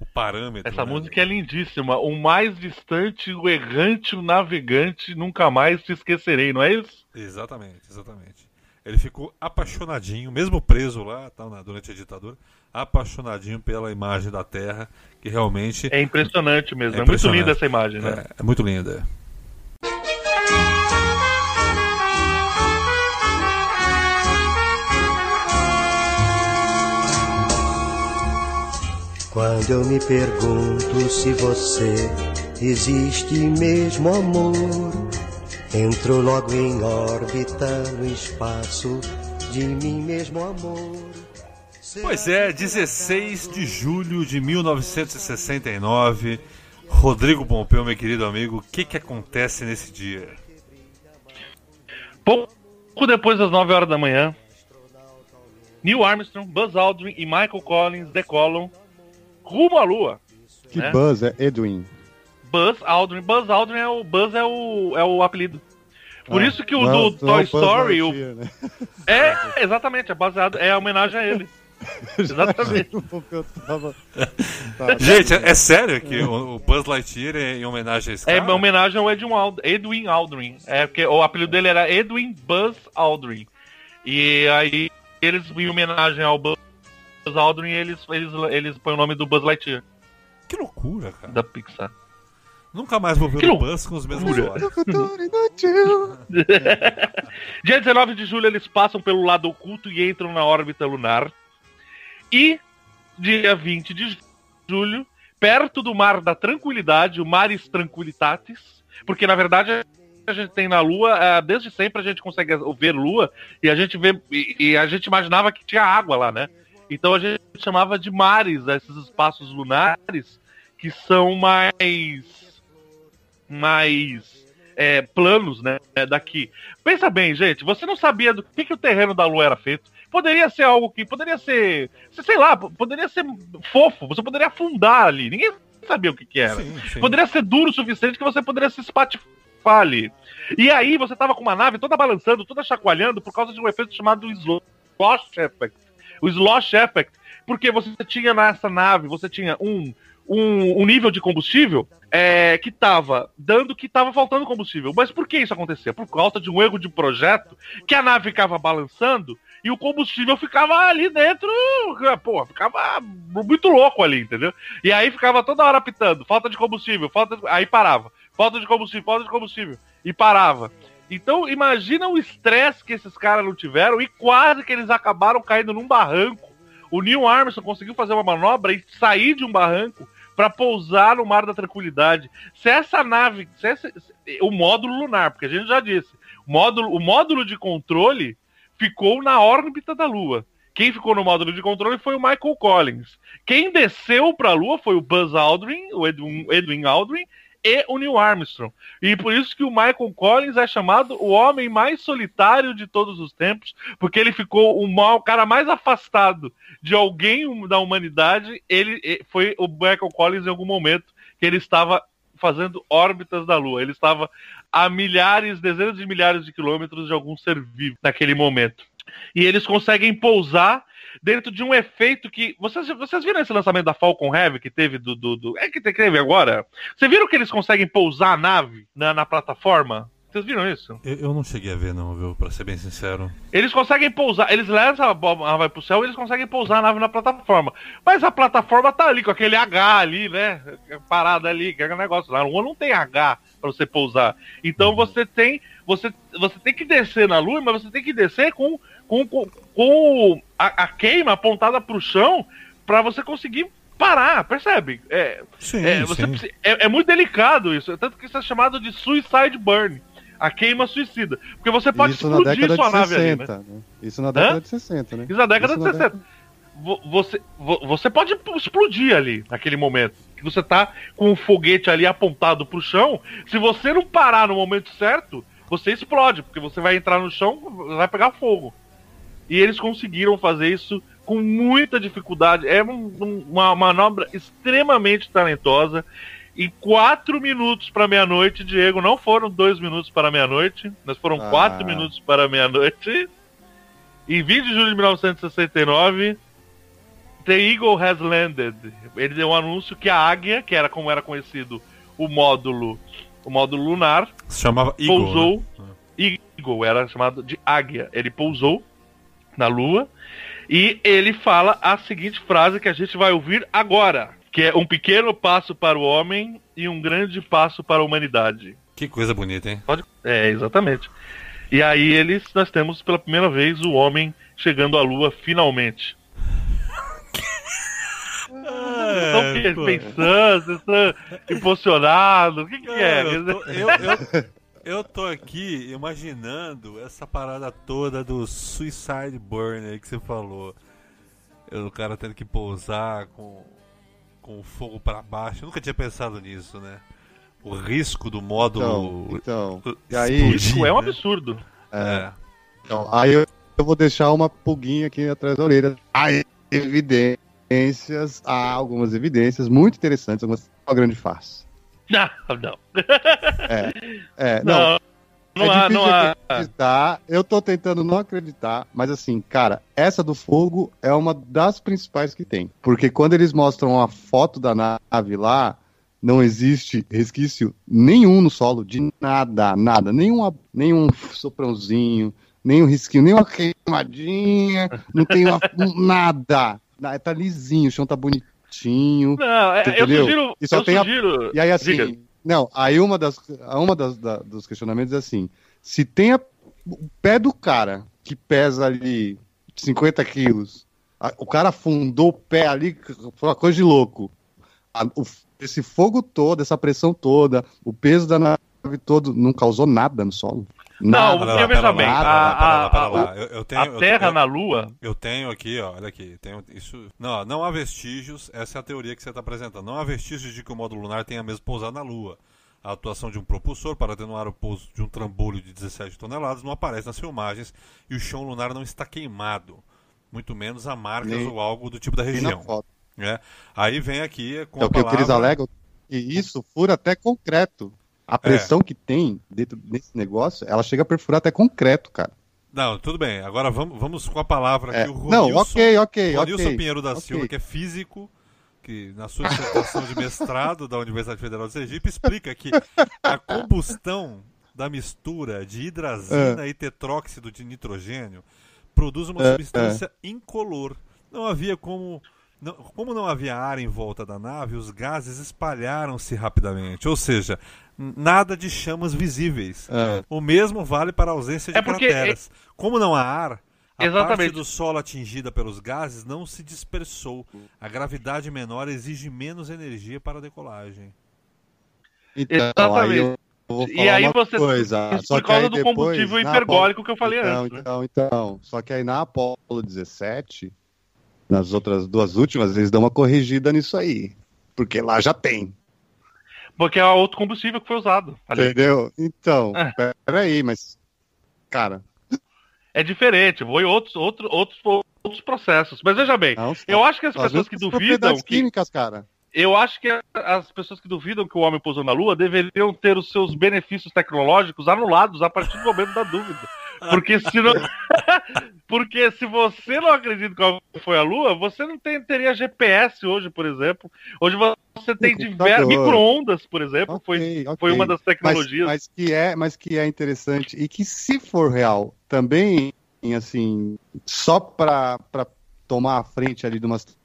o parâmetro. Essa né? música é lindíssima. O mais distante, o errante, o navegante, nunca mais te esquecerei, não é isso? Exatamente, exatamente. Ele ficou apaixonadinho, mesmo preso lá, tá, na- durante a ditadura, apaixonadinho pela imagem da Terra, que realmente É impressionante mesmo. É É, muito impressionante. linda essa imagem, né? é, é muito linda. Quando eu me pergunto se você existe mesmo amor, entro logo em órbita no espaço de mim mesmo amor. Pois é, 16 de julho de 1969. Rodrigo Pompeu, meu querido amigo, o que, que acontece nesse dia? Pouco depois das 9 horas da manhã, Neil Armstrong, Buzz Aldrin e Michael Collins decolam rumo à Lua. Que É. buzz é Edwin. Buzz Aldrin. Buzz Aldrin é o Buzz é o, é o apelido. Por Ah, isso que o não do não é Toy Story, o- né? é exatamente, é baseado, é a homenagem a ele. Exatamente. O Pompeu tava- tá- Gente, é, é sério que o, o Buzz Lightyear é em homenagem a esse É cara? uma homenagem ao Edwin, Ald- Edwin Aldrin. É porque o apelido dele era Edwin Buzz Aldrin. E aí eles, em homenagem ao Buzz Aldrin, eles, eles, eles põem o nome do Buzz Lightyear, Que loucura, cara. da Pixar. Nunca mais vou ver Que o loucura. Buzz com os mesmos olhos. Dia 19 de julho eles passam pelo lado oculto e entram na órbita lunar. E dia 20 de julho, perto do Mar da Tranquilidade, o Maris Tranquilitatis, porque na verdade a gente tem na Lua, eh, desde sempre a gente consegue ver Lua e a gente vê e, a gente imaginava que tinha água lá, né? Então a gente chamava de mares esses espaços lunares que são mais mais é, planos, né, é, daqui. Pensa bem, gente, você não sabia do que, que o terreno da Lua era feito. Poderia ser algo que poderia ser, sei lá, poderia ser fofo. Você poderia afundar ali. Ninguém sabia o que, que era. Sim, sim. Poderia ser duro o suficiente que você poderia se espatifar ali. E aí você tava com uma nave toda balançando, toda chacoalhando por causa de um efeito chamado slosh effect. O slosh effect, porque você tinha nessa nave, você tinha um um, um nível de combustível é, que tava dando que tava faltando combustível. Mas por que isso acontecia? Por causa de um erro de projeto que a nave ficava balançando e o combustível ficava ali dentro, pô, ficava muito louco ali, entendeu? E aí ficava toda hora apitando, falta de combustível, falta de... aí parava, falta de combustível, falta de combustível e parava. Então imagina o estresse que esses caras não tiveram e quase que eles acabaram caindo num barranco. O Neil Armstrong conseguiu fazer uma manobra e sair de um barranco para pousar no Mar da Tranquilidade. Se essa nave, se essa- o módulo lunar, porque a gente já disse, módulo, o módulo de controle ficou na órbita da Lua. Quem ficou no módulo de controle foi o Michael Collins. Quem desceu para a Lua foi o Buzz Aldrin, o Edwin, Edwin Aldrin e o Neil Armstrong. E por isso que o Michael Collins é chamado o homem mais solitário de todos os tempos, porque ele ficou o, mal, o cara mais afastado de alguém da humanidade. Ele eh, foi o Michael Collins em algum momento que ele estava fazendo órbitas da Lua. Ele estava a milhares, dezenas de milhares de quilômetros de algum ser vivo naquele momento. E eles conseguem pousar dentro de um efeito que. Vocês, vocês viram esse lançamento da Falcon Heavy que teve do. do, do- é que teve agora? Vocês viram que eles conseguem pousar a nave na, na plataforma? Vocês viram isso? Eu, eu não cheguei a ver, não, viu? Pra ser bem sincero. Eles conseguem pousar, eles levam a nave pro céu e eles conseguem pousar a nave na plataforma. Mas a plataforma tá ali, com aquele H ali, né? Parada ali, que é um negócio. Na Lua não tem H pra você pousar. Então você tem. Você, você tem que descer na Lua, mas você tem que descer com, com, com, com a, a queima apontada pro chão pra você conseguir parar, percebe? É, Sim, é, você sim. é- é muito delicado isso, tanto que isso é chamado de suicide burn. A queima suicida. Porque você pode Isso na explodir década sua nave ali, 60, né? né? Isso na década Hã? de 60, né? Isso na década Isso de 60. Vo- Você, vo- você pode explodir ali naquele momento. que você tá com o foguete ali apontado pro chão, se você não parar no momento certo, você explode, porque você vai entrar no chão, vai pegar fogo. E eles conseguiram fazer isso com muita dificuldade. É um- um- uma manobra extremamente talentosa. Em quatro minutos para meia-noite, Diego, não foram dois minutos para meia-noite, mas foram Ah. quatro minutos para meia-noite. Em 20 de julho de 1969, The Eagle has landed. Ele deu um anúncio que a Águia, que era como era conhecido o módulo, o módulo lunar, Se chamava Eagle. pousou. né? Eagle era chamado de Águia. Ele pousou na Lua e ele fala a seguinte frase que a gente vai ouvir agora, que é um pequeno passo para o homem e um grande passo para a humanidade. Que coisa bonita, hein? Pode... É, exatamente. E aí eles, nós temos pela primeira vez o homem chegando à Lua finalmente. Estão É, pô. pensando, estão emocionados, o que, que é? Eu tô, eu, eu- eu tô aqui imaginando essa parada toda do Suicide Burner que você falou. O cara tendo que pousar com, com o fogo pra baixo. Eu nunca tinha pensado nisso, né? O risco do módulo. Então, então. E aí, Isso explodir, é um né? absurdo. É. Então, aí eu, eu vou deixar uma pulguinha aqui atrás da orelha. Há evidências, há algumas evidências muito interessantes, algumas uma grande farsa. Não, não. É, não, Não, não é há, não há. acreditar. Eu tô tentando não acreditar, mas assim, cara, essa do fogo é uma das principais que tem. Porque quando eles mostram a foto da nave lá, não existe resquício nenhum no solo de nada, nada. Nenhum, nenhum soprãozinho, nenhum risquinho, nenhuma queimadinha, não tem uma- nada. Na- Tá lisinho, o chão tá bonitinho. Não, é, eu sugiro. E só eu tem a- sugiro E aí, assim, Diga. Não, aí uma das, uma das, da- dos questionamentos é assim: se tem a- o pé do cara que pesa ali 50 quilos, a- o cara afundou o pé ali, foi uma coisa de louco. A- o- esse fogo todo, essa pressão toda, o peso da nave todo, não causou nada no solo. Não, Pera lá, veja bem, lá, a, pera lá, pera lá, a- Terra eu- na Lua. Eu tenho aqui, ó, olha aqui, tenho isso. Não, não há vestígios, essa é a teoria que você está apresentando. Não há vestígios de que o módulo lunar tenha mesmo pousado na Lua. A atuação de um propulsor para atenuar o pouso de um trambolho de 17 toneladas não aparece nas filmagens e o chão lunar não está queimado. Muito menos há marcas Nem- ou algo do tipo da região. né? Aí vem aqui com É a o que, o que eles palavra- alegam que isso fura até concreto. A pressão que tem dentro desse negócio, ela chega a perfurar até concreto, cara. Não, tudo bem. Agora vamos, vamos com a palavra É, aqui. O não, Ronilson- ok, ok, Ronilson ok. Pinheiro da ok. Silva, que é físico, que na sua dissertação de mestrado da Universidade Federal de Sergipe, explica que a combustão da mistura de hidrazina e tetróxido de nitrogênio produz uma É, substância incolor. Não havia como. não- como não havia ar em volta da nave, os gases espalharam-se rapidamente. Ou seja, nada de chamas visíveis. É. O mesmo vale para a ausência de É porque- crateras. Como não há ar, a parte Exatamente. do solo atingida pelos gases não se dispersou. A gravidade menor exige menos energia para a decolagem. Então, Exatamente. aí E aí você- coisa. Só por que causa aí do depois, combustível na hiperbólico Apollo- que eu falei então, antes, né? Então, então, só que aí na Apollo 17, nas outras duas últimas, eles dão uma corrigida nisso aí. Porque lá já tem. Porque é outro combustível que foi usado. ali. Entendeu? Então, É. peraí, mas. Cara, É diferente, foi outros, outro, outros, outros processos. Mas veja bem, não, eu acho que as as pessoas que duvidam que. químicas, cara. Eu acho que as pessoas que duvidam que o homem pousou na Lua deveriam ter os seus benefícios tecnológicos anulados a partir do momento da dúvida. Porque se não... Porque se você não acredita que o homem foi à Lua, você não tem- teria GPS hoje, por exemplo. Hoje você tem diversos micro-ondas, por exemplo. foi, Ok, ok. foi uma das Mas, tecnologias. mas que é, mas que é interessante e que se for real, também assim, só para tomar a frente ali de uma situação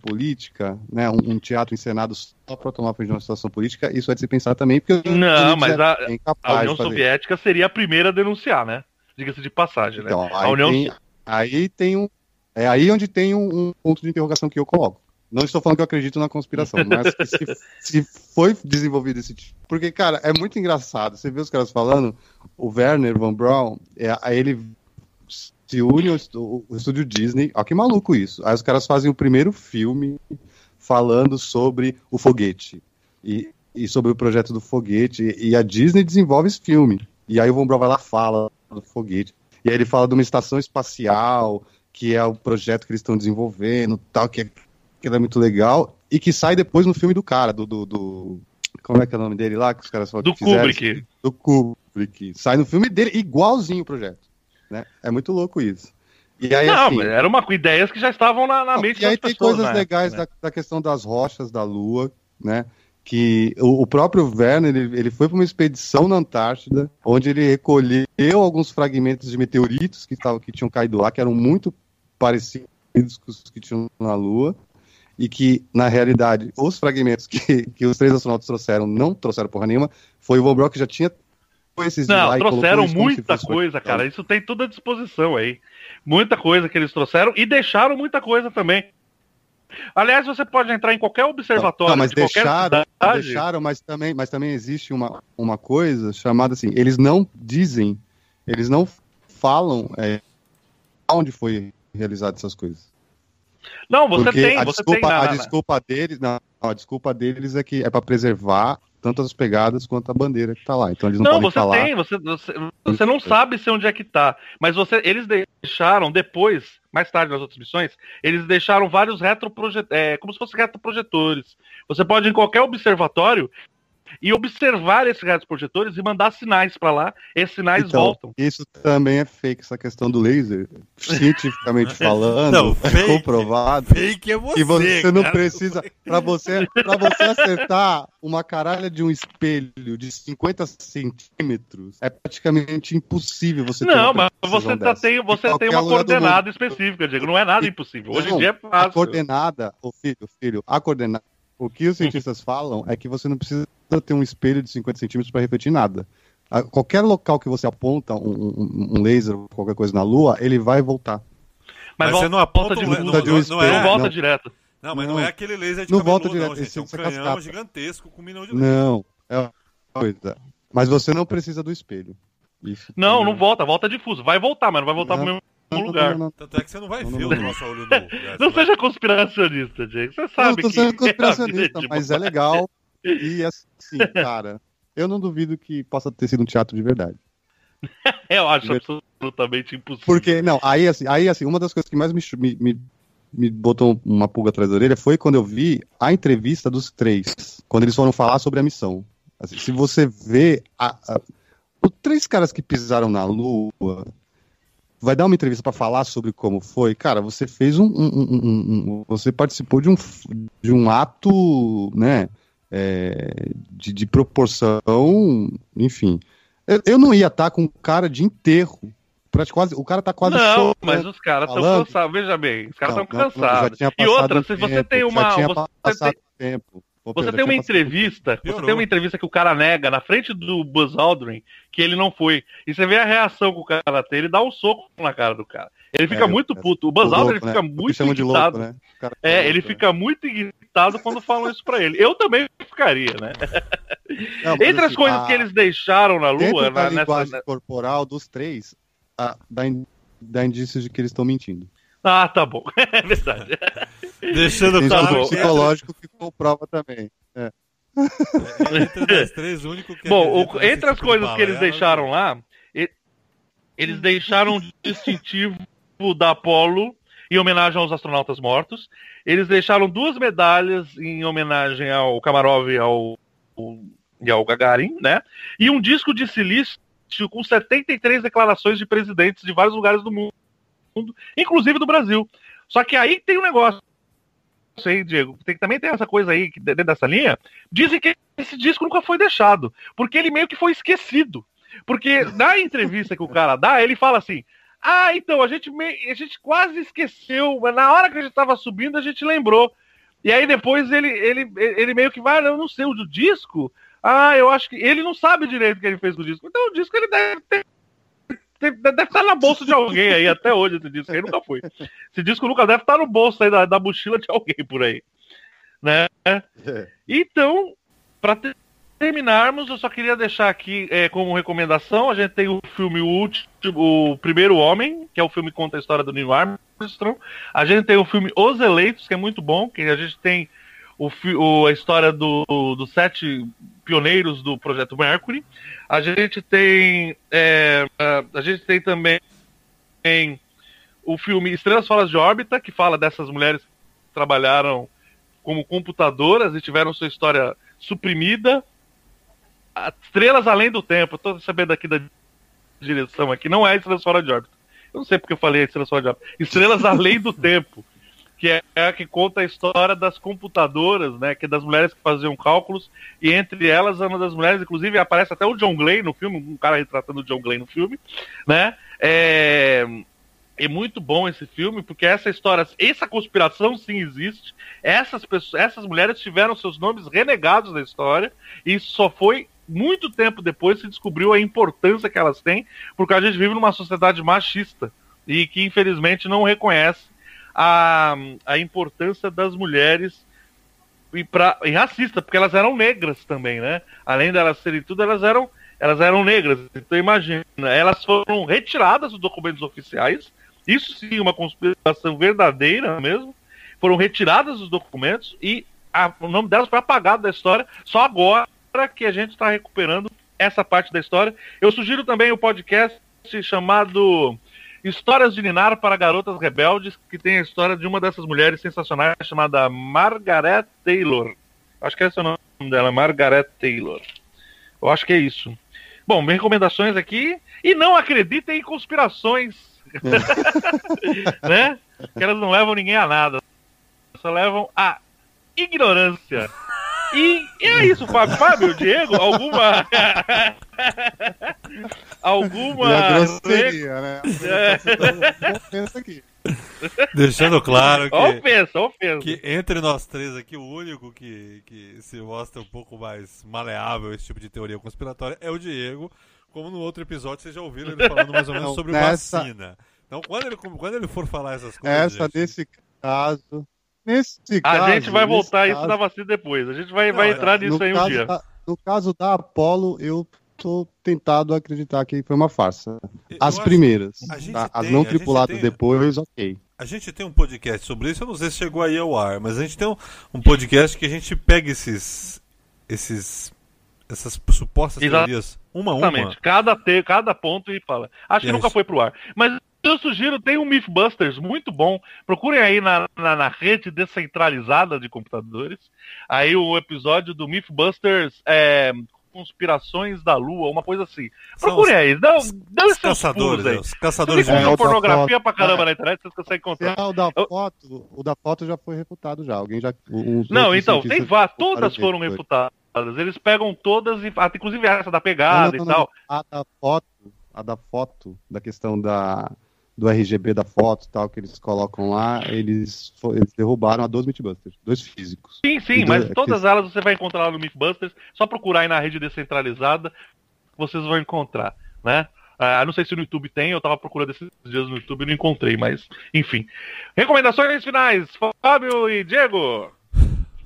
política, né, um, um teatro encenado só para tomar frente de uma situação política, isso é de se pensar também, porque Não, mas a, é a União. Soviética seria a primeira a denunciar, né? Diga-se de passagem, né? Então, a aí, União tem, aí tem um, é aí onde tem um, um ponto de interrogação que eu coloco. Não estou falando que eu acredito na conspiração, mas se, se foi desenvolvido esse tipo. Porque, cara, é muito engraçado. Você vê os caras falando, o Werner Von Braun, é, ele se une ao estu- o estúdio Disney. Olha que maluco isso. Aí os caras fazem o primeiro filme, falando sobre o foguete e, e sobre o projeto do foguete. E a Disney desenvolve esse filme. E aí o Von Braun vai lá fala do foguete. E aí ele fala de uma estação espacial, que é o projeto que eles estão desenvolvendo, tal, que é, que é muito legal, e que sai depois no filme do cara, do. do, do- como é que é o nome dele lá? Que os caras falam Do que fizeram? Kubrick. Do Kubrick. Sai no filme dele, igualzinho o projeto. Né? É muito louco isso. E aí, não, assim, era uma ideias que já estavam na, na mente e aí tem pessoas, coisas né? legais Né? da, da questão das rochas da Lua, né? Que o, o próprio Werner ele, ele foi para uma expedição na Antártida, onde ele recolheu alguns fragmentos de meteoritos que, tavam, que tinham caído lá, que eram muito parecidos com os que tinham na Lua, e que, na realidade, os fragmentos que, que os três astronautas trouxeram não trouxeram porra nenhuma, foi o Von Braun que já tinha esses de Não, e colocou trouxeram muita coisa, cara. Isso tem tudo à disposição aí. Muita coisa que eles trouxeram e deixaram muita coisa também. Aliás, você pode entrar em qualquer observatório Não, mas de deixaram, cidade. deixaram, mas também, mas também existe uma, uma coisa chamada assim, eles não dizem, eles não falam é, onde foi realizado essas coisas. Não, você Porque tem, a você desculpa, tem na- a na- desculpa deles, não, a desculpa deles é que é para preservar tanto as pegadas quanto a bandeira que tá lá. Então eles não, Não, podem você falar. tem, você, você, você não sabe se onde é que tá. Mas você, eles deixaram depois, mais tarde nas outras missões, eles deixaram vários retroprojetores, é, como se fossem retroprojetores. Você pode ir em qualquer observatório e observar esses retroprojetores e mandar sinais pra lá, esses sinais Então, voltam. Isso também é fake, essa questão do laser. Cientificamente falando, Não, é fake- comprovado. Fake é você, que você não cara. precisa. Pra você, pra você acertar uma caralha de um espelho de 50 centímetros, é praticamente impossível você ter Não, uma mas você, tá, dessa. tem, Em você tem uma coordenada específica, Diego. Não é nada impossível. Hoje em Não, dia é A fácil. coordenada, o filho, filho, a coordenada. O que os cientistas falam é que você não precisa ter um espelho de 50 centímetros para refletir nada. A- qualquer local que você aponta um, um- um laser ou qualquer coisa na Lua, ele vai voltar. Mas, volta- você não aponta volta de- não- não é, Não volta não. direto. Não, mas não, Não. é aquele laser de Não cabeludo, volta direto, não, gente. esse- É um canhão cascata. gigantesco com um milhão de laser. Não, é uma coisa. Mas você não precisa do espelho. Isso Não, não volta, volta difuso. Vai voltar, mas não vai voltar Não, pro mesmo Não, não, lugar. não, não. Tanto é que você não vai Não, ver não, o não. nosso olho nu. né? Não seja conspiracionista, Diego. Você sabe não tô que sendo é conspiracionista, vida mas é legal. E assim, cara, eu não duvido que possa ter sido um teatro de verdade. Eu acho absolutamente impossível. Porque, não, aí assim, aí, assim uma das coisas que mais me, me, me botou uma pulga atrás da orelha foi quando eu vi a entrevista dos três, quando eles foram falar sobre a missão. Assim, se você vê a- a- os três caras que pisaram na Lua, vai dar uma entrevista pra falar sobre como foi, cara, você fez um, um- um- um- você participou de um, de um ato, né, é, de, de proporção, enfim. Eu, eu não ia estar com cara de enterro. Quase, o cara tá quase não, chorando. mas os caras estão cansados. Veja bem, os caras estão não, já cansados. E outra, se você tem já uma. tinha Você passado tem, tempo. Pô, você tem uma entrevista, você Piorou. tem uma entrevista que o cara nega na frente do Buzz Aldrin que ele não foi. E você vê a reação que o cara tem, ele dá um soco na cara do cara. Ele fica É, muito é, puto. O Buzz louco, Aldrin ele né? fica Me muito irritado. louco, né? É, louco, ele né? fica muito irritado quando falam isso pra ele. Eu também ficaria, né? Não, Entre as assim, coisas a- que eles deixaram na Lua, na, nessa, linguagem corporal dos três, a- dá, in- dá indícios de que eles estão mentindo. Ah, tá bom. É verdade. Deixando Tem Tá estudo bom. psicológico que comprova também. É. Entre as três, o único que Bom, o- nesse entre as tipo coisas que eles balela- deixaram lá, eles deixaram um distintivo da Apollo em homenagem aos astronautas mortos. Eles deixaram duas medalhas em homenagem ao Kamarov e ao, e ao Gagarin, né? E um disco de silício com 73 declarações de presidentes de vários lugares do mundo, inclusive do Brasil. Só que aí tem um negócio aí, Diego, tem, também tem essa coisa aí, que dentro dessa linha, dizem que esse disco nunca foi deixado, porque ele meio que foi esquecido. Porque na entrevista que o cara dá, ele fala assim: Ah, então, a gente, me- a gente quase esqueceu, mas na hora que a gente tava subindo, a gente lembrou. E aí depois ele, ele, ele meio que vai, "Ah, eu não sei, o do disco? Ah, eu acho que. Ele não sabe direito o que ele fez com o disco. Então o disco ele deve ter. Deve estar na bolsa de alguém aí até hoje esse disco aí nunca foi. Esse disco nunca deve estar no bolso aí da, da mochila de alguém por aí. Né? Então, para terminarmos, eu só queria deixar aqui é, como recomendação, a gente tem o filme O Último, O Primeiro Homem, que é o filme que conta a história do Neil Armstrong. A gente tem o filme Os Eleitos, que é muito bom, que a gente tem o, o- a história do, dos sete pioneiros do projeto Mercury. A gente tem é, a, gente tem também tem o filme Estrelas Fora de Órbita, que fala dessas mulheres que trabalharam como computadoras e tiveram sua história suprimida. Estrelas Além do Tempo, tô sabendo aqui da direção aqui, não é Estrelas Fora de Órbita. Eu não sei porque eu falei Estrelas Fora de Órbita. Estrelas Além do Tempo, que é, é a que conta a história das computadoras, né, que é das mulheres que faziam cálculos, e entre elas, uma das mulheres, inclusive, aparece até o John Glenn no filme, um cara retratando o John Glenn no filme, né, é, é muito bom esse filme, porque essa história, essa conspiração sim existe. Essas pessoas, essas mulheres tiveram seus nomes renegados da história, e só foi muito tempo depois se descobriu a importância que elas têm, porque a gente vive numa sociedade machista e que infelizmente não reconhece a, a importância das mulheres e, pra, e racista, porque elas eram negras também, né? Além delas serem tudo, elas eram elas eram negras. Então imagina, elas foram retiradas dos documentos oficiais. Isso sim, uma conspiração verdadeira mesmo. Foram retiradas dos documentos e a- o nome delas foi apagado da história. Só agora que a gente está recuperando essa parte da história. Eu sugiro também o podcast chamado Histórias de Ninar para Garotas Rebeldes, que tem a história de uma dessas mulheres sensacionais chamada Margaret Taylor. Acho que esse é o nome dela, Margaret Taylor. Eu acho que é isso. Bom, minhas recomendações aqui. E não acreditem em conspirações. né? Que elas não levam ninguém a nada. Só levam a ignorância. E, e é isso, Fábio. Fábio, Diego, alguma. alguma. E a grosseria, né? É. Pensa aqui. Deixando claro que, Ofensa, ofensa. que entre nós três aqui, o único que, que se mostra um pouco mais maleável esse tipo de teoria conspiratória é o Diego. Como no outro episódio vocês já ouviram ele falando mais ou menos Não, sobre nessa- vacina. Então, quando ele, quando ele for falar essas coisas. Essa, gente, nesse caso. Nesse A caso. gente vai voltar a isso caso- na vacina depois. A gente vai, Não, vai é, entrar nisso aí um caso dia. Da, no caso da Apollo, eu tô tentado a acreditar que foi uma farsa. As primeiras. tá? As tem- não tripuladas tem- depois, ok. A gente tem um podcast sobre isso, eu não sei se chegou aí ao ar, mas a gente tem um, um podcast que a gente pega esses. esses essas supostas Exato. teorias uma a uma. Exatamente. Cada, te, cada ponto e fala. Acho que Yes. nunca foi pro ar. Mas eu sugiro, tem um Mythbusters muito bom. Procurem aí na, na, na rede descentralizada de computadores. Aí o episódio do Mythbusters é, Conspirações da Lua, uma coisa assim. Procurem aí, dá, Os dá os caçadores, aí. né? os Vocês caçadores de É, encontram o da pornografia foto. pra caramba É. na internet, vocês conseguem Se encontrar. é o da Eu- foto, o da foto já foi refutado já. Alguém já. Não, então, tem refutaram todas foram refutadas. Eles pegam todas, e, ah, inclusive essa da Não, pegada não, e não, tal. não. A da foto, a da foto, da questão da, do RGB da foto e tal, que eles colocam lá, eles, eles derrubaram a dois Mythbusters, dois físicos. Sim, sim, E mas do- todas que- elas você vai encontrar lá no Mythbusters. Só procurar aí na rede descentralizada, vocês vão encontrar, né? Ah, não sei se no YouTube tem, eu tava procurando esses dias no YouTube e não encontrei, mas enfim. Recomendações finais, Fábio e Diego.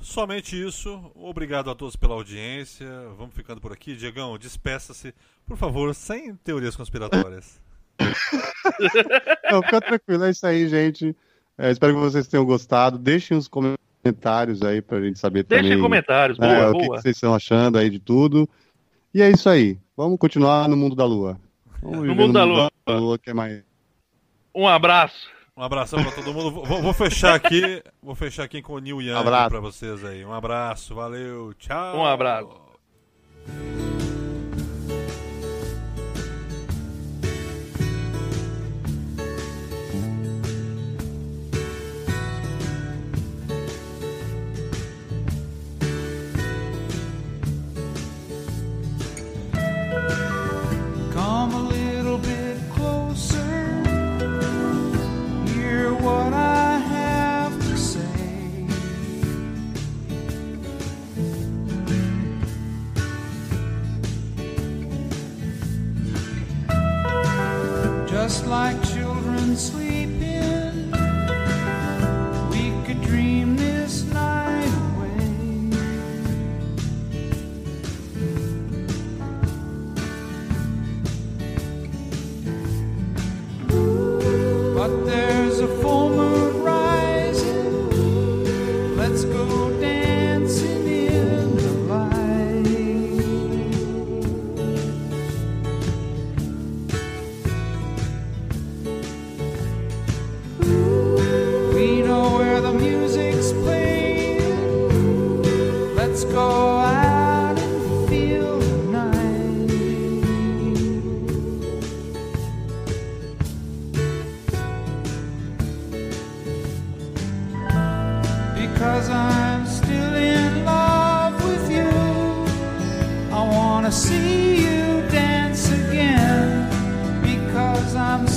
Somente isso. Obrigado a todos pela audiência. Vamos ficando por aqui. Diegão, despeça-se, por favor, sem teorias conspiratórias. Não, fica tranquilo, é isso aí, gente. É, espero que vocês tenham gostado. Deixem os comentários aí pra gente saber Deixem também. comentários, é, boa, o que, que boa. vocês estão achando aí de tudo. E é isso aí. Vamos continuar no mundo da lua. Vamos No mundo da lua. da lua que é mais. Um abraço. Um abração pra todo mundo. Vou, vou fechar aqui. Vou fechar aqui com o Neil Young Abraço. pra vocês aí. Um abraço, valeu, tchau. Um abraço. Cause I'm still in love with you. I wanna see you dance again. Because I'm